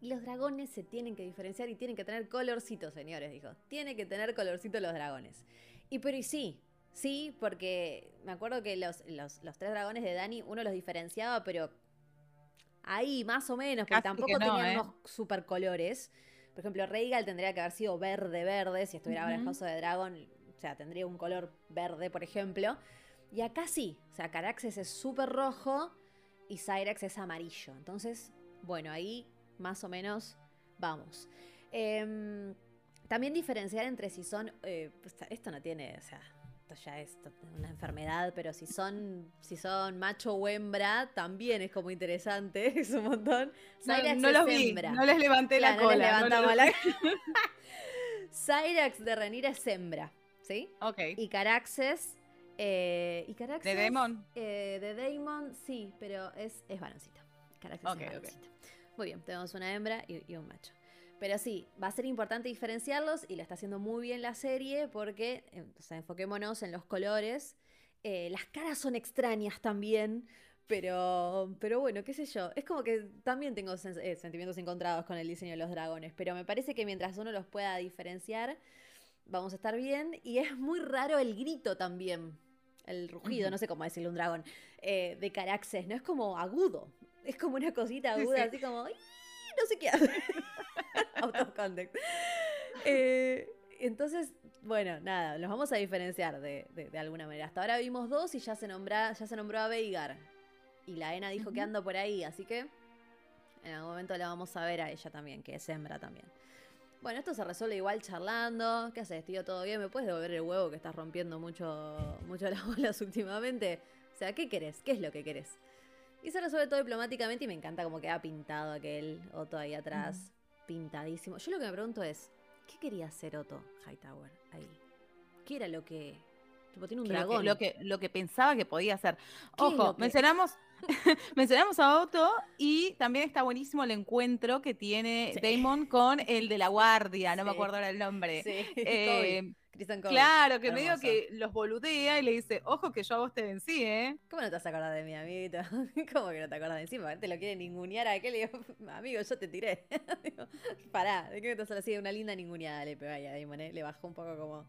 Y los dragones se tienen que diferenciar y tienen que tener colorcitos, señores, dijo. Tiene que tener colorcitos los dragones. Y pero y sí, sí, porque me acuerdo que los, los, los tres dragones de Dani, uno los diferenciaba, pero ahí más o menos, porque Casi tampoco no, tenían ¿eh? unos super colores. Por ejemplo, Rhaegal tendría que haber sido verde, verde, si estuviera ahora en. House of the Dragon, o sea, tendría un color verde, por ejemplo. Y acá sí, o sea, Caraxes es súper rojo y Cyrax es amarillo. Entonces, bueno, ahí más o menos vamos. Em, también diferenciar entre si son. eh, pues, esto no tiene. O sea, esto ya es una enfermedad, pero si son, si son macho o hembra, también es como interesante. Es un montón. No, Cyrax no es los vi, no les levanté la no les cola. no la- Cyrax de Renira es hembra, ¿sí? Ok. Y Caraxes. eh, y Caraxes. ¿De Daemon? eh, de Daemon, sí, pero es, es varoncito. Caraxes Ok, es ok. varoncito. Muy bien, tenemos una hembra y, y un macho. Pero sí, va a ser importante diferenciarlos y lo está haciendo muy bien la serie porque, eh, o sea, enfoquémonos en los colores. Eh, las caras son extrañas también, pero, pero bueno, qué sé yo. Es como que también tengo eh, sentimientos encontrados con el diseño de los dragones, pero me parece que mientras uno los pueda diferenciar, vamos a estar bien. Y es muy raro el grito también, el rugido, no sé cómo decirle un dragón, eh, de Caraxes, ¿no? Es como agudo, es como una cosita Sí, aguda, sí. así como, "Ii", no sé qué hace. Out of context. Eh, entonces, bueno, nada, los vamos a diferenciar de, de- de alguna manera. Hasta ahora vimos dos y ya se, nombra, ya se nombró a Veigar. Y la Ena dijo que anda por ahí, así que en algún momento la vamos a ver a ella también, que es hembra también. Bueno, esto se resuelve igual charlando. ¿Qué haces, tío? ¿Todo bien? ¿Me puedes devolver el huevo que estás rompiendo mucho, mucho las bolas últimamente? O sea, ¿qué querés? ¿Qué es lo que querés? Y se resuelve todo diplomáticamente y me encanta como queda pintado aquel Otto ahí atrás. Pintadísimo. Yo lo que me pregunto es, ¿qué quería hacer Otto Hightower ahí? ¿Qué era lo que... Tipo, tiene un que lo, que, dragón. lo, que, lo que pensaba que podía hacer. ¿Qué es Ojo, que- mencionamos, mencionamos a Otto y también está buenísimo el encuentro que tiene Sí. Damon con el de la guardia, no me acuerdo ahora el nombre. Sí, Eh, Kristen Cole. claro, que medio que los boludea y le dice, ojo que yo a vos te vencí, ¿eh? ¿Cómo no te vas a acordar de mi amiguito? ¿Cómo que no te acuerdas de encima? Te lo quiere ningunear a aquel y le digo, amigo, yo te tiré. Digo, Pará, ¿de qué me estás hablando? Sí, una linda ninguneada le pegó ahí a Damon, ¿eh? Le bajó un poco como...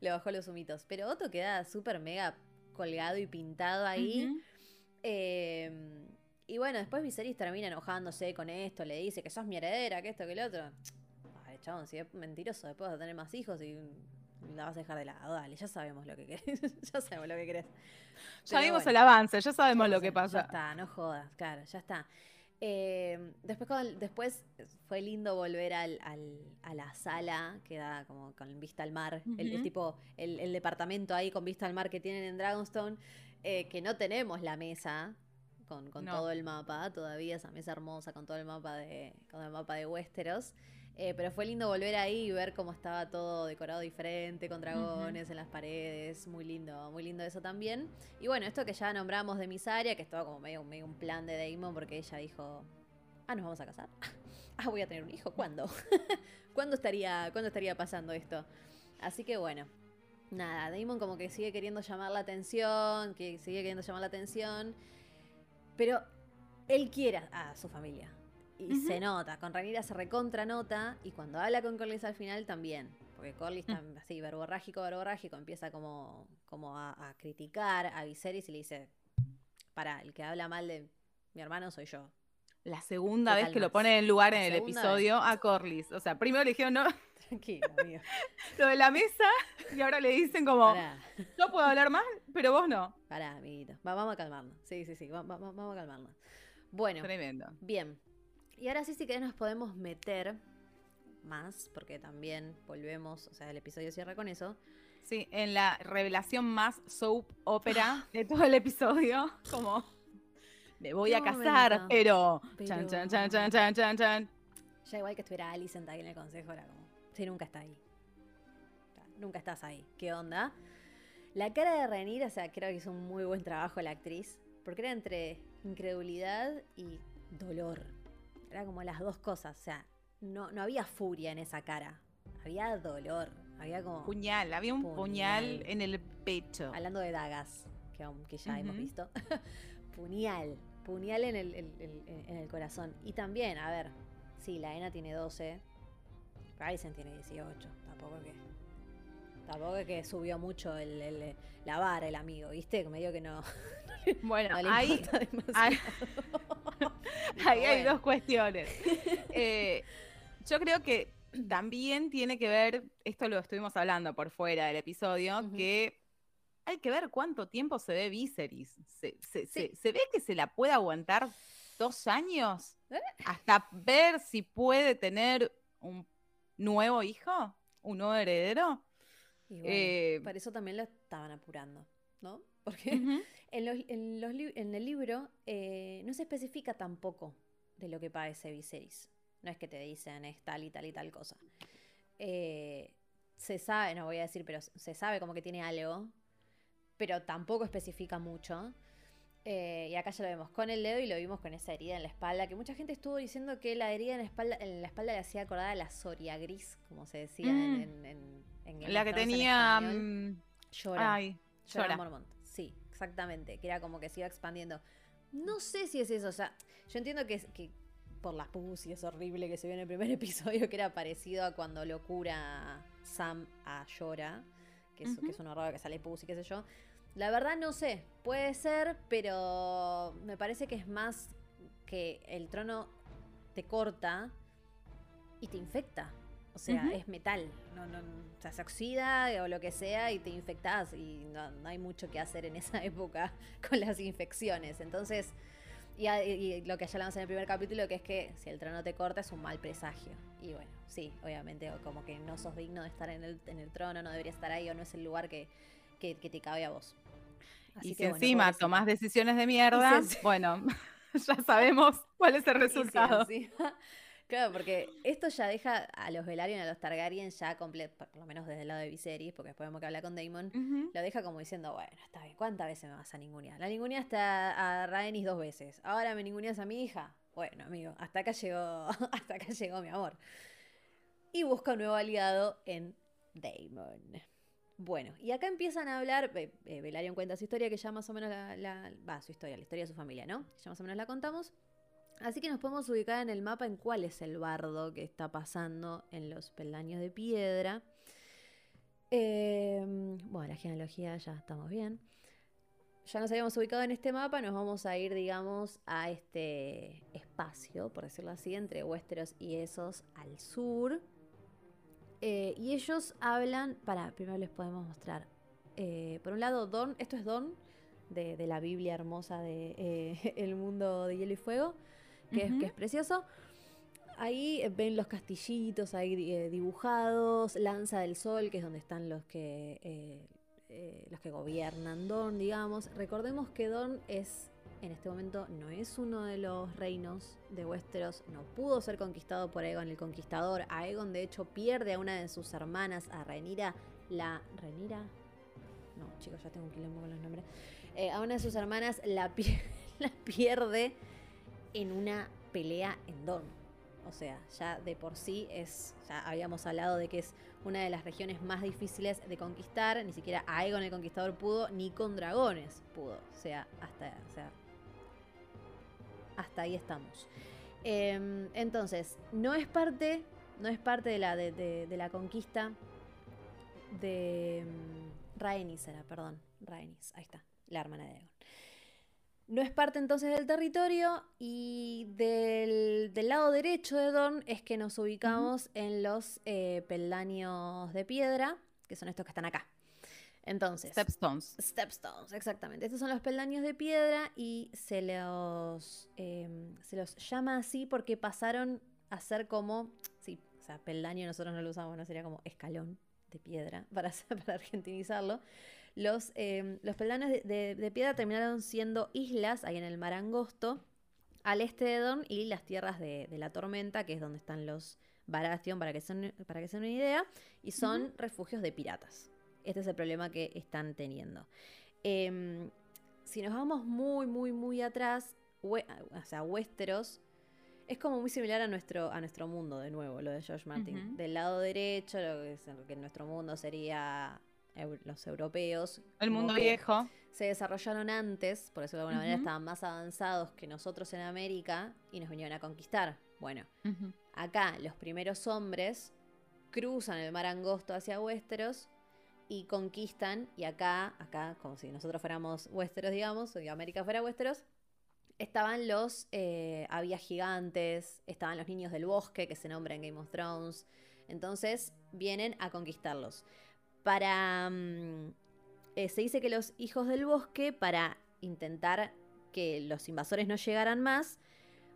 Le bajó los humitos. Pero Otto queda súper mega colgado y pintado ahí. Eh, y bueno, después Viserys termina enojándose con esto, le dice que sos mi heredera, que esto, que lo otro. Ay, chabón, si es mentiroso, después vas a tener más hijos y la vas a dejar de lado. Dale, ya sabemos lo que querés. ya sabemos lo que querés. Ya vimos bueno. el avance, ya sabemos lo Ya que Ya pasa. está, no jodas, claro, ya está. Eh, después, después fue lindo volver al, al- a la sala que da como con vista al mar, el, tipo, el, el departamento ahí con vista al mar que tienen en Dragonstone, eh, que no tenemos la mesa con, con No. todo el mapa, todavía esa mesa hermosa con todo el mapa de, con el mapa de Westeros. Eh, pero fue lindo volver ahí y ver cómo estaba todo decorado diferente, con dragones en las paredes. Muy lindo, muy lindo eso también. Y bueno, esto que ya nombramos de Misaria, que estaba como medio, medio un plan de Damon, porque ella dijo: Ah, nos vamos a casar. Ah, voy a tener un hijo. ¿Cuándo? ¿Cuándo estaría, ¿Cuándo estaría pasando esto? Así que bueno. Nada, Damon como que sigue queriendo llamar la atención, que sigue queriendo llamar la atención. Pero él quiere a su familia. Y se nota, con Rhaenyra se recontra nota, y cuando habla con Corlys al final también. Porque Corlys está así, verborrágico, verborrágico, empieza como, como a, a criticar a Viserys y le dice, para, el que habla mal de mi hermano soy yo. La segunda ¿Qué vez que lo pone en lugar en el episodio a Corlys. O sea, primero le dijeron no, Tranquilo, amigo. lo de la mesa y ahora le dicen como, Pará, yo puedo hablar mal, pero vos no. pará, amiguito. Va- vamos a calmarnos. Sí, sí, sí, va- va- vamos a calmarnos. Bueno, Tremendo. bien. Y ahora sí, sí que nos podemos meter más, porque también volvemos, o sea, el episodio cierra con eso. Sí, en la revelación más soap opera de todo el episodio, como me voy a casar, pero, Pero- chan chan chan chan chan chan chan. Ya igual que estuviera Alicent ahí en el consejo, era como, sí, nunca está ahí. Nunca estás ahí. ¿Qué onda? La cara de Renir, o sea, creo que hizo un muy buen trabajo la actriz, porque era entre incredulidad y dolor. Era como las dos cosas, o sea, no, no había furia en esa cara, había dolor, había como... Puñal, había un puñal, Puñal. en el pecho. Hablando de dagas, que, que ya hemos visto. puñal, puñal en el, el- el- en el corazón. Y también, a ver, sí, la Ena tiene 12, Ryzen tiene 18, tampoco que... Tampoco que subió mucho el, el- la vara el amigo, ¿viste? Medio que no, Bueno, no le ahí, ahí- ahí hay dos cuestiones. Eh, yo creo que también tiene que ver, esto lo estuvimos hablando por fuera del episodio, que hay que ver cuánto tiempo se ve Viserys. ¿Se, se- Sí. se- se ve que se la puede aguantar dos años? ¿Eh? Hasta ver si puede tener un nuevo hijo, un nuevo heredero. Y bueno, Eh, para eso también lo estaban apurando, ¿no? Porque. En, los- en los li- en el libro eh, no se especifica tampoco de lo que padece Viserys. No es que te dicen es tal y tal y tal cosa. Eh, se sabe, no voy a decir, pero se sabe como que tiene algo, pero tampoco especifica mucho. Eh, y acá ya lo vemos con el dedo y lo vimos con esa herida en la espalda, que mucha gente estuvo diciendo que la herida en la espalda, en la espalda le hacía acordar a la Soria gris, como se decía en, Mm. en- en- La que tenía... mm, Llora. Ay, llora. Mormont. Sí, exactamente. Que era como que se iba expandiendo. No sé si es eso. O sea, yo entiendo que, que por la pussy es horrible que se vio en el primer episodio, que era parecido a cuando lo cura Sam a Llora. Que es, que es una rara que sale pussy, qué sé yo. La verdad no sé. Puede ser, pero me parece que es más que el trono te corta y te infecta. O sea, es metal. No, no, o sea, se oxida o lo que sea y te infectas. Y no, no hay mucho que hacer en esa época con las infecciones. Entonces, y, a- y lo que ya hablamos en el primer capítulo, que es que si el trono te corta es un mal presagio. Y bueno, sí, obviamente, como que no sos digno de estar en el, en el trono, no deberías estar ahí o no es el lugar que, que, que te cabe a vos. Así y si que, bueno, encima tomás decisiones de mierda, bueno, ya sabemos cuál es el resultado. encima- claro, porque esto ya deja a los Velaryon a los Targaryen ya completo, por lo menos desde el lado de Viserys, porque después vemos que habla con Daemon, Ujú. lo deja como diciendo, bueno, está bien, ¿cuántas veces me vas a ningunear? La ninguneaste a, a Rhaenys dos veces, ahora me ninguneas a mi hija. Bueno, amigo, hasta acá llegó, hasta acá llegó mi amor. Y busca un nuevo aliado en Daemon. Bueno, y acá empiezan a hablar, eh, eh, Velaryon cuenta su historia, que ya más o menos la, la- va, su historia, la historia de su familia, ¿no? Ya más o menos la contamos. Así que nos podemos ubicar en el mapa en cuál es el bardo que está pasando en los peldaños de piedra. Eh, bueno, la genealogía ya estamos bien. Ya nos habíamos ubicado en este mapa, nos vamos a ir, digamos, a este espacio, por decirlo así, entre Westeros y Esos al sur. Eh, y ellos hablan, para, primero les podemos mostrar. Eh, por un lado, Don, esto es Don, de, de la Biblia hermosa de eh, El mundo de hielo y fuego, que, es, Ujú. que es precioso. Ahí eh, ven los castillitos ahí eh, dibujados, Lanza del Sol, que es donde están los que, eh, eh, los que gobiernan Dorn, digamos. Recordemos que Dorn es, en este momento, no es uno de los reinos de Westeros, no pudo ser conquistado por Aegon el Conquistador. Aegon, de hecho, pierde a una de sus hermanas, a Rhaenyra, la... ¿Rhaenyra? No, chicos, ya tengo un quilombo con los nombres. A una de sus hermanas la, pi- la pierde en una pelea en Dorn. O sea, ya de por sí es, ya habíamos hablado de que es una de las regiones más difíciles de conquistar. Ni siquiera Aegon el Conquistador pudo, ni con dragones pudo. O sea, hasta, o sea, hasta ahí estamos. Em, entonces, no es parte, no es parte de la, de, la conquista de mm, Rhaenys, era, perdón, Rhaenys, ahí está, la hermana de Aegon. No es parte entonces del territorio y del, del lado derecho de Dorn es que nos ubicamos en los eh, peldaños de piedra, que son estos que están acá. Entonces, Stepstones. Stepstones, exactamente. Estos son los peldaños de piedra y se los, em, se los llama así porque pasaron a ser como, sí, o sea, peldaño nosotros no lo usamos, no sería como escalón de piedra para, para argentinizarlo. Los, em, los peldaños de, de- de piedra terminaron siendo islas ahí en el mar angosto, al este de Dorn y las tierras de, de la tormenta, que es donde están los Baratheon, para que se, para que se den una idea, y son refugios de piratas. Este es el problema que están teniendo. Em, si nos vamos muy, muy, muy atrás, We- o sea, Westeros es como muy similar a nuestro, a nuestro mundo, de nuevo, lo de George Martin. Del lado derecho, lo que, es- lo que en nuestro mundo sería los europeos. El mundo viejo. Se desarrollaron antes, por eso de alguna manera Ujú. estaban más avanzados que nosotros en América y nos vinieron a conquistar. Bueno, acá los primeros hombres cruzan el mar angosto hacia Westeros y conquistan, y acá, acá, como si nosotros fuéramos Westeros, digamos, o América fuera Westeros, estaban los, eh, había gigantes, estaban los niños del bosque, que se nombra en Game of Thrones, entonces vienen a conquistarlos. Para, mm, eh, se dice que los hijos del bosque, para intentar que los invasores no llegaran más,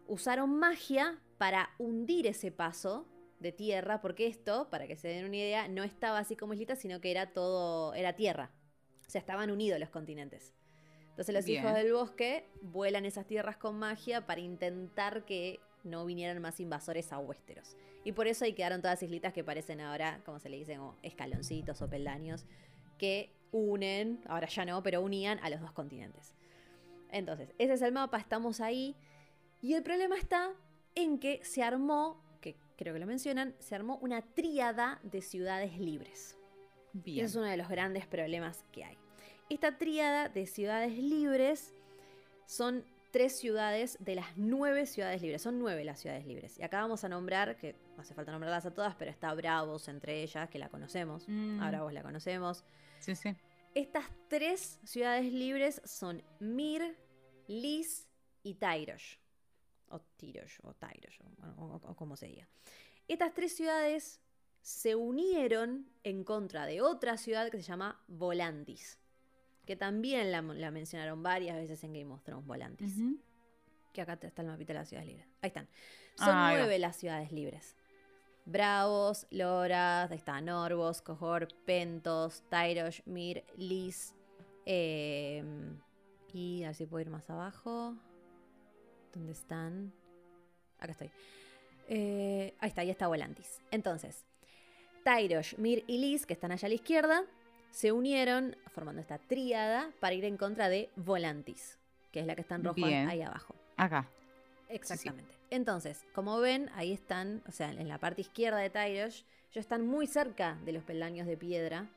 usaron magia para hundir ese paso de tierra, porque esto, para que se den una idea, no estaba así como islita, sino que era todo, era tierra. O sea, estaban unidos los continentes. Entonces los Bien. hijos del bosque vuelan esas tierras con magia para intentar que no vinieran más invasores a Westeros. Y por eso ahí quedaron todas islitas que parecen ahora, como se le dicen, como escaloncitos o peldaños, que unen, ahora ya no, pero unían a los dos continentes. Entonces, ese es el mapa, estamos ahí. Y el problema está en que se armó, que creo que lo mencionan, se armó una tríada de ciudades libres. Bien. Ese es uno de los grandes problemas que hay. Esta tríada de ciudades libres son tres ciudades de las nueve ciudades libres. Son nueve las ciudades libres. Y acá vamos a nombrar, que no hace falta nombrarlas a todas, pero está Bravos entre ellas, que la conocemos. Mm, A Bravos la conocemos. Sí, sí. Estas tres ciudades libres son Mir, Lis y Tyrosh. O Tyrosh, o, o- o como se diga. Estas tres ciudades se unieron en contra de otra ciudad que se llama Volantis. Que también la, la mencionaron varias veces en Game of Thrones, Volantis. Que acá está el mapita de las ciudades libres. Ahí están. Son Ah, va. nueve las ciudades libres. Bravos, Loras, ahí está Norvos, Cohor, Pentos, Tyrosh, Mir, Lis. eh, y a ver si puedo ir más abajo. ¿Dónde están? Acá estoy. Eh, ahí está, ahí está Volantis. Entonces, Tyrosh, Mir y Lis, que están allá a la izquierda, se unieron formando esta tríada para ir en contra de Volantis, que es la que está en rojo Bien. ahí abajo. Acá. Exactamente. Entonces, como ven, ahí están, o sea, en la parte izquierda de Tyrosh, ellos están muy cerca de los peldaños de piedra.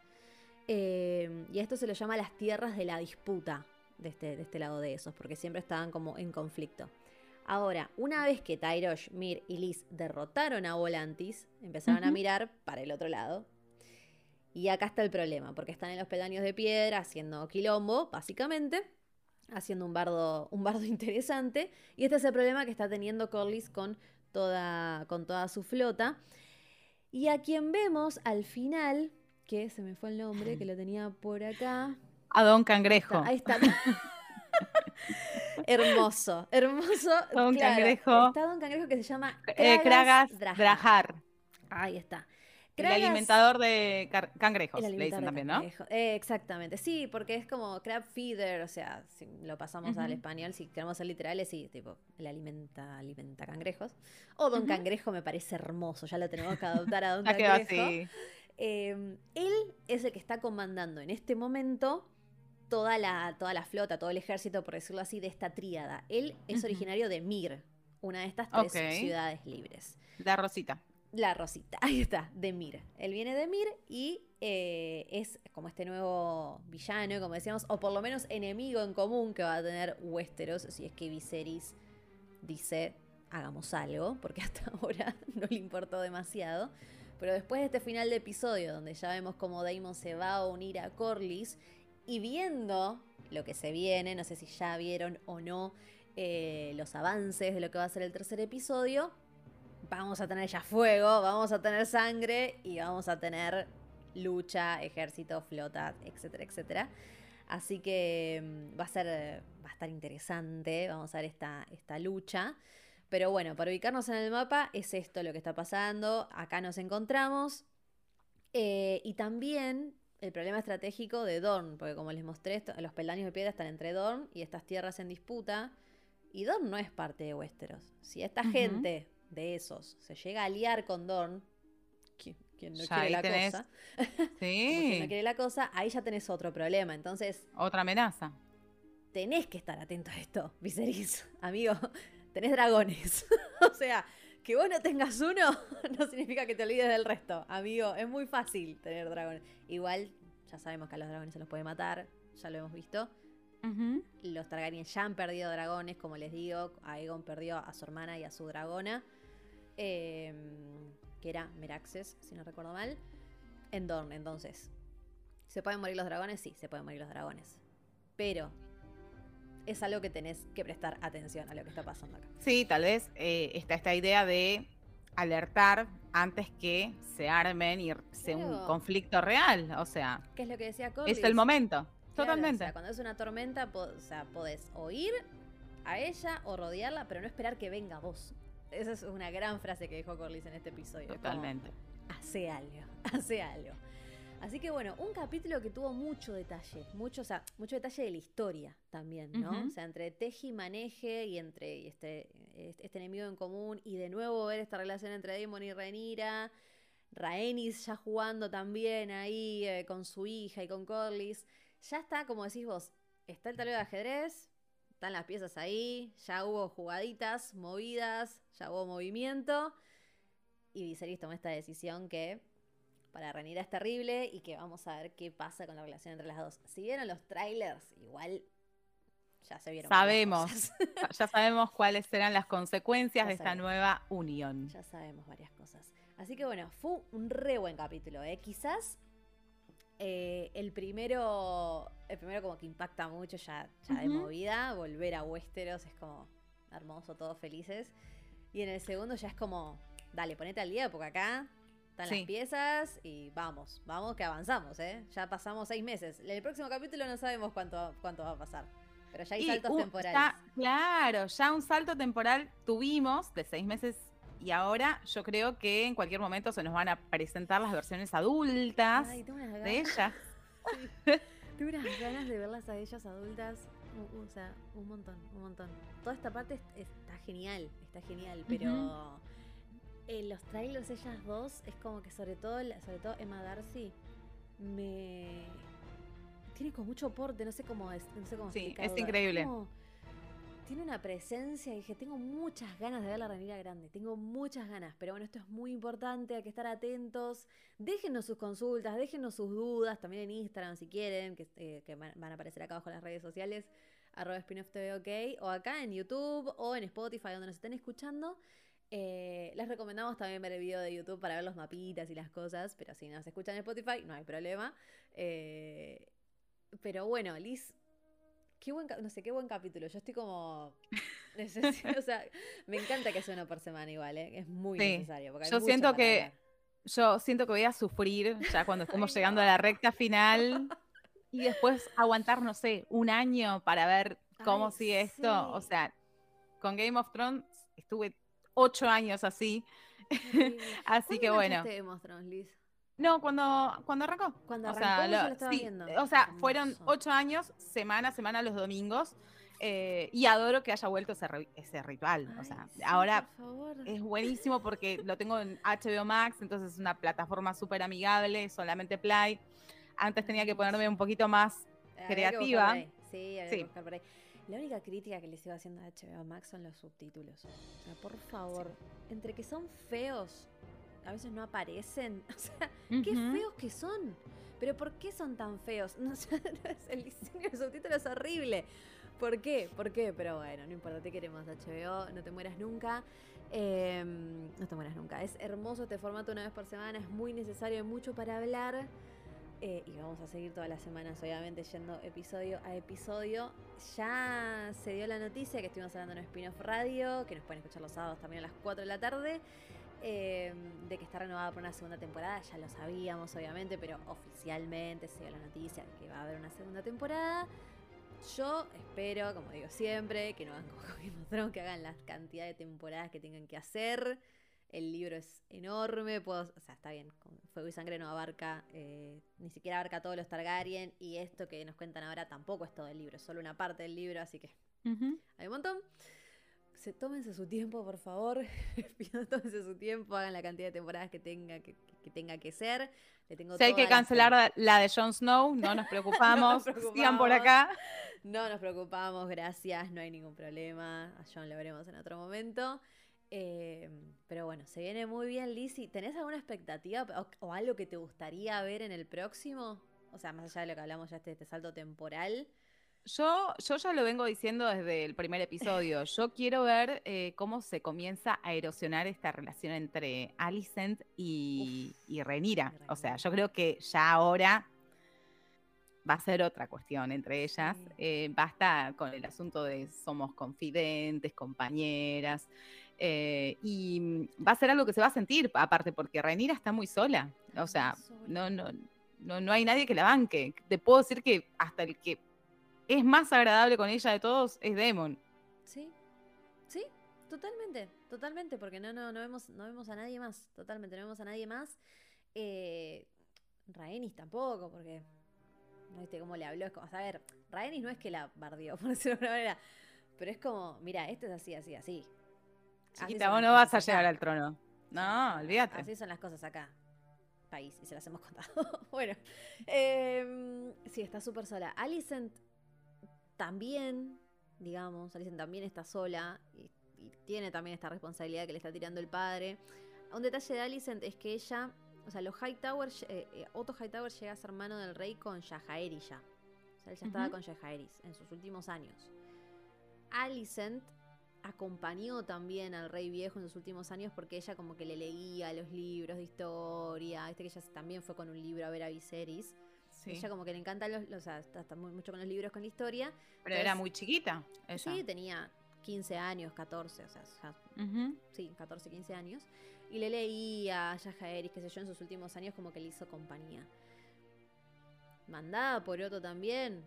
eh, y a esto se lo llama las tierras de la disputa de este, de este lado de esos, porque siempre estaban como en conflicto. Ahora, una vez que Tyrosh, Mir y Liz derrotaron a Volantis, empezaron a mirar para el otro lado. Y acá está el problema, porque están en los peldaños de piedra haciendo quilombo, básicamente, haciendo un bardo, un bardo interesante. Y este es el problema que está teniendo Corlys con toda, con toda su flota. Y a quien vemos al final, que se me fue el nombre, que lo tenía por acá. A Don Cangrejo. Ahí está. hermoso, hermoso. Don claro. Cangrejo. Está Don Cangrejo que se llama Eh, Kragas. Drahar. Ahí está. El alimentador de cangrejos, le dicen también, ¿no? Eh, exactamente, sí, porque es como crab feeder, o sea, si lo pasamos al español, si queremos ser literales, sí, tipo, el alimenta, alimenta cangrejos. O Don Ujú. Cangrejo me parece hermoso, ya lo tenemos que adoptar a Don quedado Cangrejo. así. Eh, él es el que está comandando en este momento toda la, toda la flota, todo el ejército, por decirlo así, de esta tríada. Él es originario de Mir, una de estas tres ciudades libres. La Rosita. La Rosita, ahí está, de Mir. Él viene de Mir y eh, es como este nuevo villano, como decíamos, o por lo menos enemigo en común que va a tener Westeros, si es que Viserys dice hagamos algo, porque hasta ahora no le importó demasiado. Pero después de este final de episodio, donde ya vemos cómo Damon se va a unir a Corlys, y viendo lo que se viene, no sé si ya vieron o no eh, los avances de lo que va a ser el tercer episodio, vamos a tener ya fuego, vamos a tener sangre y vamos a tener lucha, ejército, flota, etcétera, etcétera. Así que mm, va a ser, va a estar interesante, vamos a ver esta, esta lucha. Pero bueno, para ubicarnos en el mapa es esto lo que está pasando, acá nos encontramos. Eh, y también el problema estratégico de Dorn, porque como les mostré, los peldaños de piedra están entre Dorn y estas tierras en disputa. Y Dorn no es parte de Westeros. Si esta gente de esos se llega a aliar con Dorn, quien, quien no Ya quiere la tenés- cosa, como quien no Sí, quiere la cosa, ahí ya tenés otro problema. Entonces, otra amenaza. tenés que estar atento a esto, Viserys. Amigo, tenés dragones. o sea, que vos no tengas uno no significa que te olvides del resto. Amigo, es muy fácil tener dragones. Igual, ya sabemos que a los dragones se los puede matar, ya lo hemos visto. Los Targaryen ya han perdido dragones, como les digo. Aegon perdió a su hermana y a su dragona. Eh, que era Meraxes, si no recuerdo mal. En Dorne, entonces. ¿Se pueden morir los dragones? Sí, se pueden morir los dragones. Pero es algo que tenés que prestar atención a lo que está pasando acá. Sí, tal vez eh, está esta idea de alertar antes que se armen y sea un conflicto real. O sea, ¿Qué es lo que decía Corlys? es el momento. Claro, Totalmente. O sea, cuando es una tormenta, po- o sea, podés oír a ella o rodearla, pero no esperar que venga vos. Esa es una gran frase que dijo Corlys en este episodio. como, Totalmente. hace algo, hace algo. Así que bueno, un capítulo que tuvo mucho detalle, mucho, o sea, mucho detalle de la historia también, ¿no? O sea, entre teje y maneje y entre este, este, enemigo en común y de nuevo ver esta relación entre Daemon y Rhaenyra, Rhaenys ya jugando también ahí eh, con su hija y con Corlys. Ya está, como decís vos, está el tablero de ajedrez, están las piezas ahí, ya hubo jugaditas, movidas, ya hubo movimiento. Y Viserys tomó esta decisión que para Rhaenyra es terrible y que vamos a ver qué pasa con la relación entre las dos. Si vieron los trailers, igual ya se vieron. Sabemos. ya sabemos cuáles serán las consecuencias Ya de esta sabemos. nueva unión. Ya sabemos varias cosas. Así que bueno, fue un re buen capítulo, ¿eh? Quizás eh, el primero, el primero como que impacta mucho ya, ya de movida, volver a Westeros es como hermoso, todos felices. Y en el segundo ya es como, dale, ponete al día porque acá están Sí. las piezas y vamos, vamos que avanzamos, ¿eh? Ya pasamos seis meses. En el próximo capítulo no sabemos cuánto, cuánto va a pasar. Pero ya hay Y saltos temporales. ya- claro, ya un salto temporal tuvimos de seis meses y ahora yo creo que en cualquier momento se nos van a presentar las versiones adultas Ay, tengo unas ganas. de ellas. Tengo unas ganas de verlas a ellas adultas. O sea, un montón, un montón. Toda esta parte es- está genial, está genial, pero en los trailers ellas dos es como que sobre todo, sobre todo Emma Darcy me tiene como mucho porte, no sé cómo es, no sé cómo Sí, es increíble. como- tiene una presencia dije, tengo muchas ganas de ver la Ranira grande, tengo muchas ganas, pero bueno, esto es muy importante, hay que estar atentos. Déjenos sus consultas, déjenos sus dudas, también en Instagram si quieren, que, eh, que van a aparecer acá abajo en las redes sociales, arroba spinoff TV OK, o acá en YouTube o en Spotify, donde nos estén escuchando. Eh, les recomendamos también ver el video de YouTube para ver los mapitas y las cosas, pero si nos escuchan en Spotify, no hay problema. Eh, pero bueno, Liz, qué buen, no sé, qué buen capítulo. Yo estoy como... necesito- o sea, me encanta que sea uno por semana igual, ¿eh? es muy Sí, necesario. porque hay yo siento que- hablar. Yo siento que voy a sufrir ya cuando estemos Ay, llegando no. a la recta final y después aguantar, no sé, un año para ver cómo Ay, sigue esto. O sea, con Game of Thrones estuve ocho años así. Así que ¿Cuándo bueno. Game of Thrones, Liz? No, cuando, cuando arrancó. Cuando o sea, arrancó, lo- lo estaba sí, viendo. o sea, fueron ocho años, semana a semana los domingos. eh, y adoro que haya vuelto ese, ese ritual. o sea, sí, ahora es buenísimo porque lo tengo en HBO Max, entonces es una plataforma súper amigable, solamente Play. Antes tenía que ponerme un poquito más creativa. Sí, habría Sí. que buscar por ahí. La única crítica que le sigo haciendo a HBO Max son los subtítulos. O sea, por favor, entre que son feos a veces no aparecen. O sea, qué feos que son. Pero ¿por qué son tan feos? No, el diseño de subtítulos es horrible. ¿Por qué? ¿Por qué? Pero bueno, no importa, te queremos HBO, no te mueras nunca. Eh, no te mueras nunca. Es hermoso este formato una vez por semana, es muy necesario, hay mucho para hablar. Eh, y vamos a seguir todas las semanas, obviamente, yendo episodio a episodio. Ya se dio la noticia que estuvimos hablando en Spin-off Radio, que nos pueden escuchar los sábados también a las 4 de la tarde, eh, de que está renovada por una segunda temporada. Ya lo sabíamos, obviamente, pero oficialmente se dio la noticia de que va a haber una segunda temporada. Yo espero, como digo siempre, que no hagan como Game of Thrones, que hagan la cantidad de temporadas que tengan que hacer. El libro es enorme, puedo, o sea, está bien, con Fuego y Sangre no abarca, eh, ni siquiera abarca todos los Targaryen, y esto que nos cuentan ahora tampoco es todo el libro, es solo una parte del libro, así que hay un montón. Se, tómense su tiempo, por favor. Tómense su tiempo, hagan la cantidad de temporadas que tenga que, que tenga que ser. Le tengo Si hay que la cancelar la de Jon Snow, no nos preocupamos. preocupamos. Sigan por acá. No nos preocupamos, gracias, no hay ningún problema. A John lo veremos en otro momento. Eh, pero bueno, se viene muy bien, Lizzy. ¿Tenés alguna expectativa o, o algo que te gustaría ver en el próximo? O sea, más allá de lo que hablamos ya este, este salto temporal. Yo, yo ya lo vengo diciendo desde el primer episodio. Yo quiero ver eh, cómo se comienza a erosionar esta relación entre Alicent y, y O sea, yo creo que ya ahora va a ser otra cuestión entre ellas. Sí. Eh, basta con el asunto de somos confidentes, compañeras. eh, y mm, va a ser algo que se va a sentir, aparte, porque Rhaenyra está muy sola. O sea, no, no, no, no hay nadie que la banque. Te puedo decir que hasta el que es más agradable con ella de todos es Demon. Sí, sí, totalmente, totalmente, porque no, no, no vemos, no vemos a nadie más, totalmente, no vemos a nadie más. Eh, Rhaenys tampoco, porque no viste cómo le habló, es como, a ver, Rhaenys no es que la bardeó, por decirlo de alguna manera, pero es como, mira, esto es así, así, así. Así Chiquita, son vos no vas a llegar acá. al trono. No, olvídate. Así son las cosas acá. País, y se las hemos contado. bueno, eh, sí, está súper sola. Alicent también, digamos, Alicent también está sola y, y tiene también esta responsabilidad que le está tirando el padre. Un detalle de Alicent es que ella, o sea, los Hightower, eh, eh, Otto Hightower llega a ser hermano del rey con Yajaeri ya. O sea, él ya estaba con Yajaeris en sus últimos años. Alicent acompañó también al rey viejo en sus últimos años porque ella como que le leía los libros de historia, viste que ella también fue con un libro a ver a Viserys. Sí. Ella como que le encantan los, los- o sea, está, está muy- mucho con los libros, con la historia. Pero era muy chiquita. Ella. Sí, tenía 15 años, 14, o sea, ya- sí, 14, 15 años. Y le leía a Yajaeris, qué sé yo, en sus últimos años como que le hizo compañía. Mandada por Otto también.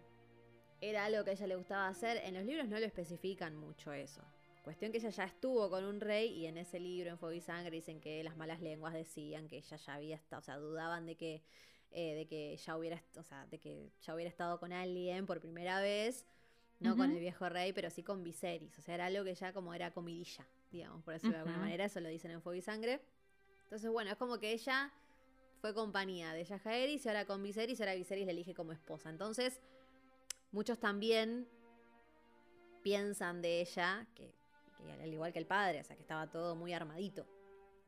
Era algo que a ella le gustaba hacer. En los libros no lo especifican mucho eso. Cuestión que ella ya estuvo con un rey y en ese libro, en Fuego y Sangre, dicen que las malas lenguas decían que ella ya había estado, o sea, dudaban de que, eh, de que ya hubiera, o sea, de que ya hubiera estado con alguien por primera vez, no con el viejo rey, pero sí con Viserys. O sea, era algo que ya como era comidilla, digamos, por decirlo de alguna manera, eso lo dicen en Fuego y Sangre. Entonces, bueno, es como que ella fue compañía de Yajaeris y ahora con Viserys, y ahora Viserys le elige como esposa. Entonces, muchos también piensan de ella que, que al igual que el padre, o sea, que estaba todo muy armadito.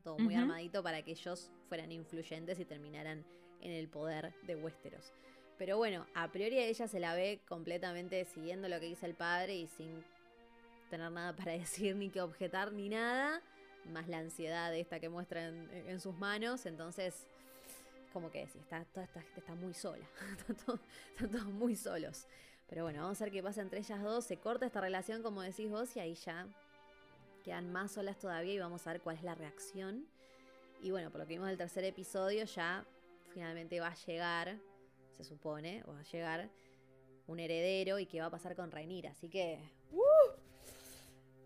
Todo muy armadito para que ellos fueran influyentes y terminaran en el poder de Westeros. Pero bueno, a priori ella se la ve completamente siguiendo lo que dice el padre y sin tener nada para decir, ni que objetar, ni nada. Más la ansiedad esta que muestra en, sus manos. Entonces, como que sí, está, toda esta gente está muy sola. Están están todos muy solos. Pero bueno, vamos a ver qué pasa entre ellas dos. Se corta esta relación, como decís vos, y ahí ya quedan más solas todavía y vamos a ver cuál es la reacción. Y bueno, por lo que vimos del tercer episodio, ya finalmente va a llegar, se supone, va a llegar un heredero y qué va a pasar con Rhaenyra. Así que...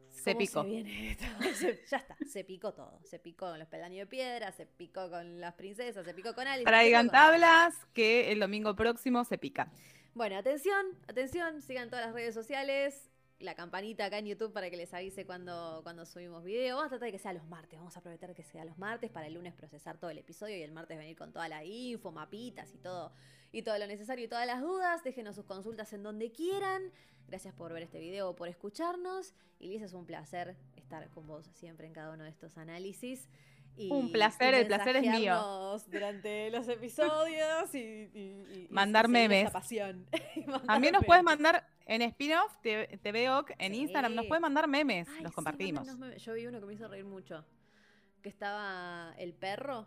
Se ¿cómo picó. Se viene esto? Se- ya está, se picó todo. Se picó con los peldaños de piedra, se picó con las princesas, se picó con Alice. Traigan picó con- tablas que el domingo próximo se pica. bueno, atención, atención, sigan todas las redes sociales, la campanita acá en YouTube para que les avise cuando, cuando subimos video. Vamos a tratar de que sea los martes, vamos a aprovechar que sea los martes para el lunes procesar todo el episodio y el martes venir con toda la info, mapitas y todo, y todo lo necesario y todas las dudas. Déjenos sus consultas en donde quieran. Gracias por ver este video, por escucharnos. Y Liz, es un placer estar con vos siempre en cada uno de estos análisis. Y, Un placer, y el placer es mío. Durante los episodios y, y- y- y Mandar memes. pasión. Nos puedes mandar en spin-off, veo en Sí. Instagram, nos puedes mandar memes, Ay, los compartimos. memes. Yo vi uno que me hizo reír mucho. Que estaba el perro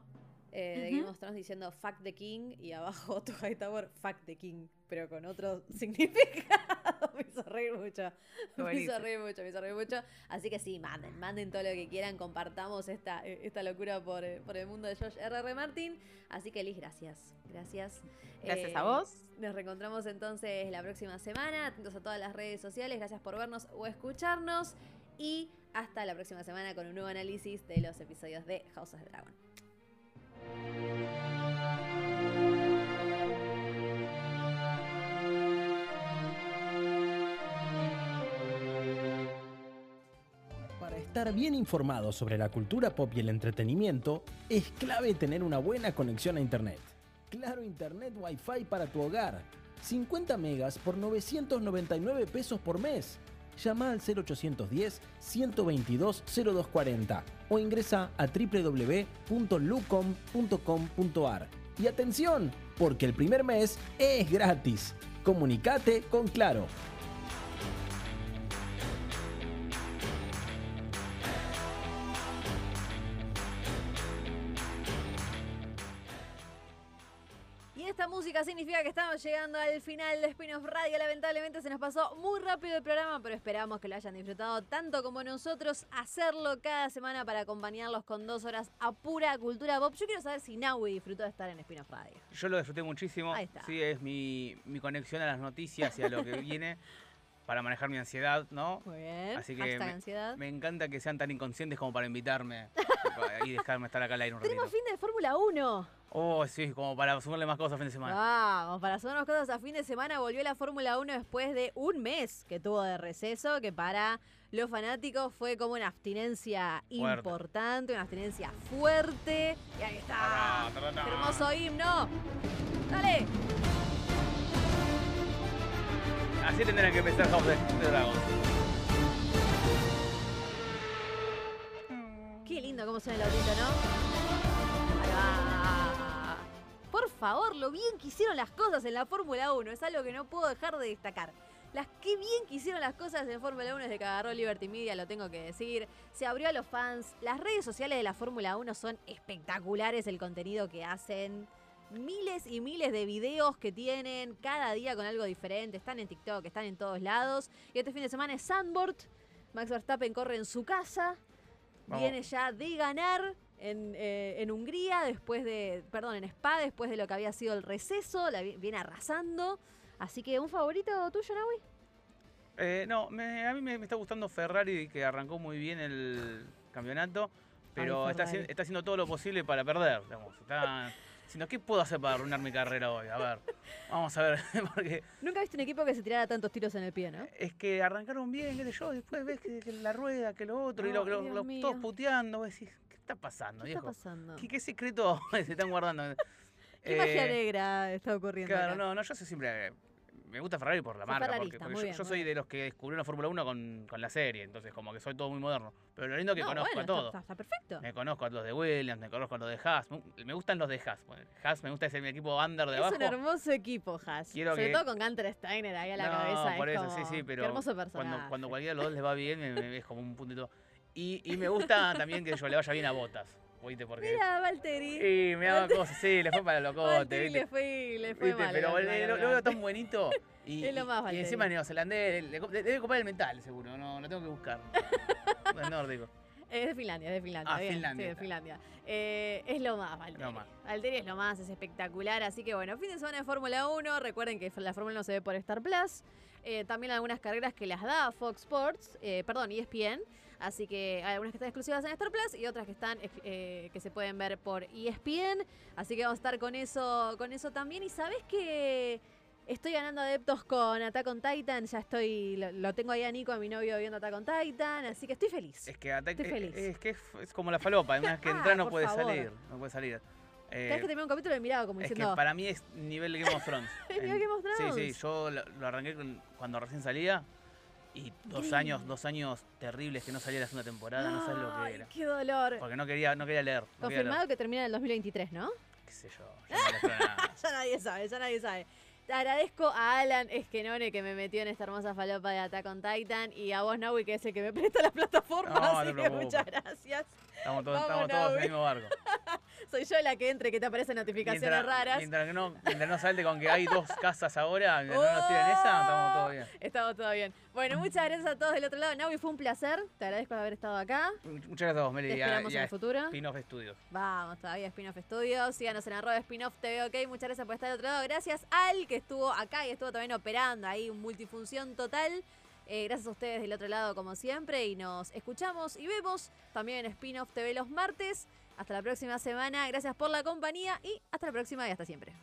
eh, de Ujú. Game of Thrones diciendo fuck the king y abajo Otto Hightower fuck the king, pero con otro significado. me hizo reír mucho. Me hizo reír mucho, me hizo reír mucho. Así que sí, manden, manden todo lo que quieran, compartamos esta, eh, esta locura por, eh, por el mundo de George R.R. Martin. Así que Liz, gracias. Gracias. Gracias Eh, a vos. nos reencontramos entonces la próxima semana. Atentos a todas las redes sociales. Gracias por vernos o escucharnos. Y hasta la próxima semana con un nuevo análisis de los episodios de House of the Dragon. Para estar bien informado sobre la cultura pop y el entretenimiento, es clave tener una buena conexión a Internet. Claro Internet Wi-Fi para tu hogar. 50 megas por 999 pesos por mes. Llama al 0810-122-0240 o ingresa a www.lucom.com.ar. Y atención, porque el primer mes es gratis. Comunicate con Claro. Significa que estamos llegando al final de Spin-off Radio. Lamentablemente se nos pasó muy rápido el programa, pero esperamos que lo hayan disfrutado tanto como nosotros. Hacerlo cada semana para acompañarlos con dos horas a pura cultura pop. Yo quiero saber si Naui disfrutó de estar en Spin-off Radio. Yo lo disfruté muchísimo. Ahí está. Sí, es mi, mi conexión a las noticias y a lo que viene para manejar mi ansiedad, ¿no? Muy bien. Así que me- ansiedad. Me encanta que sean tan inconscientes como para invitarme y dejarme estar acá al aire un ratito. Tenemos fin de Fórmula 1. Oh, sí, como para sumarle más cosas fin de semana. Vamos, para sumarnos cosas a fin de semana volvió la Fórmula 1 después de un mes que tuvo de receso, que para los fanáticos fue como una abstinencia Fuerte. importante, una abstinencia fuerte. Y ahí está. Tará, tará, tará. Hermoso himno. Dale. Así tendrán que empezar House the Dragons. Qué lindo cómo suena el autito, ¿no? Favor, lo bien que hicieron las cosas en la Fórmula 1 es algo que no puedo dejar de destacar. Las que bien que hicieron las cosas en Fórmula 1 desde que agarró Liberty Media, lo tengo que decir. Se abrió a los fans. Las redes sociales de la Fórmula 1 son espectaculares el contenido que hacen. Miles y miles de videos que tienen cada día con algo diferente. Están en TikTok, están en todos lados. Y este fin de semana es Sandboard. Max Verstappen corre en su casa. Vamos. Viene ya de ganar en, eh, en Hungría, después de, perdón, en Spa, después de lo que había sido el receso, la vi- viene arrasando. Así que, ¿un favorito tuyo, Naui? Eh, no, me- a mí me, me está gustando Ferrari, que arrancó muy bien el campeonato, pero Ay, está, está haciendo todo lo posible para perder. Digamos. Está diciendo, ¿qué puedo hacer para arruinar mi carrera hoy? A ver, vamos a ver, porque Nunca viste un equipo que se tirara tantos tiros en el pie, ¿no? es que arrancaron bien, qué sé yo, después ves que, que la rueda, que lo otro, y lo, lo- lo- todos puteando, vos decís, ¿qué está pasando, ¿Qué está pasando? ¿Qué, qué secreto se están guardando? ¿Qué magia Eh, negra está ocurriendo? Claro, acá? no, no, yo soy siempre. Me gusta Ferrari por la Sos marca, porque, porque muy yo, bien, yo soy bien. de los que descubrió la Fórmula 1 con, con la serie, entonces como que soy todo muy moderno. Pero lo lindo es que No, conozco bueno, a todos. Está, está perfecto. Me conozco a los de Williams, me conozco a los de Haas. Me- gustan los de Haas. Bueno, Haas me gusta ese mi equipo under de Es abajo. un hermoso equipo, Haas. Quiero Sobre que- todo con Gunter Steiner ahí a la no, cabeza. por es eso, sí, sí, pero Qué hermoso personaje. cuando, cuando cualquiera de los dos les va bien, me- me- es como un puntito. Y, y me gusta también que yo le vaya bien a Botas. ¿Viste? Porque. Mira, Valtteri. y me haga cosas, sí, le fue para locote, ¿viste? le fue, le fue ¿Viste? mal. Pero lo, lo veo tan bonito. Y, Es lo más, y- y encima neozelandés, le, le- debe comprar el mental, seguro. No, lo tengo que buscar. No es nórdico. Es de Finlandia, es de Finlandia. Ah, bien, Finlandia, Sí, de. Finlandia. Eh, es lo más, Valtteri. Lo más. Valtteri es lo más, es espectacular. Así que bueno, fin de semana de Fórmula 1. Recuerden que la Fórmula 1 se ve por Star Plus. Eh, también algunas carreras que las da Fox Sports, eh, perdón, ESPN. Así que hay algunas que están exclusivas en Star Plus y otras que están eh, que se pueden ver por ESPN. Así que vamos a estar con eso, con eso también. Y sabes que estoy ganando adeptos con Attack on Titan. Ya estoy, lo, lo tengo ahí a Nico, a mi novio, viendo Attack on Titan. Así que estoy feliz. Es que, ata- Estoy es, feliz. es que es, como la falopa, una vez que Ah, entra no puede favor. salir. No puede salir. Cada Eh, vez que termina un capítulo me miraba como es que para mí es nivel Game of Thrones. Es nivel Game of Sí, sí, Thrones. yo lo, lo arranqué cuando recién salía Y dos años, dos años terribles que no salía la segunda temporada, no sabes lo que era. qué dolor. Porque no quería, no quería leer. No quería leer. Confirmado que termina en el 2023, ¿no? Qué sé yo. yo no nada. Ya nadie sabe, ya nadie sabe. Te agradezco a Alan Esquenone que me metió en esta hermosa falopa de Attack on Titan y a vos, Naui, que es el que me presta la plataforma. No, así que muchas gracias. Estamos todos, Vamos, estamos todos en el mismo barco. Soy yo la que entre que te aparecen notificaciones Mientras, raras. mientras no, mientras no salte con que hay dos casas ahora, mientras no nos tiren esa, estamos todos bien. Estamos todo bien. Bueno, muchas gracias a todos del otro lado. Naui, fue un placer. Te agradezco por haber estado acá. Muchas gracias a vos, Meli. Te y a- esperamos en el futuro. Spin-off Studios. Vamos, todavía Spin-off Studios. Síganos en arroba Spin-off TV, ok. Muchas gracias por estar del otro lado. Gracias al que estuvo acá y estuvo también operando ahí, un multifunción total. Eh, gracias a ustedes del otro lado, como siempre. Y nos escuchamos y vemos también en Spin-off TV los martes. Hasta la próxima semana. Gracias por la compañía y hasta la próxima y hasta siempre.